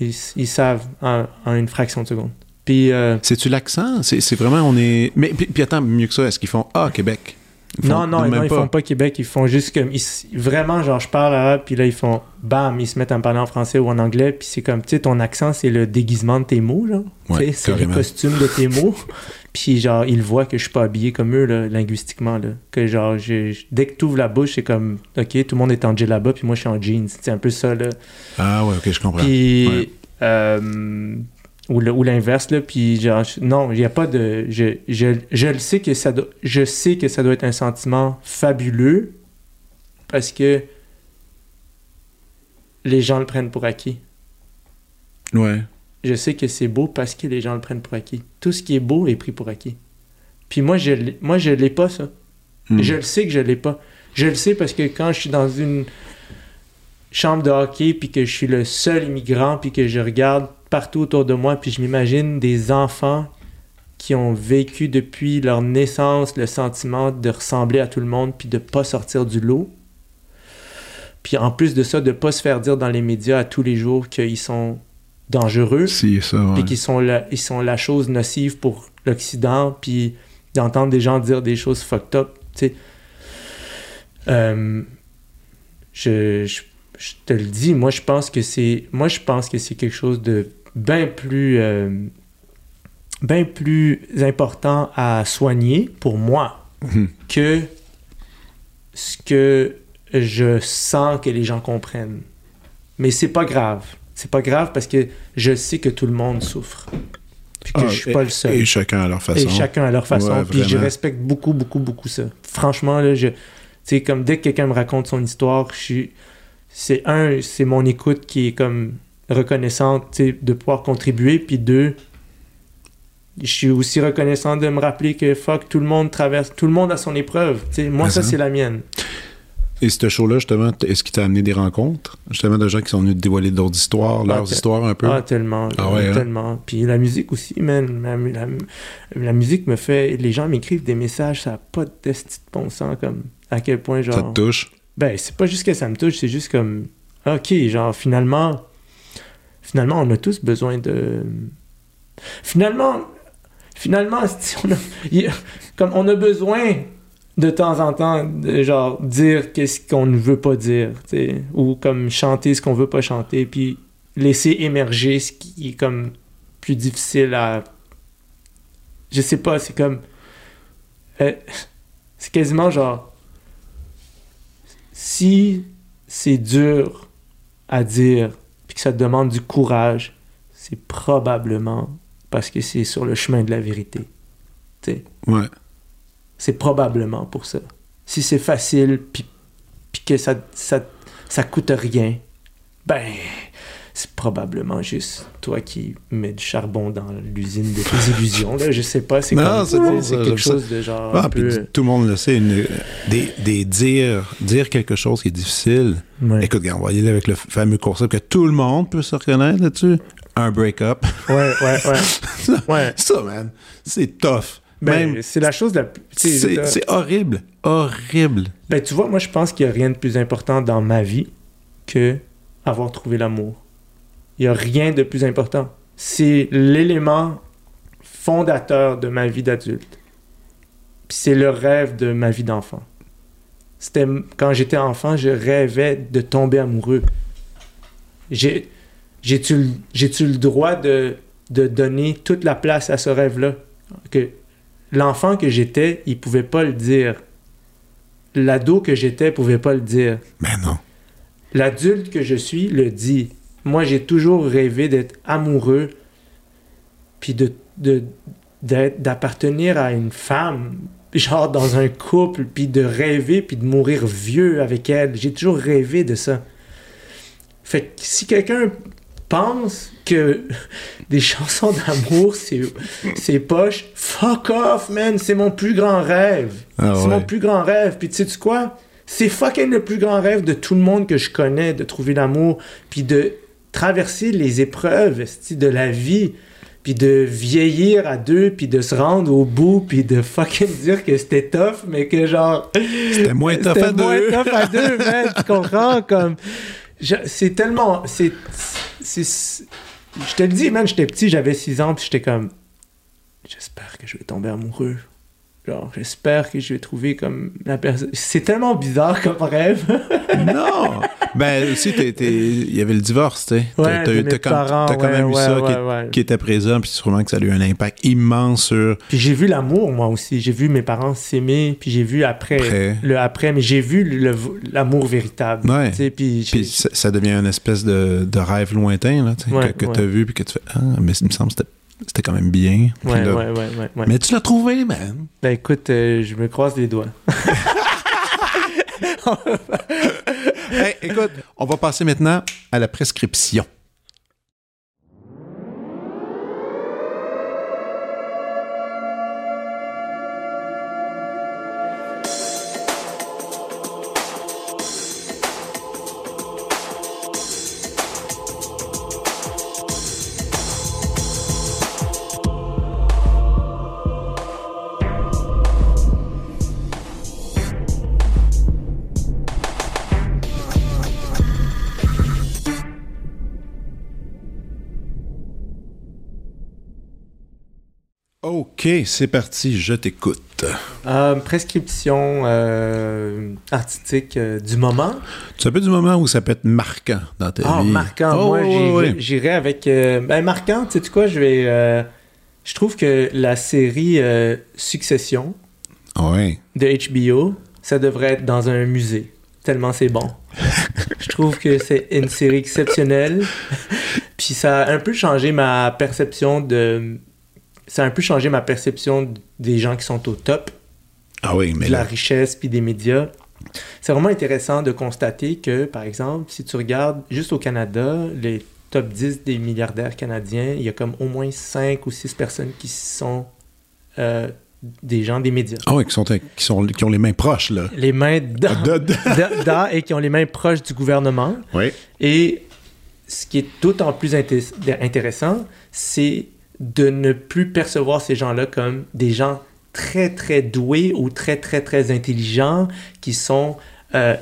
ils, ils savent en, en une fraction de seconde. Puis, euh, C'est-tu l'accent? C'est, c'est vraiment, on est. Mais puis, puis attends, mieux que ça, est-ce qu'ils font Ah, Québec? Non, non, non, ils font pas Québec, ils font juste comme. ils vraiment, genre, je parle arabe, puis là, ils font bam, ils se mettent à me parler en français ou en anglais, puis c'est comme, tu sais, ton accent, c'est le déguisement de tes mots. Ouais, sais, c'est le costume de tes mots. *laughs* Puis, genre, ils voient que je suis pas habillé comme eux, là, linguistiquement, là. Que, genre, je- je- dès que tu ouvres la bouche, c'est comme, OK, tout le monde est en djellaba, puis moi, je suis en jeans. C'est un peu ça, là. Ah, ouais, ok, je comprends. Puis, Ouais. euh, ou, le- ou l'inverse, là. Puis, genre, non, il n'y a pas de. Je, je, je le sais que ça doit, je sais que ça doit être un sentiment fabuleux parce que les gens le prennent pour acquis. Ouais. Je sais que c'est beau parce que les gens le prennent pour acquis. Tout ce qui est beau est pris pour acquis. Puis moi, je moi, je l'ai pas, ça. Hmm. Je le sais que je l'ai pas. Je le sais parce que quand je suis dans une chambre de hockey puis que je suis le seul immigrant puis que je regarde partout autour de moi puis je m'imagine des enfants qui ont vécu depuis leur naissance le sentiment de ressembler à tout le monde puis de pas sortir du lot. Puis en plus de ça, de pas se faire dire dans les médias à tous les jours qu'ils sont dangereux Si, ça, ouais. puis qu'ils sont la, ils sont la chose nocive pour l'Occident, puis d'entendre des gens dire des choses fucked up, tu sais. Euh, je, je, je te le dis, moi je pense que c'est moi je pense que c'est quelque chose de bien plus euh, bien plus important à soigner pour moi Mhm. que ce que je sens que les gens comprennent. Mais c'est pas grave. C'est pas grave parce que je sais que tout le monde souffre. Puis que Ah, je suis pas le seul. Et chacun à leur façon. Et chacun à leur façon. Ouais, puis je respecte beaucoup, beaucoup, beaucoup ça. Franchement, là, je. Tu sais, comme dès que quelqu'un me raconte son histoire, je suis. C'est un, c'est mon écoute qui est comme reconnaissante, de pouvoir contribuer. Puis deux, je suis aussi reconnaissant de me rappeler que fuck, tout le monde traverse, tout le monde a son épreuve. Moi, ça, ça. c'est la mienne. Et ce show-là, justement, est-ce qu'il t'a amené des rencontres? Justement, de gens qui sont venus te dévoiler d'autres histoires, Ah, leurs histoires un peu? Ah, tellement. Ah ouais, hein? Tellement. Puis la musique aussi, man. La, la- la musique me fait. Les gens m'écrivent des messages, ça n'a pas de test de bon sens, comme à quel point, genre. Ça te touche? Ben, c'est pas juste que ça me touche, c'est juste comme. Ok, genre, finalement. Finalement, on a tous besoin de. Finalement. Finalement, *laughs* on a, comme on a besoin de temps en temps de genre dire qu'est-ce qu'on ne veut pas dire, ou comme chanter ce qu'on veut pas chanter, puis laisser émerger ce qui est comme plus difficile à. Je sais pas, c'est comme. euh, c'est quasiment genre. Si c'est dur à dire, que ça te demande du courage, c'est probablement parce que c'est sur le chemin de la vérité. Tu sais? Ouais. C'est probablement pour ça. Si c'est facile, puis que ça, ça, ça coûte rien, Ben, c'est probablement juste toi qui mets du charbon dans l'usine de tes illusions. Là. Je sais pas, c'est comme- c'est quelque chose de genre Ah, un puis peu... tout le monde le sait, une- des, des dire, dire quelque chose qui est difficile. Ouais. Écoute, on va y aller avec le fameux concept que tout le monde peut se reconnaître là-dessus. Un break-up. ouais, ouais, ouais. *laughs* ouais. Ça, man, c'est tough. Ben, Même, c'est la chose la plus... c'est horrible. Horrible. Ben, tu vois, moi, je pense qu'il n'y a rien de plus important dans ma vie que avoir trouvé l'amour. Il n'y a rien de plus important. C'est l'élément fondateur de ma vie d'adulte. Puis c'est le rêve de ma vie d'enfant. C'était quand j'étais enfant, je rêvais de tomber amoureux. J'ai j'ai-tu le- j'ai-tu le droit de, de donner toute la place à ce rêve-là? Que l'enfant que j'étais, il pouvait pas le dire. L'ado que j'étais pouvait pas le dire. Mais non. L'adulte que je suis le dit. Moi, j'ai toujours rêvé d'être amoureux, puis de, de- d'appartenir à une femme, genre dans un couple, puis de rêver, puis de mourir vieux avec elle. J'ai toujours rêvé de ça. Fait que si quelqu'un pense que *laughs* des chansons d'amour, c'est, c'est poche, fuck off, man, c'est mon plus grand rêve. Ah c'est ouais. mon plus grand rêve. Puis tu sais quoi? C'est fucking le plus grand rêve de tout le monde que je connais, de trouver l'amour, puis de traverser les épreuves de la vie, puis de vieillir à deux, puis de se rendre au bout, puis de fucking dire que c'était tough, mais que genre... C'était moins tough C'était à moins deux. tough à deux, man. Tu comprends? Comme... C'est tellement... C'est- Je te le dis, man, j'étais petit, j'avais 6 ans, puis j'étais comme... J'espère que je vais tomber amoureux. Genre, j'espère que je vais trouver comme la personne... C'est tellement bizarre comme rêve. *laughs* non! Ben, aussi, il y avait le divorce, tu sais. T'as- Ouais, t'as t'as parents, t'as quand même ouais, eu ça qui, était présent, puis sûrement que ça a eu un impact immense sur Puis j'ai vu l'amour, moi aussi. J'ai vu mes parents s'aimer, puis j'ai vu après, le après, mais j'ai vu le- l'amour véritable. Ouais. Tu sais, puis Puis ça, ça devient une espèce de, de rêve lointain, là, que, que t'as vu, puis que tu fais Ah, mais il me semble que c'était- c'était quand même bien. Puis Ouais, là- ouais, ouais, ouais, ouais. Mais tu l'as trouvé, man. Ben écoute, euh, je me croise les doigts. *laughs* Hey, écoute, on va passer maintenant à la prescription. OK, c'est parti, je t'écoute. Euh, prescription euh, artistique euh, du moment. Peut être du moment où ça peut être marquant dans ta Ah, vie. marquant. Oh, Moi, j'irais avec. ben, marquant, tu sais quoi, je vais. je trouve que la série Succession de HBO, ça devrait être dans un musée. Tellement c'est bon. *laughs* je trouve que c'est une série exceptionnelle. *laughs* Puis ça a un peu changé ma perception de. Ça a un peu changé ma perception des gens qui sont au top Ah oui, mais de la là, richesse puis des médias. C'est vraiment intéressant de constater que, par exemple, si tu regardes juste au Canada, les top 10 des milliardaires canadiens, il y a comme au moins 5 ou 6 personnes qui sont euh, des gens des médias. ah ouais, qui, sont, qui, sont, qui ont les mains proches, là. Les mains dans, De- de- *laughs* dans- dans et qui ont les mains proches du gouvernement. Oui. Et ce qui est d'autant plus inté- intéressant, c'est de ne plus percevoir ces gens-là comme des gens très, très doués ou très, très, très intelligents qui sont euh,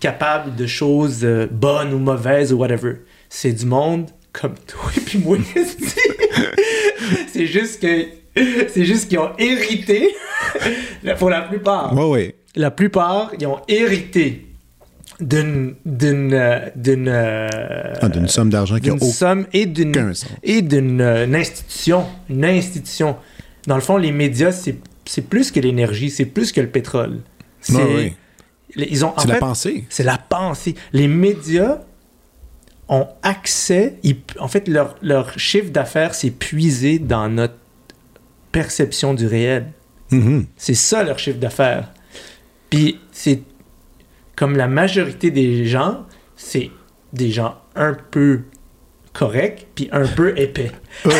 capables de choses euh, bonnes ou mauvaises ou whatever. C'est du monde comme *laughs* toi et puis moi. *laughs* c'est juste que *laughs* c'est juste qu'ils ont hérité pour la plupart Ouais, ouais. la plupart, ils ont hérité d'une d'une euh, d'une euh, Ah, d'une somme d'argent qui a d'une somme et d'une aucun et d'une euh, institution, une institution. Dans le fond, les médias, c'est c'est plus que l'énergie, c'est plus que le pétrole. C'est ils ont C'est la pensée. c'est la pensée. Les médias ont accès, ils- en fait, leur, leur chiffre d'affaires s'est puisé dans notre perception du réel. Mhm. C'est ça leur chiffre d'affaires. Puis c'est comme la majorité des gens, c'est des gens un peu corrects, puis un peu épais. *laughs*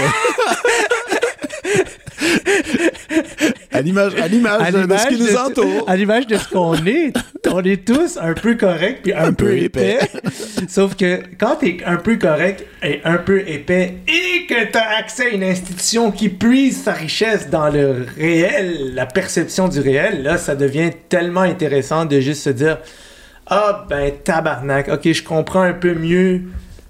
à l'image, à l'image de, de ce qui nous entoure. À l'image de ce qu'on *laughs* est, on est tous un peu corrects puis un, peu, épais. Sauf que quand t'es un peu correct et un peu épais et que t'as accès à une institution qui puise sa richesse dans le réel, la perception du réel, là, ça devient tellement intéressant de juste se dire Ah, ben tabarnak, ok, je comprends un peu mieux,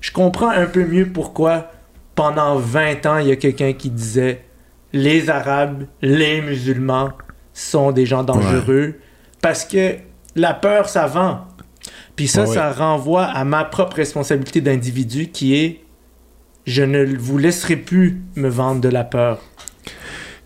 je comprends un peu mieux pourquoi pendant 20 ans, il y a quelqu'un qui disait les Arabes, les musulmans sont des gens dangereux parce que la peur, ça vend. Puis ça, Ouais. ça renvoie à ma propre responsabilité d'individu qui est je ne vous laisserai plus me vendre de la peur.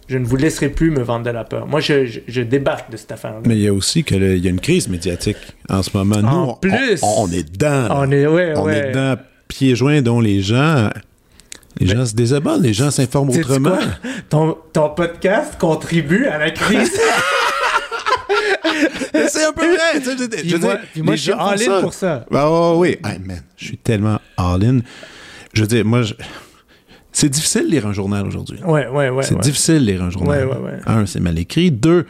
Je ne vous laisserai plus me vendre de la peur. Moi, je, je, je débarque de cette affaire-là. Mais il y a aussi que le- il y a une crise médiatique en ce moment. Nous, En on- plus. on, on est dedans. là. On est, ouais, On est dedans, pieds joints, dont les gens, les gens se désabonnent, les gens s'informent autrement. Ton, ton podcast contribue à la crise. *laughs* C'est un peu vrai. tu sais, je- moi, dire, puis moi je suis gens font all in ça. pour ça. Oh, oui. Hey, man, je suis tellement all-in. Je veux dire, moi, je- c'est difficile de lire un journal aujourd'hui. Ouais, ouais, ouais. c'est ouais. difficile de lire un journal. Ouais, ouais, ouais. Un, c'est mal écrit. Deux,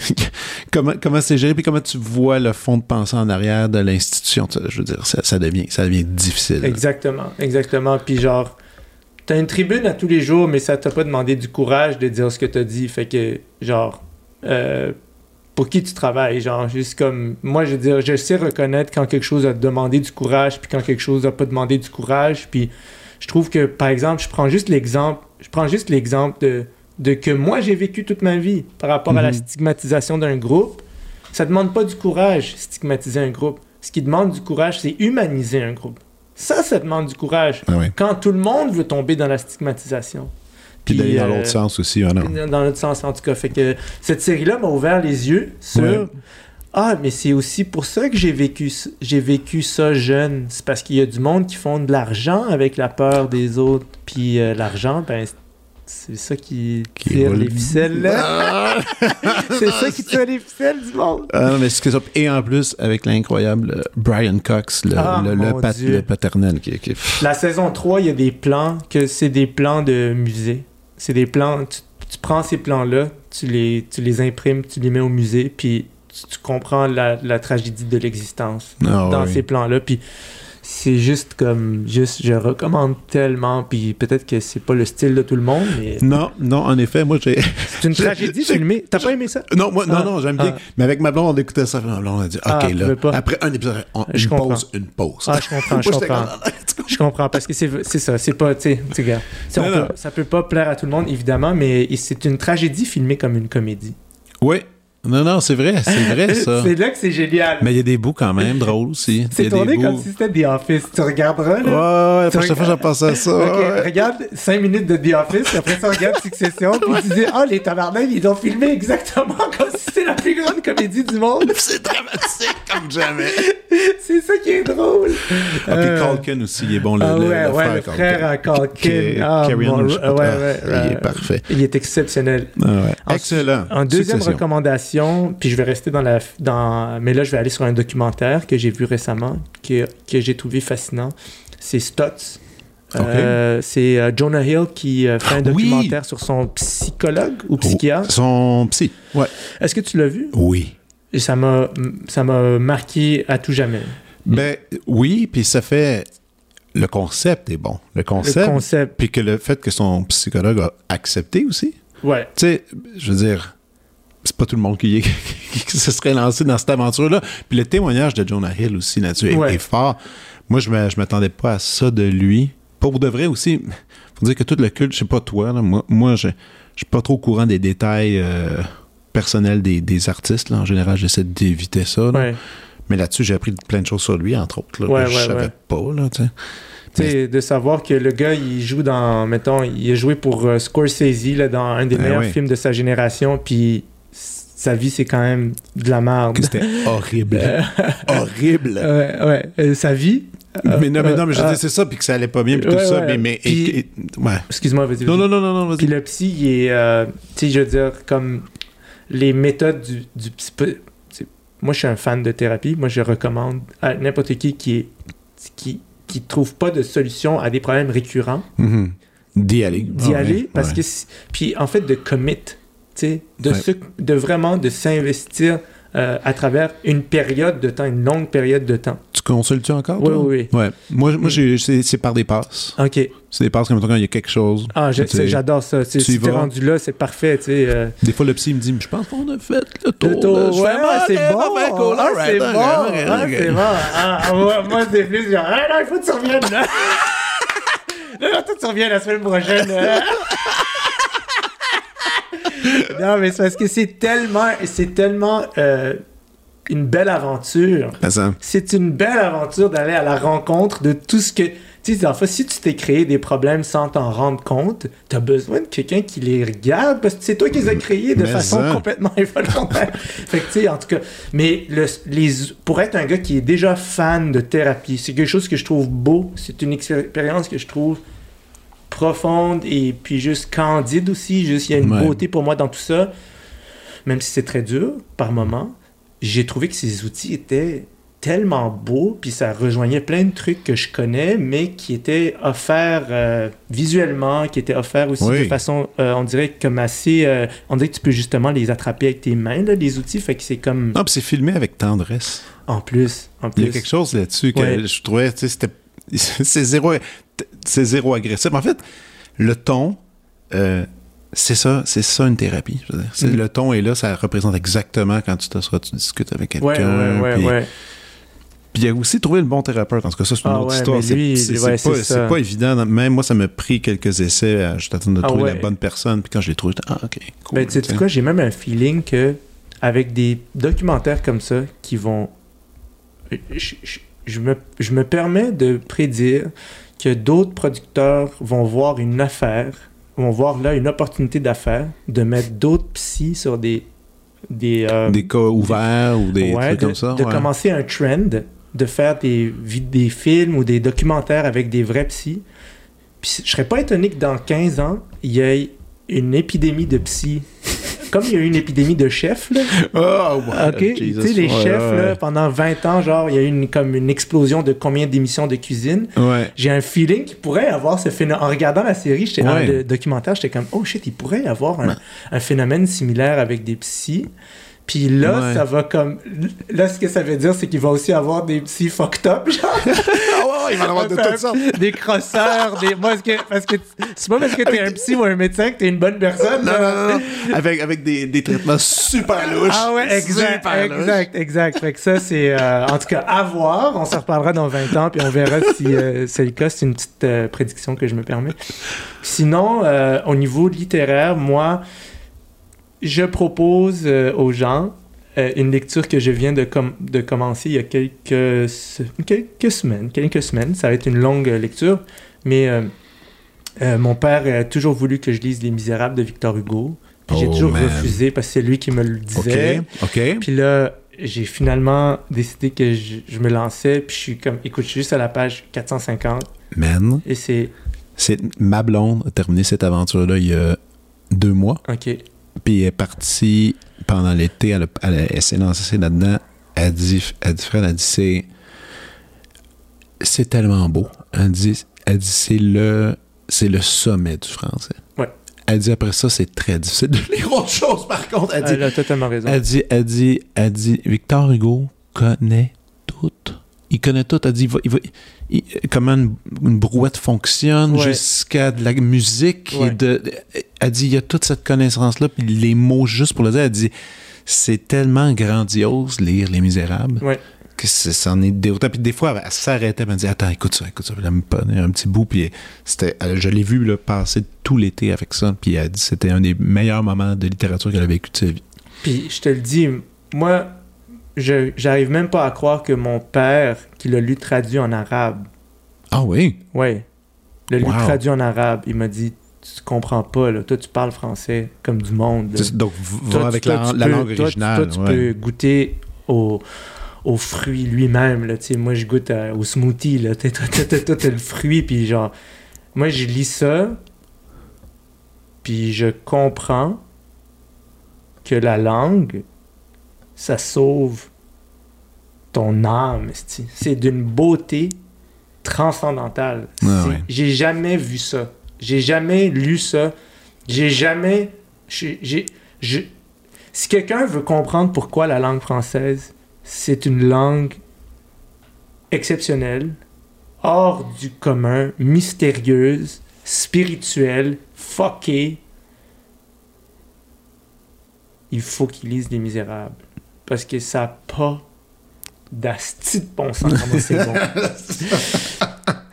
*laughs* comment comment c'est géré, puis comment tu vois le fond de pensée en arrière de l'institution. Je veux dire, ça, ça devient, ça devient difficile. Exactement, exactement. Puis genre, t'as une tribune à tous les jours, mais ça t'a pas demandé du courage de dire ce que t'as dit. Fait que, genre, euh, pour qui tu travailles? Genre, juste comme, moi, je veux dire, je sais reconnaître quand quelque chose a demandé du courage, puis quand quelque chose a pas demandé du courage. Puis je trouve que, par exemple, je prends juste l'exemple, je prends juste l'exemple de, de que moi, j'ai vécu toute ma vie par rapport à la Mhm. stigmatisation d'un groupe. Ça demande pas du courage, stigmatiser un groupe. Ce qui demande du courage, c'est humaniser un groupe. Ça, ça demande du courage. Ah. Quand tout le monde veut tomber dans la stigmatisation. Puis d'aller dans euh, l'autre sens aussi, ah non? Dans l'autre sens, en tout cas. Fait que cette série-là m'a ouvert les yeux sur... Ouais. Ah, mais c'est aussi pour ça que j'ai vécu, j'ai vécu ça jeune. C'est parce qu'il y a du monde qui font de l'argent avec la peur des autres. Puis euh, l'argent, ben, c'est ça qui, Qui tire les ficelles. là. Ah! *laughs* c'est ça qui tire les ficelles du monde. Ah non, mais c'est que ça. Et en plus, avec l'incroyable euh, Brian Cox, le, Ah, le, le pat- paternel qui, qui- La saison 3, il y a des plans que c'est des plans de musée. C'est des plans, tu, tu prends ces plans-là, tu les, tu les imprimes, tu les mets au musée, puis tu, tu comprends la, la tragédie de l'existence Ah dans oui. ces plans-là. Puis c'est juste comme, juste, je recommande tellement, puis peut-être que c'est pas le style de tout le monde, mais Non, non, en effet, moi j'ai. *laughs* c'est une tragédie filmée. T'as pas aimé ça? Non, moi, non, Ah, non, j'aime bien. ah. Mais avec ma blonde, on écoutait ça. Ma blonde, on a dit, OK, Ah, tu là, après un épisode, on, Je une comprends. pause, une pause. Ah, je comprends, *laughs* je Moi, comprends. Je comprends, parce que c'est c'est ça, c'est pas, tu sais, ça peut pas plaire à tout le monde, évidemment, mais c'est une tragédie filmée comme une comédie. Oui. Non, non, c'est vrai, c'est vrai, ça. c'est là que c'est génial. Mais il y a des bouts quand même drôles aussi. C'est tourné des comme bouts- si c'était The Office. Tu regarderas, là. ouais, la prochaine fois, j'en pense à ça. Ouais. regarde 5 minutes de The Office, puis après ça, regarde Succession, puis tu dis, ah, les tabarnak, ils ont filmé exactement comme si c'était la plus grande comédie du monde. C'est dramatique comme jamais. c'est ça qui est drôle. Ah, puis Euh, Calkin aussi, il est bon, le, ah le- ouais, le ouais, frère le frère à Calkin. Ah, mon- ouais, Ah, ouais, Il est parfait. Il est exceptionnel. Ah ouais. Excellent. En deuxième Succession. Puis je vais rester dans la. Dans, mais là, je vais aller sur un documentaire que j'ai vu récemment, que, que j'ai trouvé fascinant. C'est. Ok. Euh, c'est euh, Jonah Hill qui euh, fait un Oui. documentaire sur son psychologue ou psychiatre. Son psy. Ouais. Est-ce que tu l'as vu? Oui. Et ça m'a ça m'a marqué à tout jamais. Ben oui, puis ça fait. Le concept est bon. Le Le concept. concept. Puis que le fait que son psychologue a accepté aussi. Ouais. Tu sais, je veux dire, c'est pas tout le monde qui, *laughs* qui se serait lancé dans cette aventure-là. Puis le témoignage de Jonah Hill aussi là-dessus est- Ouais. est, fort. Moi, je je m'attendais pas à ça de lui. Pour de vrai aussi, faut dire que tout le culte, je sais pas toi, là, moi, moi je, je suis pas trop au courant des détails euh, personnels des, des artistes. Là. En général, j'essaie d'éviter ça. là. Ouais. Mais là-dessus, j'ai appris plein de choses sur lui, entre autres. Là, Ouais, que je savais pas. Là, tu sais. Tu sais, de savoir que le gars, il joue dans, mettons, il a joué pour euh, Scorsese là, dans un des Ah meilleurs films de sa génération, puis sa vie, c'est quand même de la merde. C'était horrible. *laughs* horrible. Ouais, ouais. Euh, sa vie. euh, mais non, mais non, mais je euh, c'est ça, puis que ça allait pas bien, puis tout ça. Mais, mais ouais. Excuse-moi, vas-y. Non, vas-y. non, non, non, non, Puis vas-y. le psy, il est. tu sais, je veux dire, comme les méthodes du, du psy. Moi, je suis un fan de thérapie. Moi, je recommande à n'importe qui qui est qui qui trouvent pas de solution à des problèmes récurrents, Mhm. D'y aller. d'y Ah aller parce que puis en fait de commit, de Ouais. se- de vraiment de s'investir euh, à travers une période de temps, une longue période de temps. Tu consultes-tu encore? Oui, toi? oui, oui. Ouais. Moi, moi j'ai- c'est par des passes. Ok. C'est des passes comme quand il y a quelque chose. Ah, j'adore ça. Tu Si t'es rendu là, c'est parfait, tu sais. euh, Des fois, le psy me dit Je pense qu'on a fait le tour. Le tour, là. Je ouais, Ah, c'est bon. Ah, c'est bon. Ah, c'est bon. Ah, moi, c'est plus genre, ah, il faut que tu reviennes, là. *laughs* Tu reviens la semaine prochaine. *laughs* non, mais c'est parce que c'est tellement, c'est tellement euh, une belle aventure. Ben, C'est une belle aventure d'aller à la rencontre de tout ce que. Tu sais, en fait, si tu t'es créé des problèmes sans t'en rendre compte, t'as besoin de quelqu'un qui les regarde parce que c'est toi qui les as créés de Mais façon ça. complètement *laughs* involontaire. fait que, tu sais, en tout cas, mais le, les, pour être un gars qui est déjà fan de thérapie, c'est quelque chose que je trouve beau. C'est une expérience que je trouve profonde et puis juste candide aussi. Juste, il y a une Ouais. beauté pour moi dans tout ça. Même si c'est très dur par moment, j'ai trouvé que ces outils étaient tellement beaux, puis ça rejoignait plein de trucs que je connais, mais qui étaient offerts euh, visuellement, qui étaient offerts aussi Oui. de façon, euh, on dirait comme assez, euh, on dirait que tu peux justement les attraper avec tes mains, là, les outils, fait que c'est comme, Non, puis c'est filmé avec tendresse. en plus, en Il plus. y a quelque chose là-dessus que Ouais. je trouvais, tu sais, c'était. *laughs* C'est zéro, c'est zéro agressif. En fait, le ton, euh, c'est ça, c'est ça une thérapie. je veux dire. C'est- Mm. Le ton est là, ça représente exactement quand tu t'assois, tu discutes avec quelqu'un. Ouais, ouais, ouais, puis, il a aussi trouvé le bon thérapeute. En tout cas, ça, c'est une Ah autre histoire. C'est pas, pas évident. Même moi, ça m'a pris quelques essais à juste attendre de Ah trouver ouais. la bonne personne. Puis quand je l'ai trouvé, ah, ok, cool. Ben, tu sais tu sais. quoi, j'ai même un feeling que avec des documentaires comme ça qui vont. Je, je- je me, je me permets de prédire que d'autres producteurs vont voir une affaire, vont voir là une opportunité d'affaires, de mettre d'autres psys sur des. Des, euh, Des cas ouverts ou des ouais, trucs de, comme ça. de ouais. commencer un trend, de faire des, des films ou des documentaires avec des vrais psys. Puis je serais pas étonné que dans 15 ans, il y ait une épidémie de psy. *laughs* Comme il y a eu une épidémie de chefs, là. Oh, ouais, OK? Tu sais, les chefs, ouais. là, pendant 20 ans, genre, il y a eu une, comme une explosion de combien d'émissions de cuisine. Ouais. J'ai un feeling qu'il pourrait y avoir ce phénomène. En regardant la série, j'étais dans le documentaire, j'étais comme, oh shit, il pourrait y avoir un, phénomène similaire avec des psys. Puis là, Ouais. ça va comme. Là, ce que ça veut dire, c'est qu'il va aussi avoir des psys fucked up, genre. *laughs* Ouais, ouais, il va en avoir de Enfin, toutes sortes. *laughs* Des crosseurs, des. Moi, que- parce que c'est pas parce que t'es un psy ou un médecin que t'es une bonne personne. Non, non, non. Avec, avec des, des traitements super louches. Ah ouais, exact, Super louches. exact, exact. Fait que ça, c'est euh, en tout cas à voir. On s'en reparlera dans 20 ans, puis on verra si euh, c'est le cas. C'est une petite euh, prédiction que je me permets. Sinon, au niveau littéraire, moi, je propose aux gens euh, une lecture que je viens de, com- de commencer il y a quelques, se- quelques semaines. Quelques semaines. Ça va être une longue lecture, mais euh, euh, mon père a toujours voulu que je lise Les Misérables de Victor Hugo. Puis j'ai Oh, toujours man. refusé parce que c'est lui qui me le disait. Puis là, j'ai finalement décidé que je, je me lançais. Puis je suis comme, écoute, je suis juste à la page 450. Man, Et c'est, c'est ma blonde a terminé cette aventure-là il y a deux mois. ok. Puis elle est partie pendant l'été. Elle, elle, s'est lancée là-dedans. Elle dit, elle dit, Fred, elle dit, c'est. C'est tellement beau. Elle dit, elle dit c'est le, c'est le sommet du français. Ouais. Elle dit après ça, c'est très difficile de lire autre chose, par contre. Elle dit, Elle a totalement raison. Elle dit, elle dit, elle dit, Victor Hugo connaît. Il connaît tout. Elle dit, il va- il va- il- comment une, une brouette fonctionne Ouais. jusqu'à de la musique. et Ouais. de, elle dit, il y a toute cette connaissance-là, puis les mots juste pour le dire. Elle dit, c'est tellement grandiose lire Les Misérables Ouais. que c'en est déroutant. Puis des fois, elle s'arrêtait, elle me dit, attends, écoute ça, écoute ça. Elle me prenait un petit bout, puis c'était, je l'ai vu là, passer tout l'été avec ça. Puis elle dit, c'était un des meilleurs moments de littérature qu'elle a vécu de sa vie. Puis je te le dis, moi, j'arrive même pas à croire que mon père, qui l'a lu traduit en arabe, Ah oui? ouais, l'a lu Wow. traduit en arabe, il m'a dit, tu comprends pas, là. Toi, tu parles français comme du monde. Donc, va Toi, avec toi, la, tu la peux- langue toi, originale. Toi, tu ouais. peux goûter au, aux fruits lui-même. Là, tu moi, je goûte à- au smoothie. Là, T'es- toi, toi, toi, toi, t'as le fruit. Puis genre, moi, je lis ça. Puis je comprends que la langue, ça sauve ton âme. C'est d'une beauté transcendantal. C'est- ouais. J'ai jamais vu ça. J'ai jamais lu ça. J'ai jamais. j'ai- j'ai- je- si quelqu'un veut comprendre pourquoi la langue française, c'est une langue exceptionnelle, hors du commun, mystérieuse, spirituelle, fuckée, il faut qu'il lise Les Misérables. Parce que ça n'a pas d'asti de bon sens comment c'est bon.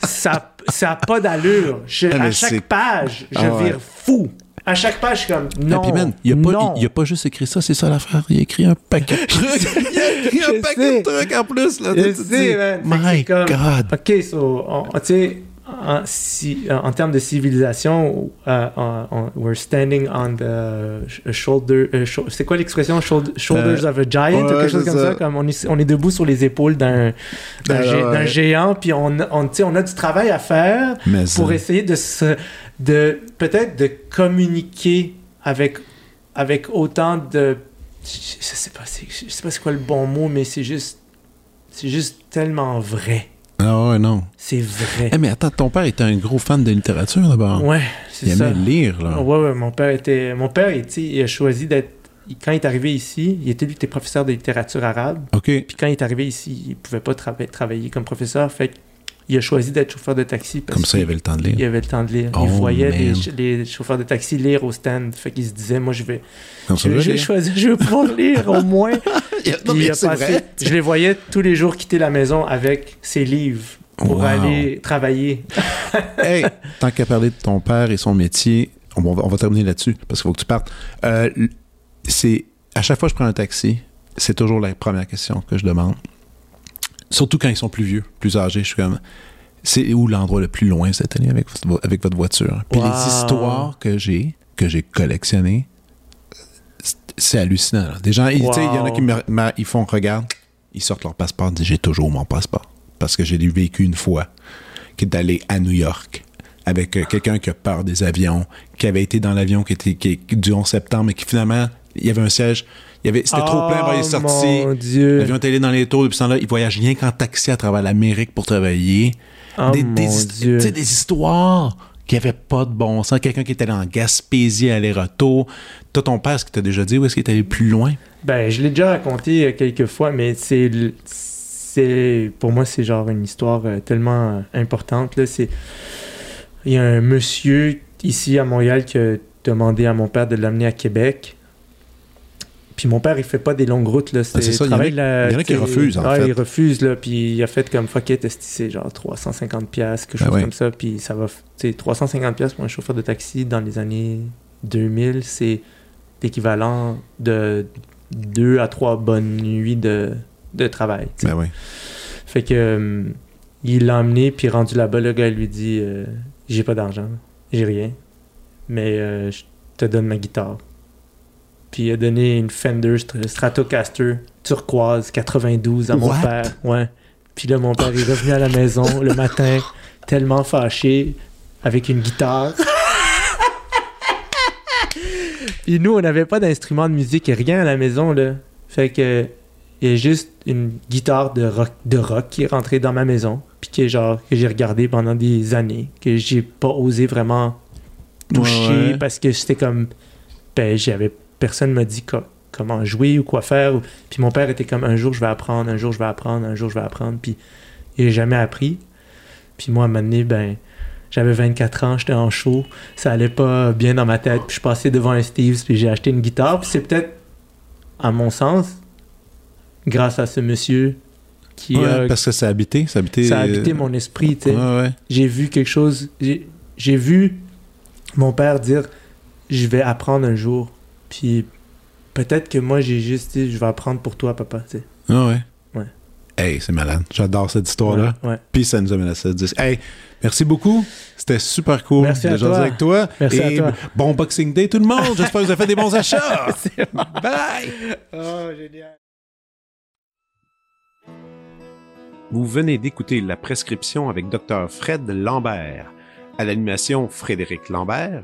ça n'a pas d'allure. Je- Ah, à chaque page, je Ah ouais. vire fou. À chaque page, je suis comme non. Il il a pas juste écrit ça, c'est ça l'affaire. Il a écrit un paquet de *laughs* trucs. il a écrit un paquet de trucs en plus. Là, Je sais, man. My God. Ok, so, tu sais, en, si- en termes de civilisation, euh, on- on- we're standing on the sh- shoulder. euh, shou- c'est quoi l'expression? Shoulder- shoulders of a giant ou ouais, quelque chose comme ça. ça. Comme on, est, on est debout sur les épaules d'un gé- ouais. géant, puis on, on, on a du travail à faire Mais pour ça- essayer de se, de peut-être de communiquer avec avec autant de je, je sais pas c'est- je sais pas c'est quoi le bon mot mais c'est juste c'est juste tellement vrai Ah ouais, non. c'est vrai Eh, mais attends, ton père était un gros fan de littérature d'abord. ouais il c'est ça aimait lire, là. ouais ouais mon père était mon père il, il a choisi d'être il- quand il est arrivé ici il était lui était professeur de littérature arabe OK. puis quand il est arrivé ici il pouvait pas trava- travailler comme professeur fait il a choisi d'être chauffeur de taxi parce Comme ça, il avait le temps de Il lire. avait le temps de lire. Oh, il voyait les, chauffeurs de taxi lire au stand. Fait qu'il se disait, moi, je vais, Comme je, vais choisir, je vais pouvoir lire au moins. *laughs* Non, il a passé- vrai. je les voyais tous les jours quitter la maison avec ses livres pour Wow. aller travailler. *laughs* hey, tant qu'à parler de ton père et son métier, on va, on va terminer là-dessus parce qu'il faut que tu partes. Euh, c'est à chaque fois que je prends un taxi, c'est toujours la première question que je demande. Surtout quand ils sont plus vieux, plus âgés, je suis comme c'est où l'endroit le plus loin cette année avec, votre- avec votre voiture? Puis Wow. les histoires que j'ai, que j'ai collectionnées, c'est- hallucinant. là. Des gens, ils- tu sais, il y en a qui me, me- ils font regarde, ils sortent leur passeport, disent j'ai toujours mon passeport parce que j'ai vécu une fois qui est d'aller à New York avec euh, quelqu'un qui a peur des avions, qui avait été dans l'avion qui était qui, du 11 septembre et qui finalement il y avait un siège, il y avait c'était trop plein, ben, il est sorti. Oh, Mon Dieu. L'avion était allé dans les tours depuis ce temps-là. Il voyage rien qu'en taxi à travers l'Amérique pour travailler. Oh, des, des Dieu. tu sais, des histoires qui n'avaient pas de bon sens. Quelqu'un qui était allé en Gaspésie aller-retour. Toi, ton père, est-ce qu'il t'a déjà dit où est-ce qu'il est allé plus loin? Ben, je l'ai déjà raconté euh, quelques fois, mais c'est, pour moi, c'est genre une histoire euh, tellement euh, importante. Là. C'est, il y a un monsieur ici à Montréal qui a demandé à mon père de l'amener à Québec. Puis mon père, il fait pas des longues routes. Là. Ah, c'est ça, il y en a- travail de la- il y en a qui refusent, en ouais, fait. il refuse, là. Puis il a fait comme fuck it, c'est genre 350$, piastres, quelque Ben chose comme ça. Puis ça va. f- Tu sais, 350$ piastres pour un chauffeur de taxi dans les années 2000, c'est l'équivalent de deux à trois bonnes nuits de, de travail. Ben oui. Fait que euh, il l'a emmené, puis rendu là-bas, le gars lui dit euh, J'ai pas d'argent, j'ai rien, mais euh, je te donne ma guitare. Puis il a donné une Fender Str- Stratocaster turquoise 92 à mon What? père. Ouais. Puis là, mon père est revenu à la maison le matin, tellement fâché, avec une guitare. Puis nous, on n'avait pas d'instrument de musique et rien à la maison, là. Fait que il y a juste une guitare de rock, de rock qui est rentrée dans ma maison, puis qui est genre que j'ai regardé pendant des années, que j'ai pas osé vraiment toucher Ouais, ouais. parce que c'était comme ben j'avais personne m'a dit co- comment jouer ou quoi faire puis mon père était comme un jour je vais apprendre, un jour je vais apprendre, un jour je vais apprendre puis il a jamais appris. Puis moi à un moment donné, ben j'avais 24 ans, j'étais en show, ça allait pas bien dans ma tête, puis je passais devant un Steve's puis j'ai acheté une guitare, puis c'est peut-être à mon sens grâce à ce monsieur qui Ouais, a parce que ça a habité. Ça a habité, ça a habité mon esprit, Ouais, ouais. j'ai vu quelque chose. J'ai vu mon père dire Je vais apprendre un jour. Puis peut-être que moi, j'ai juste dit Je vais apprendre pour toi, papa. tu sais. Ah ouais? Ouais. Hey, c'est malade. J'adore cette histoire-là. Ouais, ouais. Puis ça nous amène à ça. Hey, merci beaucoup. C'était super cool Merci de à toi. avec toi. Merci à Et toi. bon Boxing Day tout le monde. J'espère que vous avez fait des bons achats. *laughs* Bye. Oh, génial. Vous venez d'écouter La Prescription avec Dr. Fred Lambert. À l'animation, Frédéric Lambert.